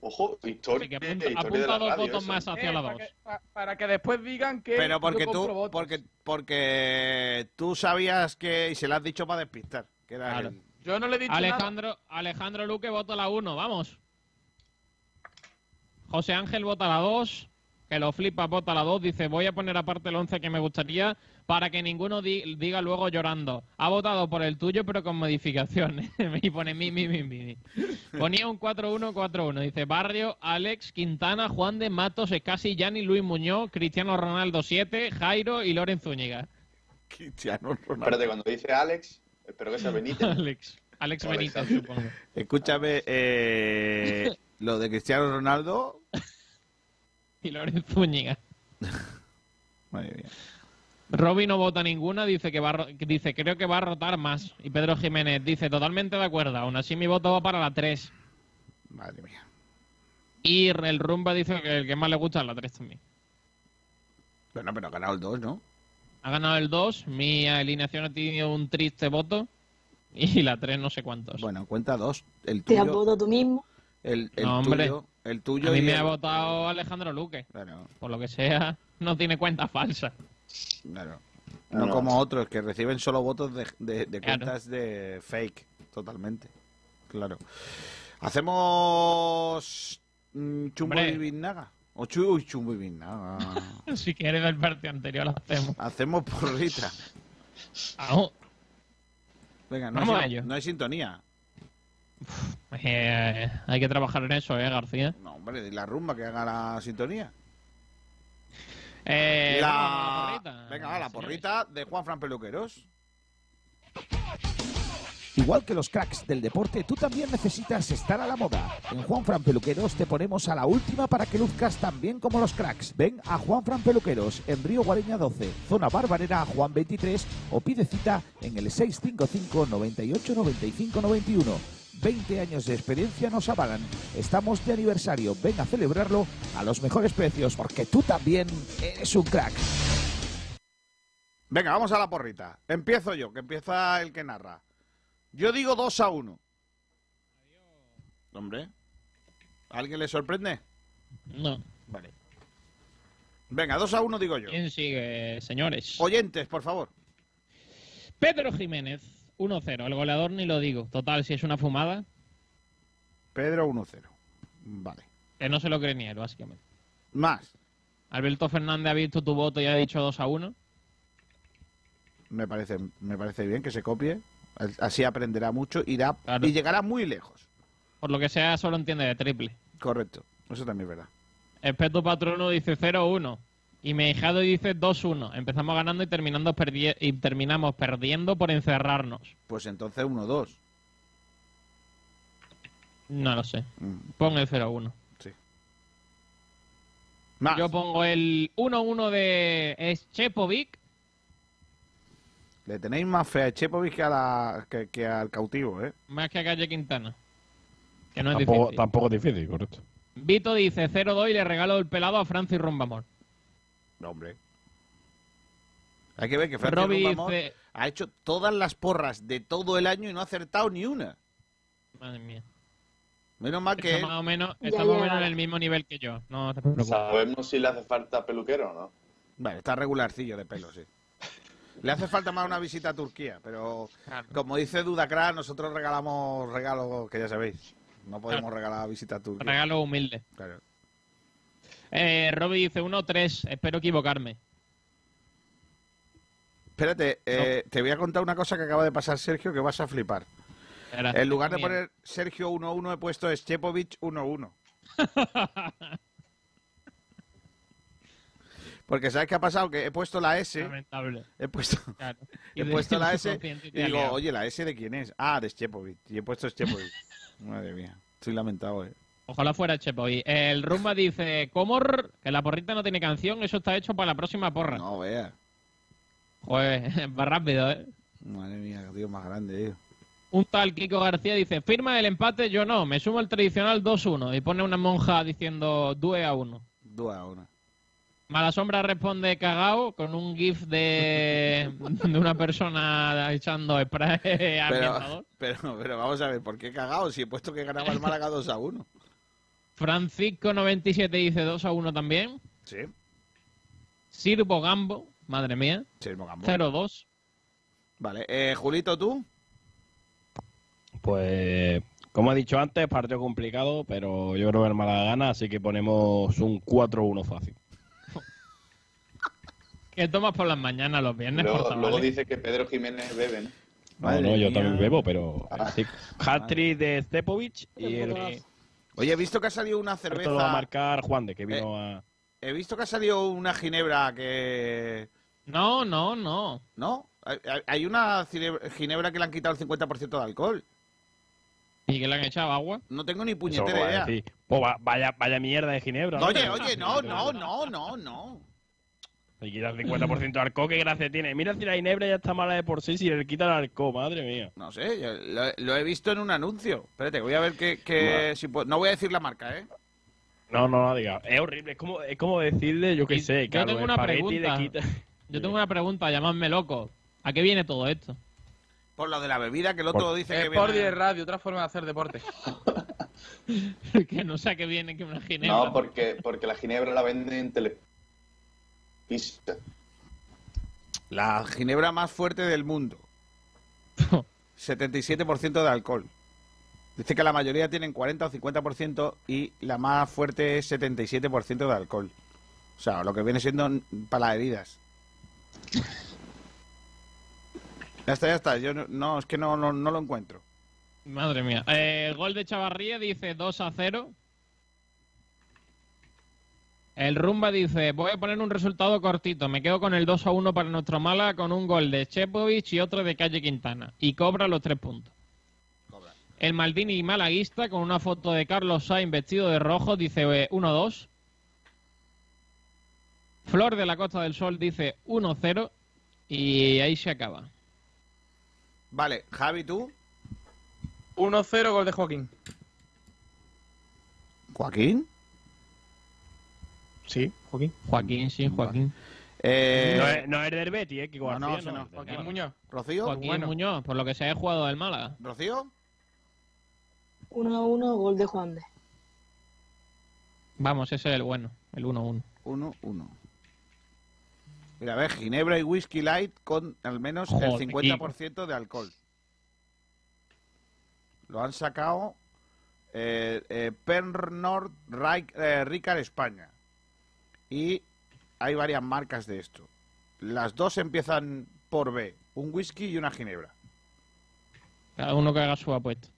Ojo, historia, que apunta, historia de apunta la dos radio, votos eso. más hacia eh, la para, 2. que, pa- para que después digan que Pero porque tú, votos. porque, porque tú sabías que, y se lo has dicho para despistar, que era Claro. el- Yo no le he dicho nada. Alejandro, Alejandro Luque vota a la 1, vamos. José Ángel vota a la 2. Que lo flipa, vota a la 2. Dice, voy a poner aparte el 11 que me gustaría para que ninguno di- diga luego llorando. Ha votado por el tuyo, pero con modificaciones. y pone mi, mi, mi, mi. Ponía un 4-1-4-1. Dice, Barrio, Alex, Quintana, Juan de Matos, Escasi, Yanni, Luis Muñoz, Cristiano Ronaldo 7, Jairo y Loren Zúñiga. Cristiano Ronaldo. Espérate, cuando dice Alex, espero que sea Benítez. Alex. Alex Benítez, supongo. Escúchame, eh, lo de Cristiano Ronaldo. Y Loren Zúñiga. Madre mía. Roby no vota ninguna, dice que va dice creo que va a rotar más. Y Pedro Jiménez dice totalmente de acuerdo, aún así mi voto va para la 3. Madre mía. Y el Rumba dice que el que más le gusta es la 3 también. Bueno, pero ha ganado el 2, ¿no? Ha ganado el 2, mi alineación ha tenido un triste voto. Y la 3 no sé cuántos. Bueno, cuenta dos. El Te has tuyo, votado tú mismo. el, el No, hombre. El tuyo a mí y me el- ha votado Alejandro Luque. Bueno, Por lo que sea, no tiene cuenta falsa. claro. No, No no. como otros que reciben solo votos de, de- de Claro. cuentas de fake, totalmente. Claro. Hacemos mm, chumbo Hombre. y vinaga. O chu, uy, chumbo y vinaga. si quieres del partido anterior lo hacemos. Hacemos porrita. Vamos. Venga, no, Vamos hay, a ello. no hay sintonía. Eh, hay que trabajar en eso, eh, García. No, hombre, de la rumba que haga la sintonía. Eh, la... porrita, Venga, va, la porrita de Juan Fran Peluqueros. Igual que los cracks del deporte, tú también necesitas estar a la moda. En Juan Fran Peluqueros te ponemos a la última para que luzcas tan bien como los cracks. Ven a Juan Fran Peluqueros en Río Guareña 12, zona Barbarera Juan 23 o pide cita en el 655 98 95 91. 20 años de experiencia nos avalan. Estamos de aniversario. Ven a celebrarlo a los mejores precios porque tú también eres un crack. Venga, vamos a la porrita. Empiezo yo, que empieza el que narra. Yo digo 2 a 1. Hombre. ¿A ¿Alguien le sorprende? No. Vale. Venga, 2 a 1 digo yo. ¿Quién sigue, señores? Oyentes, por favor. Pedro Jiménez, 1-0. El goleador ni lo digo. Total, si es una fumada, Pedro 1-0. Vale. que no se lo cree ni él, básicamente. Más. Alberto Fernández ha visto tu voto y ha dicho 2 a 1. Me parece, me parece bien que se copie. Así aprenderá mucho irá, Claro. y llegará muy lejos. Por lo que sea, solo entiende de triple. Correcto, eso también es verdad. Espeto Patrono dice 0-1. Y Meijado dice 2-1. Empezamos ganando y, terminando perdi- y terminamos perdiendo por encerrarnos. Pues entonces 1-2. No lo sé. Mm. Pon el 0-1. Sí. Yo pongo el 1-1 de Schepovic. Le tenéis más fe a Chepovic que, a la, que, que al cautivo, ¿eh? Más que a Calle Quintana. Que no es Tampoco, difícil. tampoco es difícil, correcto. Vito dice 0-2 y le regalo el pelado a Francis Rombamor. No, hombre. Hay que ver que Francis dice- ha hecho todas las porras de todo el año y no ha acertado ni una. Madre mía. Menos mal que Está más o menos, Ya está más o menos llegará. en el mismo nivel que yo. No te preocupes. Sabemos si le hace falta peluquero o no. Vale, está regularcillo de pelo, sí. Le hace falta más una visita a Turquía, pero como dice Dudacra, nosotros regalamos regalos que ya sabéis. No podemos regalar visita a Turquía. Regalo humilde. Claro. Eh, Robbie dice 1-3. Espero equivocarme. Espérate, eh, te voy a contar una cosa que acaba de pasar, Sergio, que vas a flipar. En lugar de poner Sergio 1-1, he puesto Schepovic 1-1. Porque ¿sabes qué ha pasado? Que he puesto la S. Lamentable. He puesto, Claro. He puesto la S y digo, oye, ¿la S de quién es? Ah, de Schepovic. Y he puesto Schepovic. Madre mía, estoy lamentado, eh. Ojalá fuera Chepoy. El Rumba dice, Comor, que la porrita no tiene canción, eso está hecho para la próxima porra. No, vea. Joder, va rápido, ¿eh? Madre mía, qué tío más grande, tío. Un tal Kiko García dice, firma el empate, yo no, me sumo el tradicional 2-1. Y pone una monja diciendo 2 a 1. Dos a una. Mala Sombra responde cagao con un gif de, de una persona echando spray Pero, pero, pero vamos a ver, ¿por qué cagado? Si he puesto que ganaba el Málaga 2 a 1. Francisco97 dice 2 a 1 también. Sí. Sirvo Gambo, madre mía, Sirvo Gambo. 0-2. Vale, eh, Julito, ¿tú? Pues, como he dicho antes, partido complicado, pero yo creo que el Málaga gana, así que ponemos un 4-1 fácil. ¿Qué tomas por las mañanas los viernes? Luego, por luego favor? dice que Pedro Jiménez bebe, ¿no? No, no, yo también bebo, pero... Ah. sí. Hat-trick de Stepovic y el... Oye, he visto que ha salido una Esto lo va a cerveza. marcar Juan de, que vino a... He visto que ha salido una ginebra que. No, no, no. ¿No? Hay, una ginebra que le han quitado el 50% de alcohol. ¿Y que le han echado agua? No tengo ni puñetera idea. Pues va- vaya, vaya mierda de Ginebra. ¿no? Oye, oye, no, no, no, no, no. Le quita el 50% de alcohol, qué gracia tiene. Mira si la Ginebra ya está mala de por sí, si le quita el alcohol, madre mía. No sé, yo lo, lo he visto en un anuncio. Espérate, voy a ver que, que si puedo- No voy a decir la marca, ¿eh? No, no, no diga. Es horrible, es como, es como decirle, yo qué Y sé, yo claro, tengo una pregunta. quita- Yo tengo una pregunta, llamadme loco. ¿A qué viene todo esto? Por lo de la bebida, que el otro Por- dice que viene... y radio, otra forma de hacer deporte. que no sé a qué viene que una ginebra. No, porque, porque la ginebra la venden en La ginebra más fuerte del mundo. 77% de alcohol. Dice que la mayoría tienen 40 o 50% y la más fuerte es 77% de alcohol. O sea, lo que viene siendo para las heridas. Ya está, ya está. Yo no, no, es que no, no, no lo encuentro. Madre mía. Eh, el gol de Chavarría dice 2 a 0. El Rumba dice, voy a poner un resultado cortito. Me quedo con el 2 a 1 para nuestro Mala con un gol de Chepovic y otro de Calle Quintana. Y cobra los tres puntos. El Maldini malaguista con una foto de Carlos Sainz vestido de rojo dice eh, 1-2. Flor de la Costa del Sol dice 1-0. Y ahí se acaba. Vale, Javi, ¿tú? 1-0 gol de Joaquín. ¿Joaquín? Sí, Joaquín. Joaquín, sí, Joaquín. Eh, No, es, no es del Betis, eh, Kiko No, no, García, no. es del Joaquín Málaga. Muñoz. ¿Rocío? Joaquín bueno. Muñoz, por lo que se ha jugado del Málaga. ¿Rocío? 1 a 1, gol de Juan de. Vamos, ese es el bueno, el 1-1. 1-1. Mira, a ver, Ginebra y Whisky Light con al menos Joder, el 50% de alcohol. Lo han sacado eh, eh, Pernod eh, Ricard España. Y hay varias marcas de esto. Las dos empiezan por B, un whisky y una ginebra. Cada uno que haga su apuesta.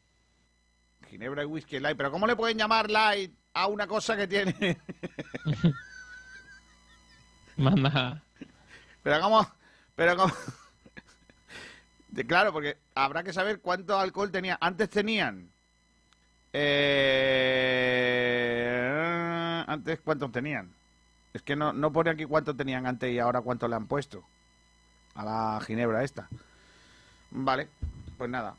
Ginebra y whisky light. Pero ¿cómo le pueden llamar light a una cosa que tiene? Manda. pero cómo, pero cómo. De- claro, porque habrá que saber cuánto alcohol tenía. Antes tenían. eh, antes cuántos tenían. Es que no, no pone aquí cuánto tenían antes y ahora cuánto le han puesto a la ginebra esta. Vale, pues nada.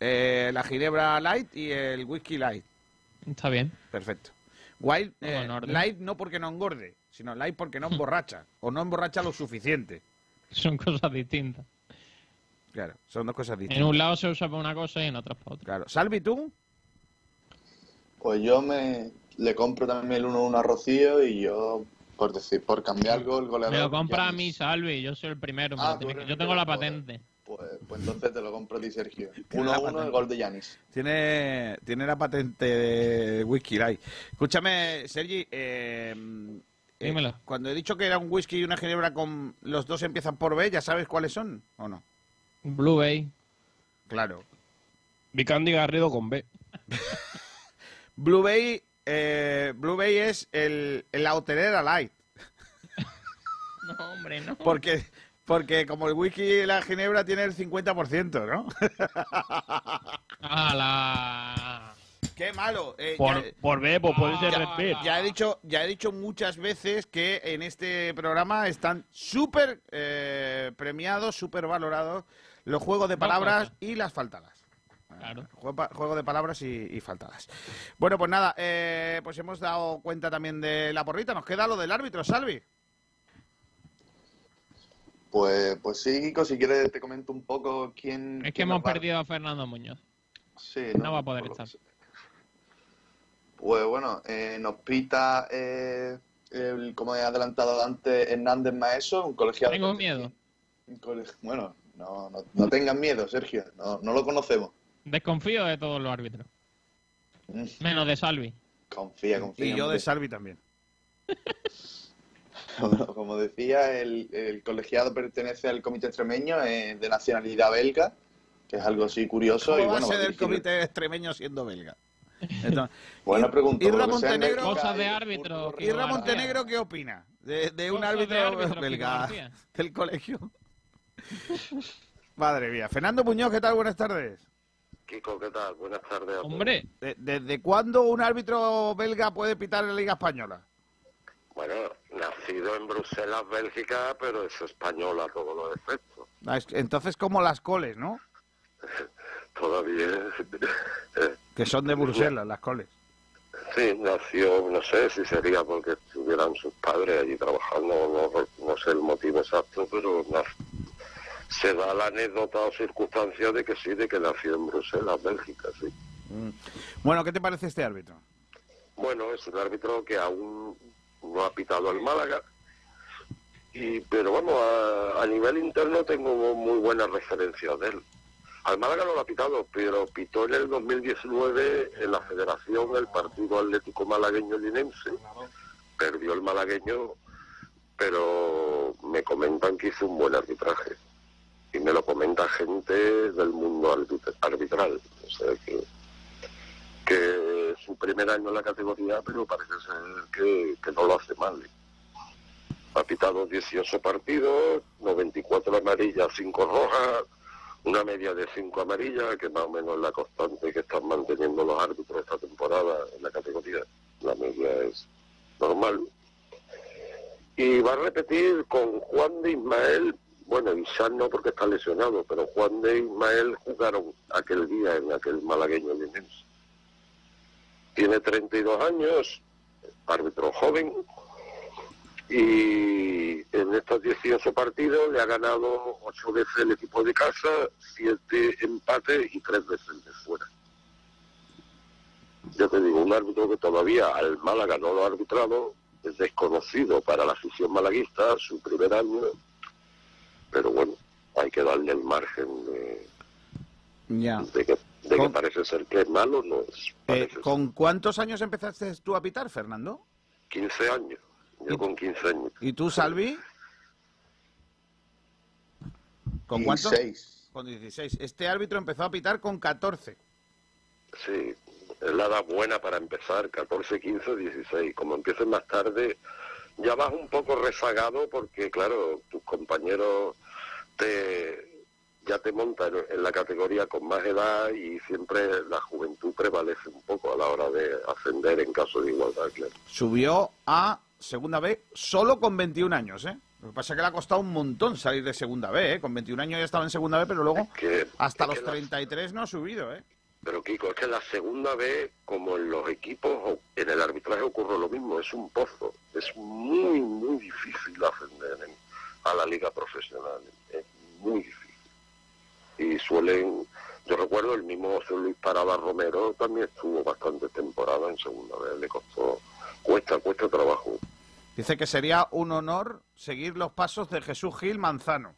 Eh, la ginebra light y el whisky light. Está bien. Perfecto. Wild, eh, light no porque no engorde, sino light porque no emborracha. o no emborracha lo suficiente. Son cosas distintas. Claro, son dos cosas distintas. En un lado se usa para una cosa y en otras para otra. Claro. Salvi, ¿tú? Pues yo me le compro también el 1-1 a Rocío y yo, por decir, por cambiar algo, el goleador. Me lo compra a mí, Salvi. Yo soy el primero. me Ah, eres Yo tengo la primero, patente. Pues, pues entonces te lo compro a ti, Sergio. Tiene la 1-1 el gol de Yanis. Tiene, tiene la patente de whisky light. Escúchame, Sergi. eh, eh, Dímelo. cuando he dicho que era un whisky y una ginebra con los dos empiezan por B, ¿ya sabes cuáles son o no? Blue Bay. Claro. Vicandi Garrido con B. Blue Bay, eh, Blue Bay es el, la hotelera light. No, hombre, no. Porque, porque como el whisky y la ginebra tiene el 50%, ¿no? ¡Hala! ¡Qué malo! Eh, Por, ya- por B, pues puede ser ya, ya he dicho, ya he dicho muchas veces que en este programa están súper eh, premiados, súper valorados los juegos de palabras y las faltadas. Claro. Juego, de palabras y, y faltadas. Bueno, pues nada, eh, pues hemos dado cuenta también de la porrita. Nos queda lo del árbitro, Salvi. Pues, pues sí, Kiko, si quieres te comento un poco quién... Es que quién hemos va- perdido a Fernando Muñoz. Sí, No va a poder estar. Pues bueno, eh, nos pita, eh, el, como he adelantado antes, Hernández Maeso, un colegiado. Tengo miedo. un Bueno, no, no, no tengan miedo, Sergio, no, no lo conocemos. Desconfío de todos los árbitros. Menos de Salvi. Confía, confía. Y yo de. Salvi también. Bueno, como decía, el, el colegiado pertenece al comité extremeño eh, de nacionalidad belga, que es algo así curioso. ¿Cómo y va bueno, a ser va a el dirigir- comité extremeño siendo belga? Entonces, Buena pregunta. Irra Montenegro- Cosas de árbitro. Irra. Montenegro, ¿qué opina de, de un de árbitro, belga del colegio? Madre mía. Fernando Muñoz, ¿qué tal? Buenas tardes. Kiko, ¿qué tal? Buenas tardes. a todos. Hombre, De- ¿Desde cuándo un árbitro belga puede pitar en la Liga Española? Bueno, nacido en Bruselas, Bélgica, pero es español a todos los efectos. Ah, es- Entonces, como las coles, ¿no? Todavía. Que son de Bruselas, las coles. sí, nació, no sé si sería porque estuvieran sus padres allí trabajando, no, no sé el motivo exacto, pero na- se da la anécdota o circunstancia de que sí, de que nació en Bruselas, Bélgica, sí. Mm. Bueno, ¿qué te parece este árbitro? Bueno, es un árbitro que aún no ha pitado al Málaga. Y, pero bueno, a, a nivel interno tengo muy buenas referencias de él. Al Málaga no lo ha pitado, pero pitó en el 2019 en la federación el partido atlético malagueño linense. Perdió el malagueño, pero me comentan que hizo un buen arbitraje. Y me lo comenta gente del mundo arbit- arbitral. O sea que que es su primer año en la categoría, pero parece ser que, que no lo hace mal. Ha pitado 18 partidos, 94 amarillas, 5 rojas, una media de 5 amarillas, que más o menos es la constante que están manteniendo los árbitros esta temporada en la categoría. La media es normal. Y va a repetir con Juan de Ismael, bueno, Ishan no porque está lesionado, pero Juan de Ismael jugaron aquel día en aquel malagueño linense. Tiene 32 años, árbitro joven, y en estos 18 partidos le ha ganado 8 veces el equipo de casa, 7 empates y 3 veces de fuera. Yo te digo, un árbitro que todavía al Málaga no lo ha arbitrado, es desconocido para la afición malaguista, su primer año, pero bueno, hay que darle el margen de, Ya. de que, de que Con- parece ser que es malo, no es. Eh, ¿Con cuántos años empezaste tú a pitar, Fernando? 15 años, yo con 15 años. ¿Y tú, Salvi? ¿Con cuánto? 16. Con 16. Este árbitro empezó a pitar con 14. Sí, es la edad buena para empezar, 14, 15, 16. Como empieces más tarde, ya vas un poco rezagado porque, claro, tus compañeros te ya te montan en la categoría con más edad y siempre la juventud prevalece un poco a la hora de ascender en caso de igualdad, claro. Subió a segunda B solo con 21 años, ¿eh? Lo que pasa es que le ha costado un montón salir de segunda B, ¿eh? Con 21 años ya estaba en segunda B, pero luego Que- hasta es los la- 33 no ha subido, ¿eh? Pero Kiko, es que la segunda vez, como en los equipos, en el arbitraje ocurre lo mismo, es un pozo. Es muy, muy difícil ascender en- a la liga profesional. Es muy difícil. Y suelen, yo recuerdo el mismo José Luis Parada Romero también estuvo bastante temporada en segunda vez, le costó, cuesta, cuesta trabajo. Dice que sería un honor seguir los pasos de Jesús Gil Manzano.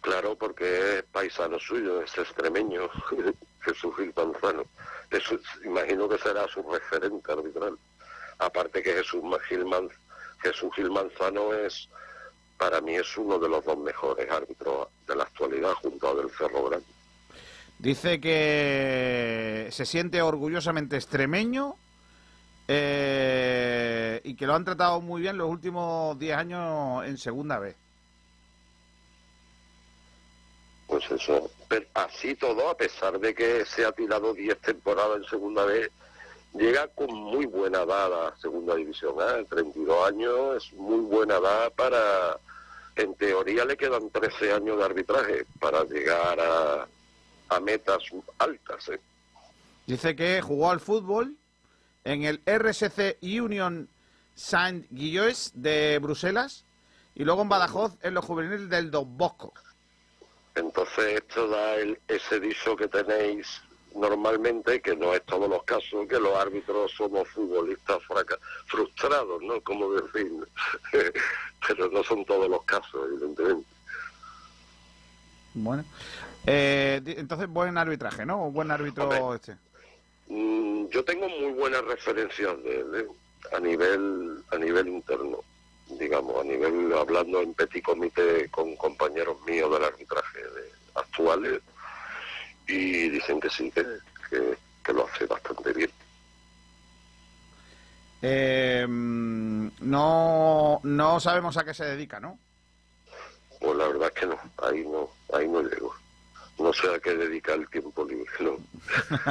Claro, porque es paisano suyo, es extremeño, Jesús Gil Manzano. Eso imagino que será su referente arbitral. Aparte que Jesús Gil, Man- Jesús Gil Manzano es, para mí es uno de los dos mejores árbitros de la actualidad junto a Del Cerro Grande. Dice que se siente orgullosamente extremeño eh, y que lo han tratado muy bien los últimos 10 años en segunda vez. Pues eso, pero así todo, a pesar de que se ha tirado 10 temporadas en segunda vez, llega con muy buena edad a segunda división, ¿eh? 32 años, es muy buena edad para, en teoría le quedan 13 años de arbitraje para llegar a, a metas altas, ¿eh? Dice que jugó al fútbol en el RSC Union Saint Gillois de Bruselas y luego en Badajoz en los juveniles del Don Bosco. Entonces esto da el- ese dicho que tenéis normalmente, que no es todos los casos, que los árbitros somos futbolistas frustrados, ¿no? Como decir, pero no son todos los casos, evidentemente. Bueno, eh, entonces buen arbitraje, ¿no? Buen árbitro este. Mm, yo tengo muy buenas referencias de a nivel a nivel interno, digamos, a nivel hablando en petit comité con compañeros míos del arbitraje de- actuales y dicen que sí, que, que, que lo hace bastante bien. Eh, no, no sabemos a qué se dedica, ¿no? Pues la verdad es que no, ahí no, ahí no llego. No sé a qué dedicar el tiempo libre, no.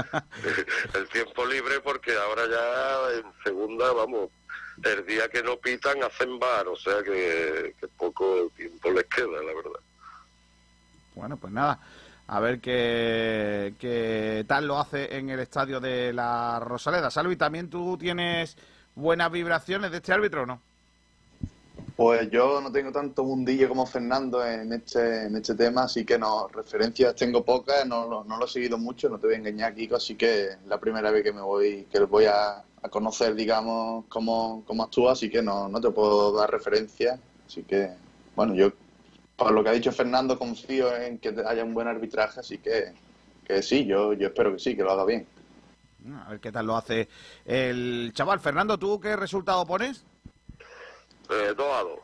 el tiempo libre porque ahora ya en segunda, vamos, el día que no pitan hacen bar, o sea que, que poco tiempo les queda, la verdad. Bueno, pues nada, a ver qué, qué tal lo hace en el estadio de la Rosaleda. Salvi, ¿también tú tienes buenas vibraciones de este árbitro o no? Pues yo no tengo tanto mundillo como Fernando en este, en este tema, así que no, referencias tengo pocas, no, lo- no lo he seguido mucho, no te voy a engañar, Kiko, así que la primera vez que me voy, que voy a, a conocer, digamos, cómo, cómo actúa, así que no, no te puedo dar referencias, así que, bueno, yo, por lo que ha dicho Fernando, confío en que haya un buen arbitraje, así que, que sí, yo, yo espero que sí, que lo haga bien. A ver qué tal lo hace el chaval. Fernando, ¿tú qué resultado pones? Eh, dos a dos.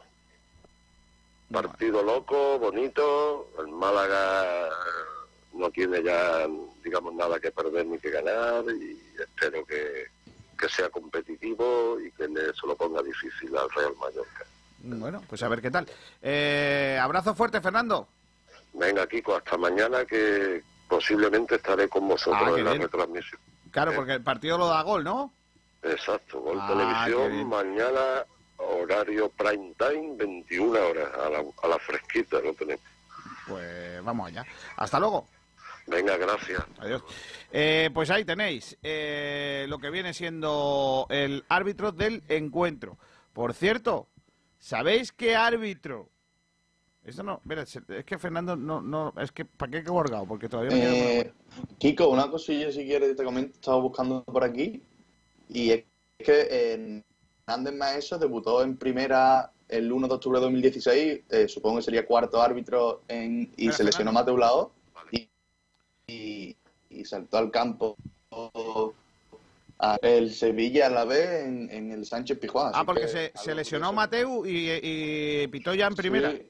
Partido loco, bonito, el Málaga no tiene ya, digamos, nada que perder ni que ganar y espero que, que sea competitivo y que se lo ponga difícil al Real Mallorca. Bueno, pues a ver qué tal. Eh, abrazo fuerte, Fernando. Venga, Kiko, hasta mañana que posiblemente estaré con vosotros Ah, en la bien. retransmisión. Claro, porque el partido lo da gol, ¿no? Exacto, Gol Ah, Televisión, mañana horario prime time, 21 horas, a la, a la fresquita lo tenemos. Pues vamos allá. Hasta luego. Venga, gracias. Adiós. Eh, pues ahí tenéis eh, lo que viene siendo el árbitro del encuentro. Por cierto, ¿sabéis qué árbitro? Esto no, mira, es que Fernando no, no, es que ¿para qué he? Porque todavía no queda Eh, Kiko, una cosilla si quieres te comento, estaba buscando por aquí y es que eh, Hernández Maeso debutó en primera el 1 de octubre de 2016, eh, supongo que sería cuarto árbitro en, y se lesionó. Mateo Lao y, y, y saltó al campo a el Sevilla a la vez en, en el Sánchez Pijuán. Ah, porque que se, se lesionó. Mateu y, y pitó ya en primera. Sí,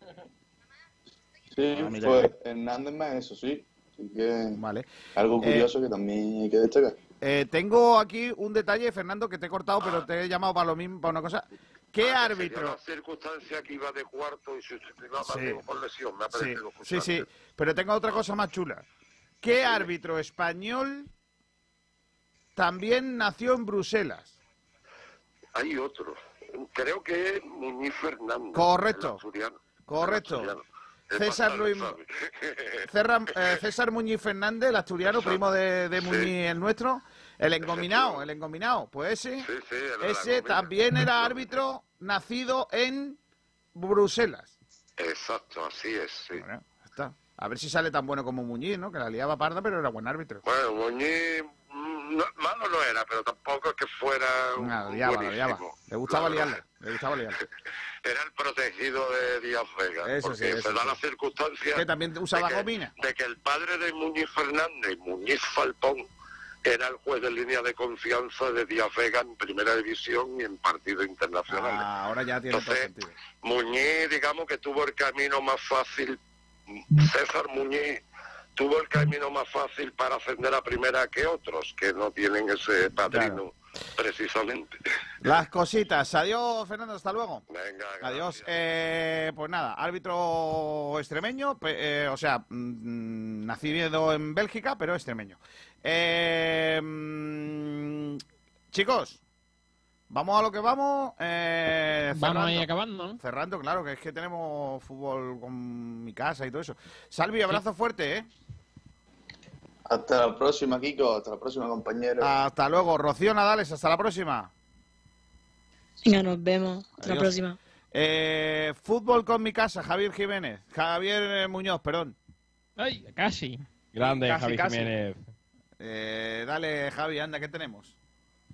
Sí, Ah, fue Hernández Maeso, sí. Así que Vale. algo Eh, curioso que también hay que destacar. Eh, tengo aquí un detalle, Fernando, que te he cortado, pero te he llamado para lo mismo, para una cosa. ¿Qué Sería árbitro? la circunstancia que iba de cuarto y sustituido a Sí. Por lesión. Me ha Sí, parecido sí, sí, pero tengo otra cosa más chula. ¿Qué árbitro español también nació en Bruselas? Hay otro. Creo que es Muñiz Fernández. Correcto. Correcto. César Luis-. César, eh, César Muñiz Fernández, el asturiano, primo de, de Muñiz el nuestro, el engominado, el engominado. Pues ese, Sí, ese también era árbitro nacido en Bruselas. Exacto, así es, sí. Bueno, está. A ver si sale tan bueno como Muñiz, ¿no? Que la liaba parda, pero era buen árbitro. Bueno, Muñiz no- malo no era, pero tampoco es que fuera un la liaba, buenísimo. Le gustaba liarla, le gustaba liarla. Era el protegido de Díaz Vega. Eso porque sí, se da sí. la circunstancia Que también usaba de que, gomina. de que el padre de Muñiz Fernández, Muñiz Falpón, era el juez de línea de confianza de Díaz Vega en primera división y en partidos internacionales. Ah, ahora ya tiene todo Entonces, sentido. Muñiz, digamos que tuvo el camino más fácil, César Muñiz tuvo el camino más fácil para ascender a primera que otros, que no tienen ese padrino precisamente. Las cositas. Adiós, Fernando, hasta luego. Venga, Adiós. Eh, pues nada, árbitro extremeño, eh, o sea, mm, nacido en Bélgica, pero extremeño. Eh, mm, chicos, vamos a lo que vamos. Eh, Vamos ahí cerrando. acabando, ¿no? Cerrando, claro, que es que tenemos fútbol con mi casa y todo eso. Salvi, abrazo fuerte, ¿eh? Hasta la próxima, Kiko. Hasta la próxima, compañero. Hasta luego. Rocío Nadales, hasta la próxima. Venga, nos vemos. Hasta la próxima. Eh, fútbol con mi casa, Javier Jiménez. Javier eh, Muñoz, perdón. Ay, casi. Grande, Casi, Javi casi. Jiménez. Eh, dale, Javi, anda, ¿qué tenemos?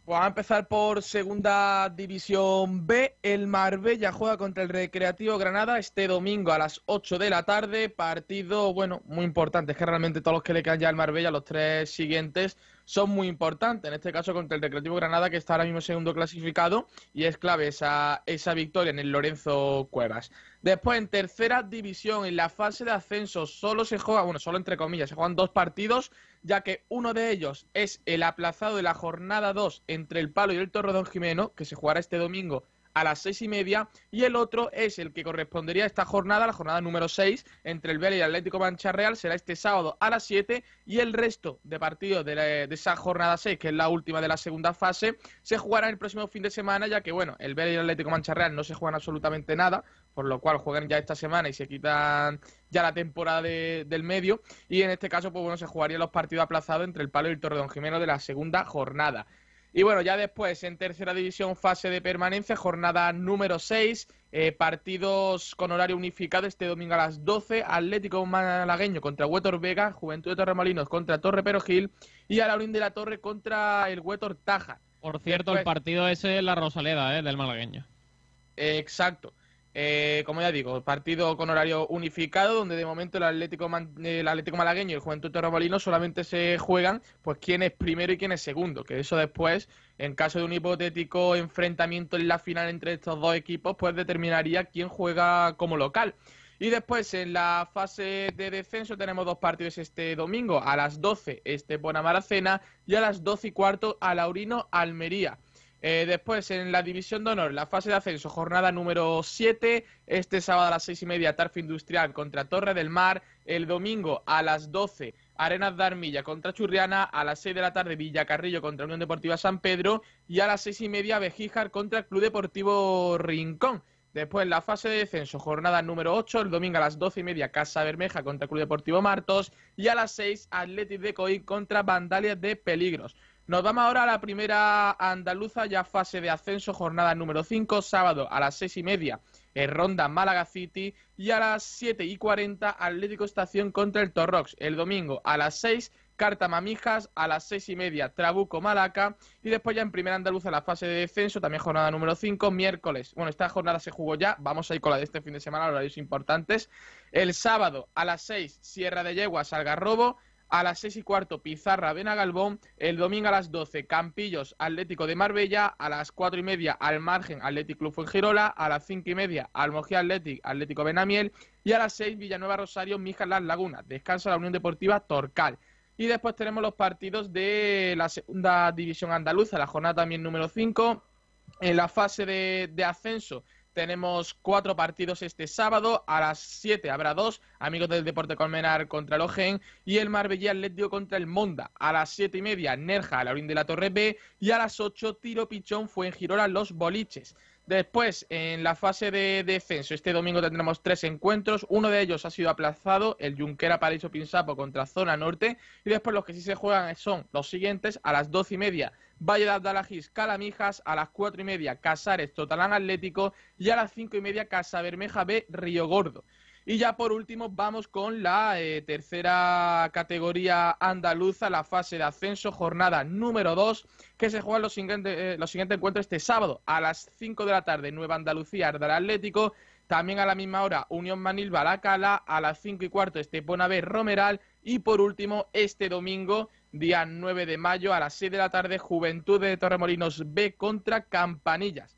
Pues a empezar por Segunda División B. El Marbella juega contra el Recreativo Granada este domingo a las 8 de la tarde. Partido, bueno, muy importante. Es que realmente todos los que le quedan ya al Marbella, los tres siguientes, son muy importantes. En este caso contra el Recreativo Granada, que está ahora mismo segundo clasificado. Y es clave esa, esa victoria en el Lorenzo Cuevas. Después, en tercera división, en la fase de ascenso, solo se juega, bueno, solo entre comillas, se juegan dos partidos, ya que uno de ellos es el aplazado de la jornada 2 entre el Palo y el Torredón Jimeno, que se jugará este domingo a las seis y media, y el otro es el que correspondería a esta jornada, la jornada número 6, entre el Vélez y el Atlético Mancha Real, será este sábado a las 7, y el resto de partidos de, la- de esa jornada 6, que es la última de la segunda fase, se jugará el próximo fin de semana, ya que, bueno, el Vélez y el Atlético Mancha Real no se juegan absolutamente nada, por lo cual juegan ya esta semana y se quitan ya la temporada de- del medio, y en este caso, pues bueno, se jugarían los partidos aplazados entre el Palo y el Torredón Jimeno de la segunda jornada. Y bueno, ya después en tercera división, fase de permanencia, jornada número 6, eh, partidos con horario unificado este domingo a las 12, Atlético Malagueño contra Huetor Vega, Juventud de Torremolinos contra Torre Perojil y Alaurín de la Torre contra el Huetor Taja. Por cierto, el partido ese es la Rosaleda, ¿eh? Del malagueño. Eh, Exacto. Eh, como ya digo, partido con horario unificado, donde de momento el Atlético, el Atlético Malagueño y el Juventud Torremolinos solamente se juegan pues quién es primero y quién es segundo, que eso después, en caso de un hipotético enfrentamiento en la final entre estos dos equipos, pues determinaría quién juega como local. Y después en la fase de descenso tenemos dos partidos este domingo, a las 12 este Maracena y a las 12 y cuarto a Laurino Almería. Eh, después, en la división de honor, la fase de ascenso, jornada número 7, este sábado a las 6 y media, Tarfa Industrial contra Torre del Mar, el domingo a las 12, Arenas de Armilla contra Churriana, a las 6 de la tarde, Villacarrillo contra Unión Deportiva San Pedro, y a las 6 y media, Bejíjar contra Club Deportivo Rincón. Después, la fase de descenso, jornada número 8, el domingo a las 12 y media, Casa Bermeja contra Club Deportivo Martos, y a las 6, Atletic de Coí contra Vandalias de Peligros. Nos vamos ahora a la primera andaluza, ya fase de ascenso, jornada número 5, sábado a las 6 y media, en Ronda Málaga City, y a las 7 y 40, Atlético Estación contra el Torrox. El domingo a las 6, Carta Mamijas, a las 6 y media, Trabuco Malaca, y después ya en primera andaluza la fase de descenso, también jornada número 5, miércoles. Bueno, esta jornada se jugó ya, vamos a ir con la de este fin de semana, horarios importantes. El sábado a las 6, Sierra de Yeguas, Algarrobo, a las 6 y cuarto Pizarra Benagalbón, el domingo a las 12 Campillos Atlético de Marbella, a las 4 y media Al Margen Atlético Club Fuengirola, a las 5 y media Almogía Atlético Atlético Benamiel y a las 6 Villanueva Rosario Mijas Las Lagunas, descansa la Unión Deportiva Torcal. Y después tenemos los partidos de la segunda división andaluza, la jornada también número 5. En la fase de ascenso tenemos cuatro partidos este sábado. A las 7 habrá dos. Amigos del Deporte Colmenar contra el Ogen. Y el Marbella Atlético contra el Monda. A las siete y media, Nerja, Laurín de la Torre B. Y a las 8, Tiro Pichón, fue en Girola, Los Boliches. Después, en la fase de descenso, este domingo tendremos tres encuentros. Uno de ellos ha sido aplazado, el Junquera Paraíso Pinsapo contra Zona Norte. Y después los que sí se juegan son los siguientes, a las doce y media, Valle de Abdalajís, Calamijas, a las cuatro y media, Casares, Totalán Atlético y a las cinco y media, Casa Bermeja B, Río Gordo. Y ya por último vamos con la eh, tercera categoría andaluza, la fase de ascenso, jornada número 2, que se juegan los siguientes, eh, los siguientes encuentros este sábado a las 5 de la tarde, Nueva Andalucía, Ardal Atlético, también a la misma hora Unión Manil Balacala, a las 5 y cuarto Estepona B Romeral y por último este domingo, día 9 de mayo, a las 6 de la tarde, Juventud de Torremolinos B contra Campanillas.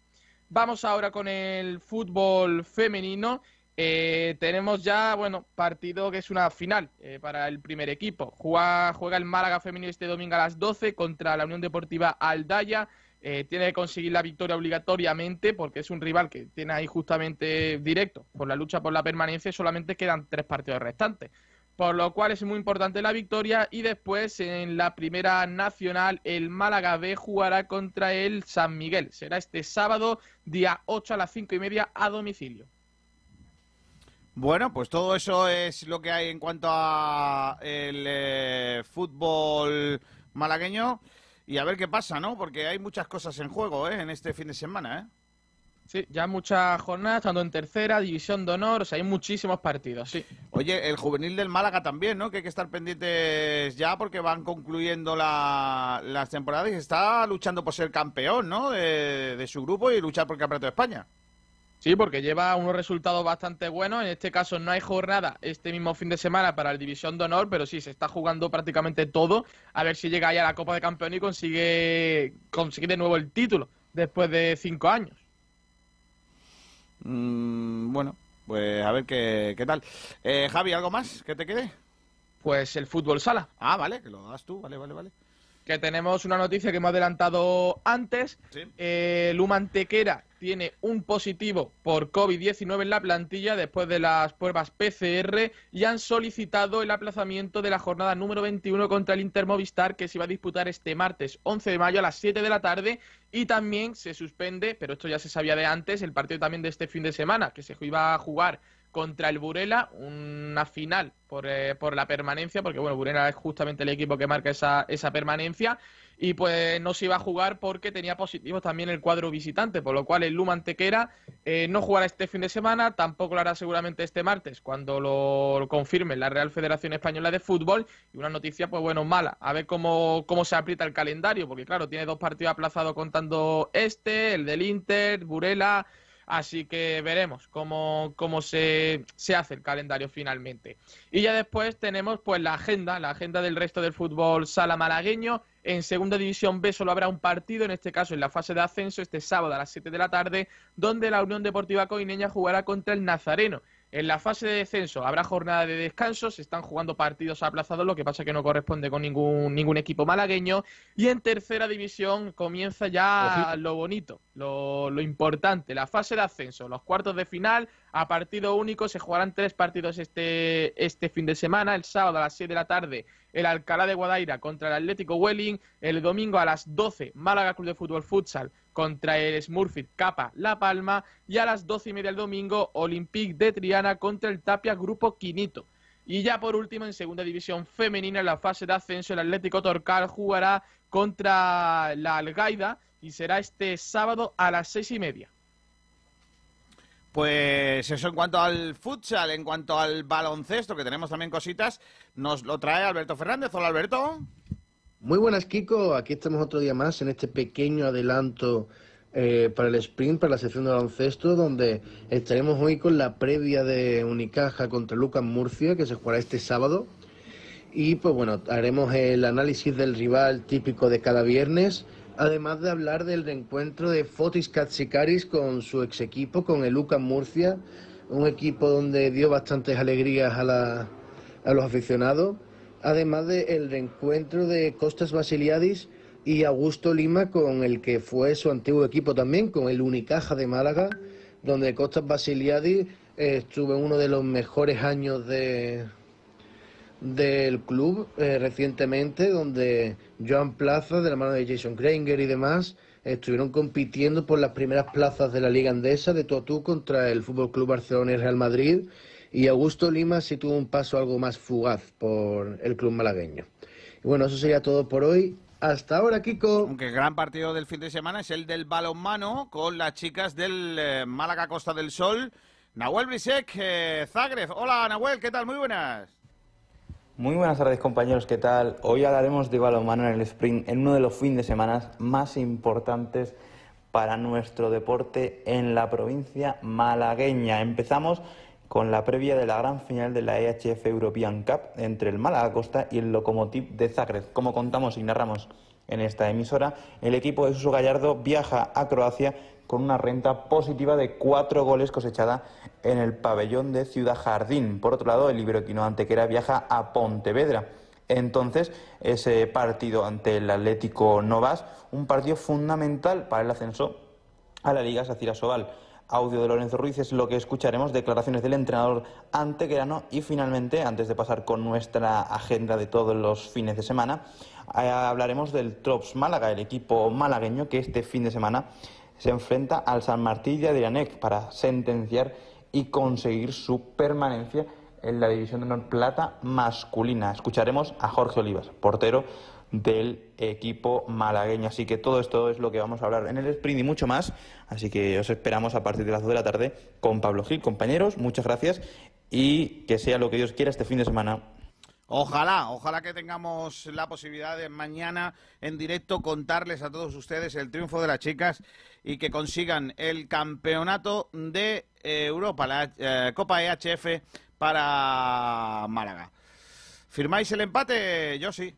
Vamos ahora con el fútbol femenino eh, tenemos ya, bueno, partido que es una final eh, para el primer equipo. Juega, juega el Málaga femenino este domingo a las 12 contra la Unión Deportiva Aldaya. Eh, tiene que conseguir la victoria obligatoriamente porque es un rival que tiene ahí justamente directo por la lucha por la permanencia y solamente quedan tres partidos restantes. Por lo cual es muy importante la victoria y después en la primera nacional el Málaga B jugará contra el San Miguel. Será este sábado día 8 a las 5 y media a domicilio. Bueno, pues todo eso es lo que hay en cuanto a el eh, fútbol malagueño y a ver qué pasa, ¿no? Porque hay muchas cosas en juego, ¿eh? En este fin de semana, ¿eh? Sí, ya muchas jornadas, tanto en tercera, división de honor, o sea, hay muchísimos partidos, sí. Oye, el juvenil del Málaga también, ¿no? Que hay que estar pendientes ya porque van concluyendo la- las temporadas y está luchando por ser campeón, ¿no? De, de su grupo y luchar por el Campeonato de España. Sí, porque lleva unos resultados bastante buenos. En este caso no hay jornada este mismo fin de semana para el División de Honor, pero sí, se está jugando prácticamente todo. A ver si llega ya a la Copa de Campeón y consigue, consigue de nuevo el título después de cinco años. Mm, bueno, pues a ver qué, qué tal. Eh, Javi, ¿algo más que te quede? Pues el fútbol sala. Ah, vale, que lo das tú, vale, vale, vale. Que tenemos una noticia que hemos adelantado antes. Eh, Luma Antequera tiene un positivo por COVID-19 en la plantilla después de las pruebas PCR y han solicitado el aplazamiento de la jornada número 21 contra el Inter Movistar que se iba a disputar este martes 11 de mayo a las 7 de la tarde y también se suspende, pero esto ya se sabía de antes, el partido también de este fin de semana que se iba a jugar contra el Burela, una final por, eh, por la permanencia, porque bueno, Burela es justamente el equipo que marca esa, esa permanencia, y pues no se iba a jugar porque tenía positivos también el cuadro visitante, por lo cual el Luma Antequera eh, no jugará este fin de semana, tampoco lo hará seguramente este martes, cuando lo, confirme la Real Federación Española de Fútbol, y una noticia, pues bueno, mala, a ver cómo, cómo se aprieta el calendario, porque claro, tiene dos partidos aplazados contando este, el del Inter, Burela, Así que veremos cómo, cómo se, se hace el calendario finalmente. Y ya después tenemos pues la agenda, la agenda del resto del fútbol sala malagueño. En segunda división B solo habrá un partido, en este caso en la fase de ascenso, este sábado a las 7 de la tarde, donde la Unión Deportiva Coineña jugará contra el Nazareno. En la fase de descenso habrá jornada de descanso, se están jugando partidos aplazados, lo que pasa que no corresponde con ningún, ningún equipo malagueño. Y en tercera división comienza ya lo bonito, lo, lo importante, la fase de ascenso, los cuartos de final a partido único. Se jugarán tres partidos este, este fin de semana. El sábado a las 6 de la tarde, el Alcalá de Guadaira contra el Atlético Welling. El domingo a las 12, Málaga Club de Fútbol Futsal contra el Smurfit Capa La Palma. Y a las 12 y media del domingo, Olympique de Triana contra el Tapia Grupo Quinito. Y ya por último, en segunda división femenina, en la fase de ascenso, el Atlético Torcal jugará contra la Algaida y será este sábado a las seis y media. Pues eso en cuanto al futsal, en cuanto al baloncesto, que tenemos también cositas, nos lo trae Alberto Fernández. Hola Alberto. Muy buenas, Kiko. Aquí estamos otro día más en este pequeño adelanto eh, para el sprint, para la sección de baloncesto, donde estaremos hoy con la previa de Unicaja contra Lucas Murcia, que se jugará este sábado. Y pues bueno, haremos el análisis del rival típico de cada viernes, además de hablar del reencuentro de Fotis Katsikaris con su ex equipo, con el Lucas Murcia, un equipo donde dio bastantes alegrías a, la- a los aficionados. además del reencuentro de Costas Basiliadis y Augusto Lima con el que fue su antiguo equipo también, con el Unicaja de Málaga, donde Costas Basiliadis eh, estuvo en uno de los mejores años de, del club eh, recientemente, donde Joan Plaza, de la mano de Jason Granger y demás, estuvieron compitiendo por las primeras plazas de la Liga Andesa de tú a tú contra el Fútbol Club Barcelona y Real Madrid. Y Augusto Lima sí tuvo un paso algo más fugaz por el club malagueño. Bueno, eso sería todo por hoy. Hasta ahora, Kiko. Aunque el gran partido del fin de semana es el del balonmano con las chicas del eh, Málaga Costa del Sol. Nahuel Brisek, eh, Zagreb. Hola, Nahuel, ¿qué tal? Muy buenas. Muy buenas tardes compañeros, ¿qué tal? Hoy hablaremos de balonmano en el sprint en uno de los fines de semana más importantes para nuestro deporte en la provincia malagueña. Empezamos con la previa de la gran final de la EHF European Cup entre el Málaga Costa y el Lokomotiv de Zagreb. Como contamos y narramos en esta emisora, el equipo de Suso Gallardo viaja a Croacia con una renta positiva de cuatro goles cosechada en el pabellón de Ciudad Jardín. Por otro lado, el Iberoquino Antequera viaja a Pontevedra. Entonces, ese partido ante el Atlético Novas, un partido fundamental para el ascenso a la Liga Sacira Sobal. Audio de Lorenzo Ruiz es lo que escucharemos, declaraciones del entrenador antequerano y finalmente, antes de pasar con nuestra agenda de todos los fines de semana, eh, hablaremos del Trops Málaga, el equipo malagueño que este fin de semana se enfrenta al San Martín de Adrianec para sentenciar y conseguir su permanencia en la División de Honor Plata masculina. Escucharemos a Jorge Olivas, portero del equipo malagueño. Así que todo esto es lo que vamos a hablar en el sprint y mucho más. Así que os esperamos a partir de las 2 de la tarde con Pablo Gil. Compañeros, muchas gracias y que sea lo que Dios quiera este fin de semana. Ojalá, ojalá que tengamos la posibilidad de mañana en directo contarles a todos ustedes el triunfo de las chicas y que consigan el campeonato de eh, Europa, la eh, Copa EHF para Málaga. ¿Firmáis el empate? Yo sí.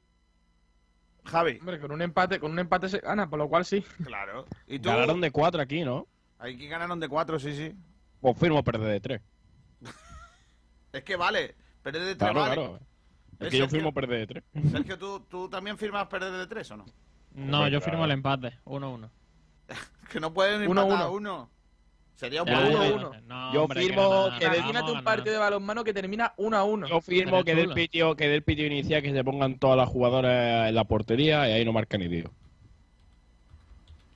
Javi. Hombre, con un empate, con un empate se gana, por lo cual sí. Claro. ¿Y tú? Ganaron de cuatro aquí, ¿no? Aquí ganaron de cuatro, sí, sí. Pues firmo perder de tres. Es que vale, perder de tres Claro, vale. claro. Es ¿Eh, que yo firmo perder de tres. Sergio, ¿tú, ¿tú también firmas perder de tres o no? No, yo firmo el empate, 1-1. Que no pueden Uno, empatar a uno. uno. Sería un Ya, poco... ya, uno. ya. No, Yo hombre, firmo que que un partido de balonmano que termina 1 a 1. Yo firmo que del pitio, que del pitio inicial que se pongan todas las jugadoras en la portería y ahí no marca ni Dios.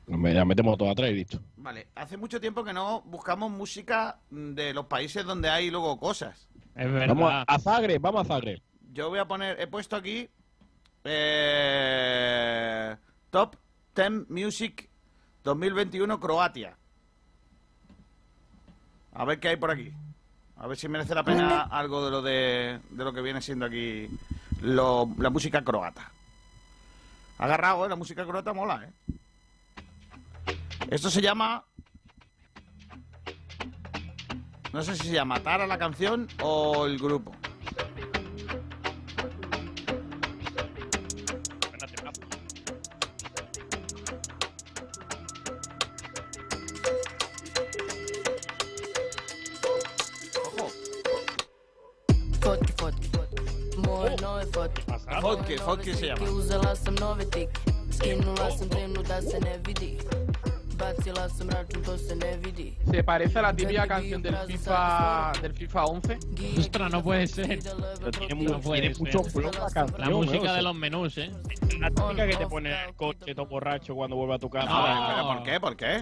Me la metemos todas atrás y listo. Vale, hace mucho tiempo que no buscamos música de los países donde hay luego cosas. Es verdad. Vamos a, a Zagreb, vamos a Zagreb. Yo voy a poner, he puesto aquí eh, Top 10 Music 2021 Croatia. A ver qué hay por aquí. A ver si merece la pena algo de lo de, de lo que viene siendo aquí lo- la música croata. Agarrado, ¿eh? La música croata mola, ¿eh? Esto se llama... No sé si se llama Tara la canción o el grupo. Fotke se llama. Uzela sam nove tike Skinula sam trenu da se ne vidi Bacila sam račun, to se ne vidi ¿Se parece a la típica canción del FIFA del FIFA 11? Ostras, no puede ser. Pero tiene, mu- No puede tiene ser. mucho flow la canción. La música ¿no? de los menús, ¿eh? La típica que te pone el coche todo borracho cuando vuelve a tu casa. No. ¿Pero por qué? ¿Por qué?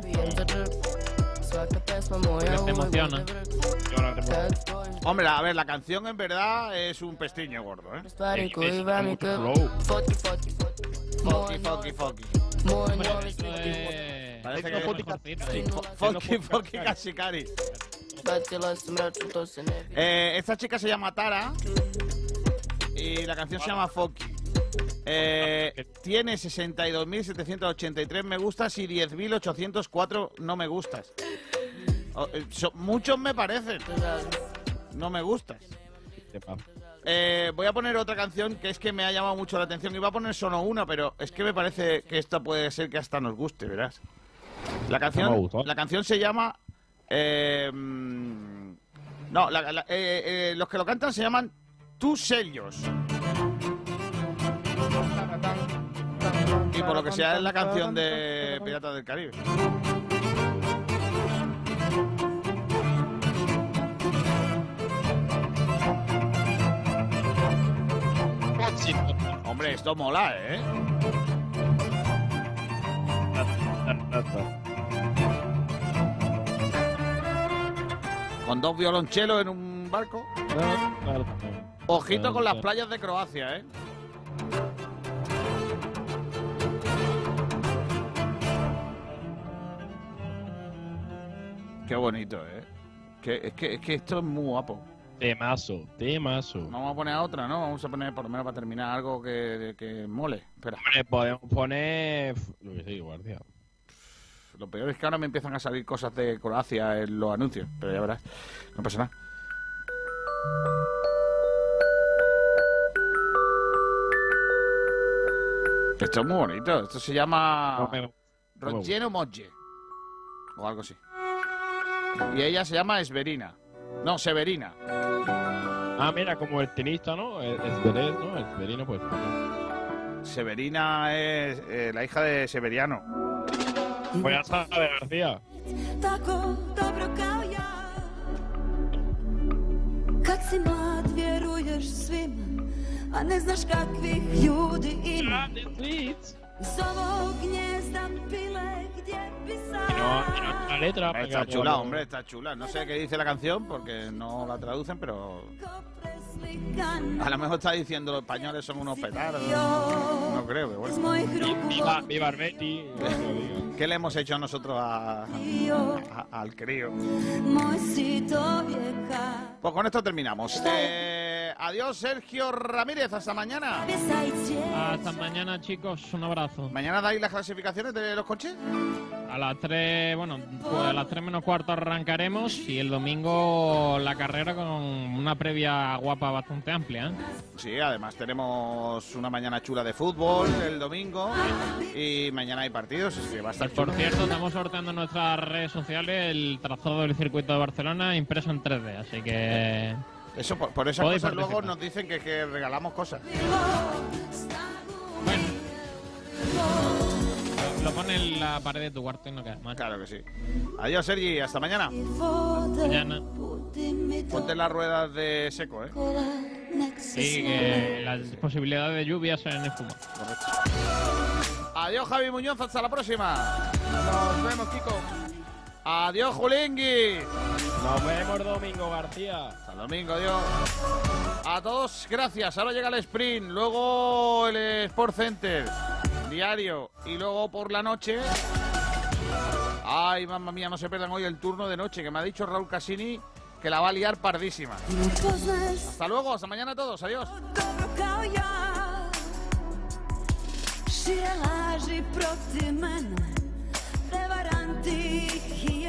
Svaka pesma moja Te emociona. Hombre, a ver, la canción en verdad es un pestiño gordo, ¿eh? Foki, foki, foki. Es... Parece es que- Foki, foki, se ne vidi Eh, esta chica se llama Tara y la canción se llama Foki. Eh, tiene 62.783 me gustas y 10.804 no me gustas. Oh, eh, so- muchos me parecen no me gustas. Eh, voy a poner otra canción que es que me ha llamado mucho la atención. Iba a poner solo una, pero es que me parece que esta puede ser que hasta nos guste, verás. La canción, la canción se llama. Eh, mm, no, la, eh, eh, los que lo cantan se llaman Tus sellos. Y por lo que sea, es la canción de Piratas del Caribe. Hombre, esto mola, ¿eh? Con dos violonchelos en un barco. Ojito con las playas de Croacia, ¿eh? Qué bonito, ¿eh? Que, es, que, es que esto es muy guapo. Temazo, temazo. Vamos a poner a otra, ¿no? Vamos a poner por lo menos para terminar algo que, que mole. Espera. Hombre, podemos poner. Lo que sí, guardia. Lo peor es que ahora me empiezan a salir cosas de Croacia en los anuncios, pero ya verás. No pasa nada. Esto es muy bonito. Esto se llama Rogeno Mogge. O algo así. Y ella se llama Esverina. No, Severina. Ah, mira, como el tenista, ¿no? El, el Zverev, ¿no? El Severino, pues. Severina es eh, la hija de Severiano. Pues ya está, de García. No, no letra. Está chula, hombre, está chula. No sé qué dice la canción porque no la traducen, pero a lo mejor está diciendo los españoles son unos petardos. No creo, pero bueno. Viva, viva el Betty. ¿Qué le hemos hecho nosotros a- a- al crío? Pues con esto terminamos. Eh, adiós, Sergio Ramírez. Hasta mañana. Hasta mañana, chicos. Un abrazo. ¿Mañana dais las clasificaciones de los coches? A las 3, bueno, pues a las 3 menos cuarto arrancaremos y el domingo la carrera con una previa guapa bastante amplia. ¿eh? Sí, además tenemos una mañana chula de fútbol el domingo y mañana hay partidos, que va a estar Por chulo. cierto, estamos sorteando en nuestras redes sociales el trazado del circuito de Barcelona impreso en 3D, así que... Eso, por, por esas Podéis cosas luego nos dicen que, que regalamos cosas. Lo pone en la pared de tu cuarto y no queda más. Claro que sí. Adiós, Sergi. Hasta mañana. Mañana. Ponte las ruedas de seco, ¿eh? Sí, que las posibilidades de lluvias en el fútbol. Adiós, Javi Muñoz. Hasta la próxima. Nos vemos, Kiko. Adiós, Julingui. Nos vemos domingo, García. Hasta domingo, adiós. A todos, gracias. Ahora llega el sprint, luego el Sport Center, diario, y luego por la noche. Ay, mamma mía, no se pierdan hoy el turno de noche, que me ha dicho Raúl Casini que la va a liar pardísima. Hasta luego, hasta mañana a todos, adiós.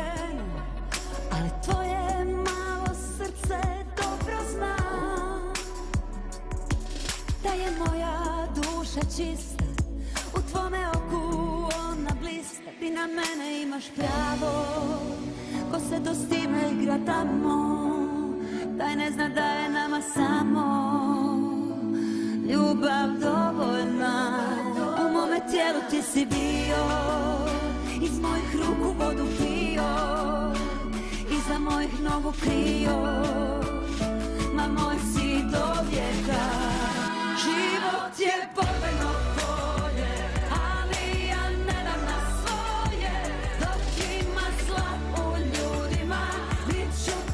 Hijene Ali tvoje malo srce dobro zna Da je moja duša čista U tvome oku ona blista Ti na mene imaš pravo. Ko se to s time igra tamo Taj ne zna da je nama samo. Ljubav dovoljna U mome tijelu ti si bio Iz mojih ruku vodu pio bio za mojih nogu krio Ma moj si do vijeka Život je potajno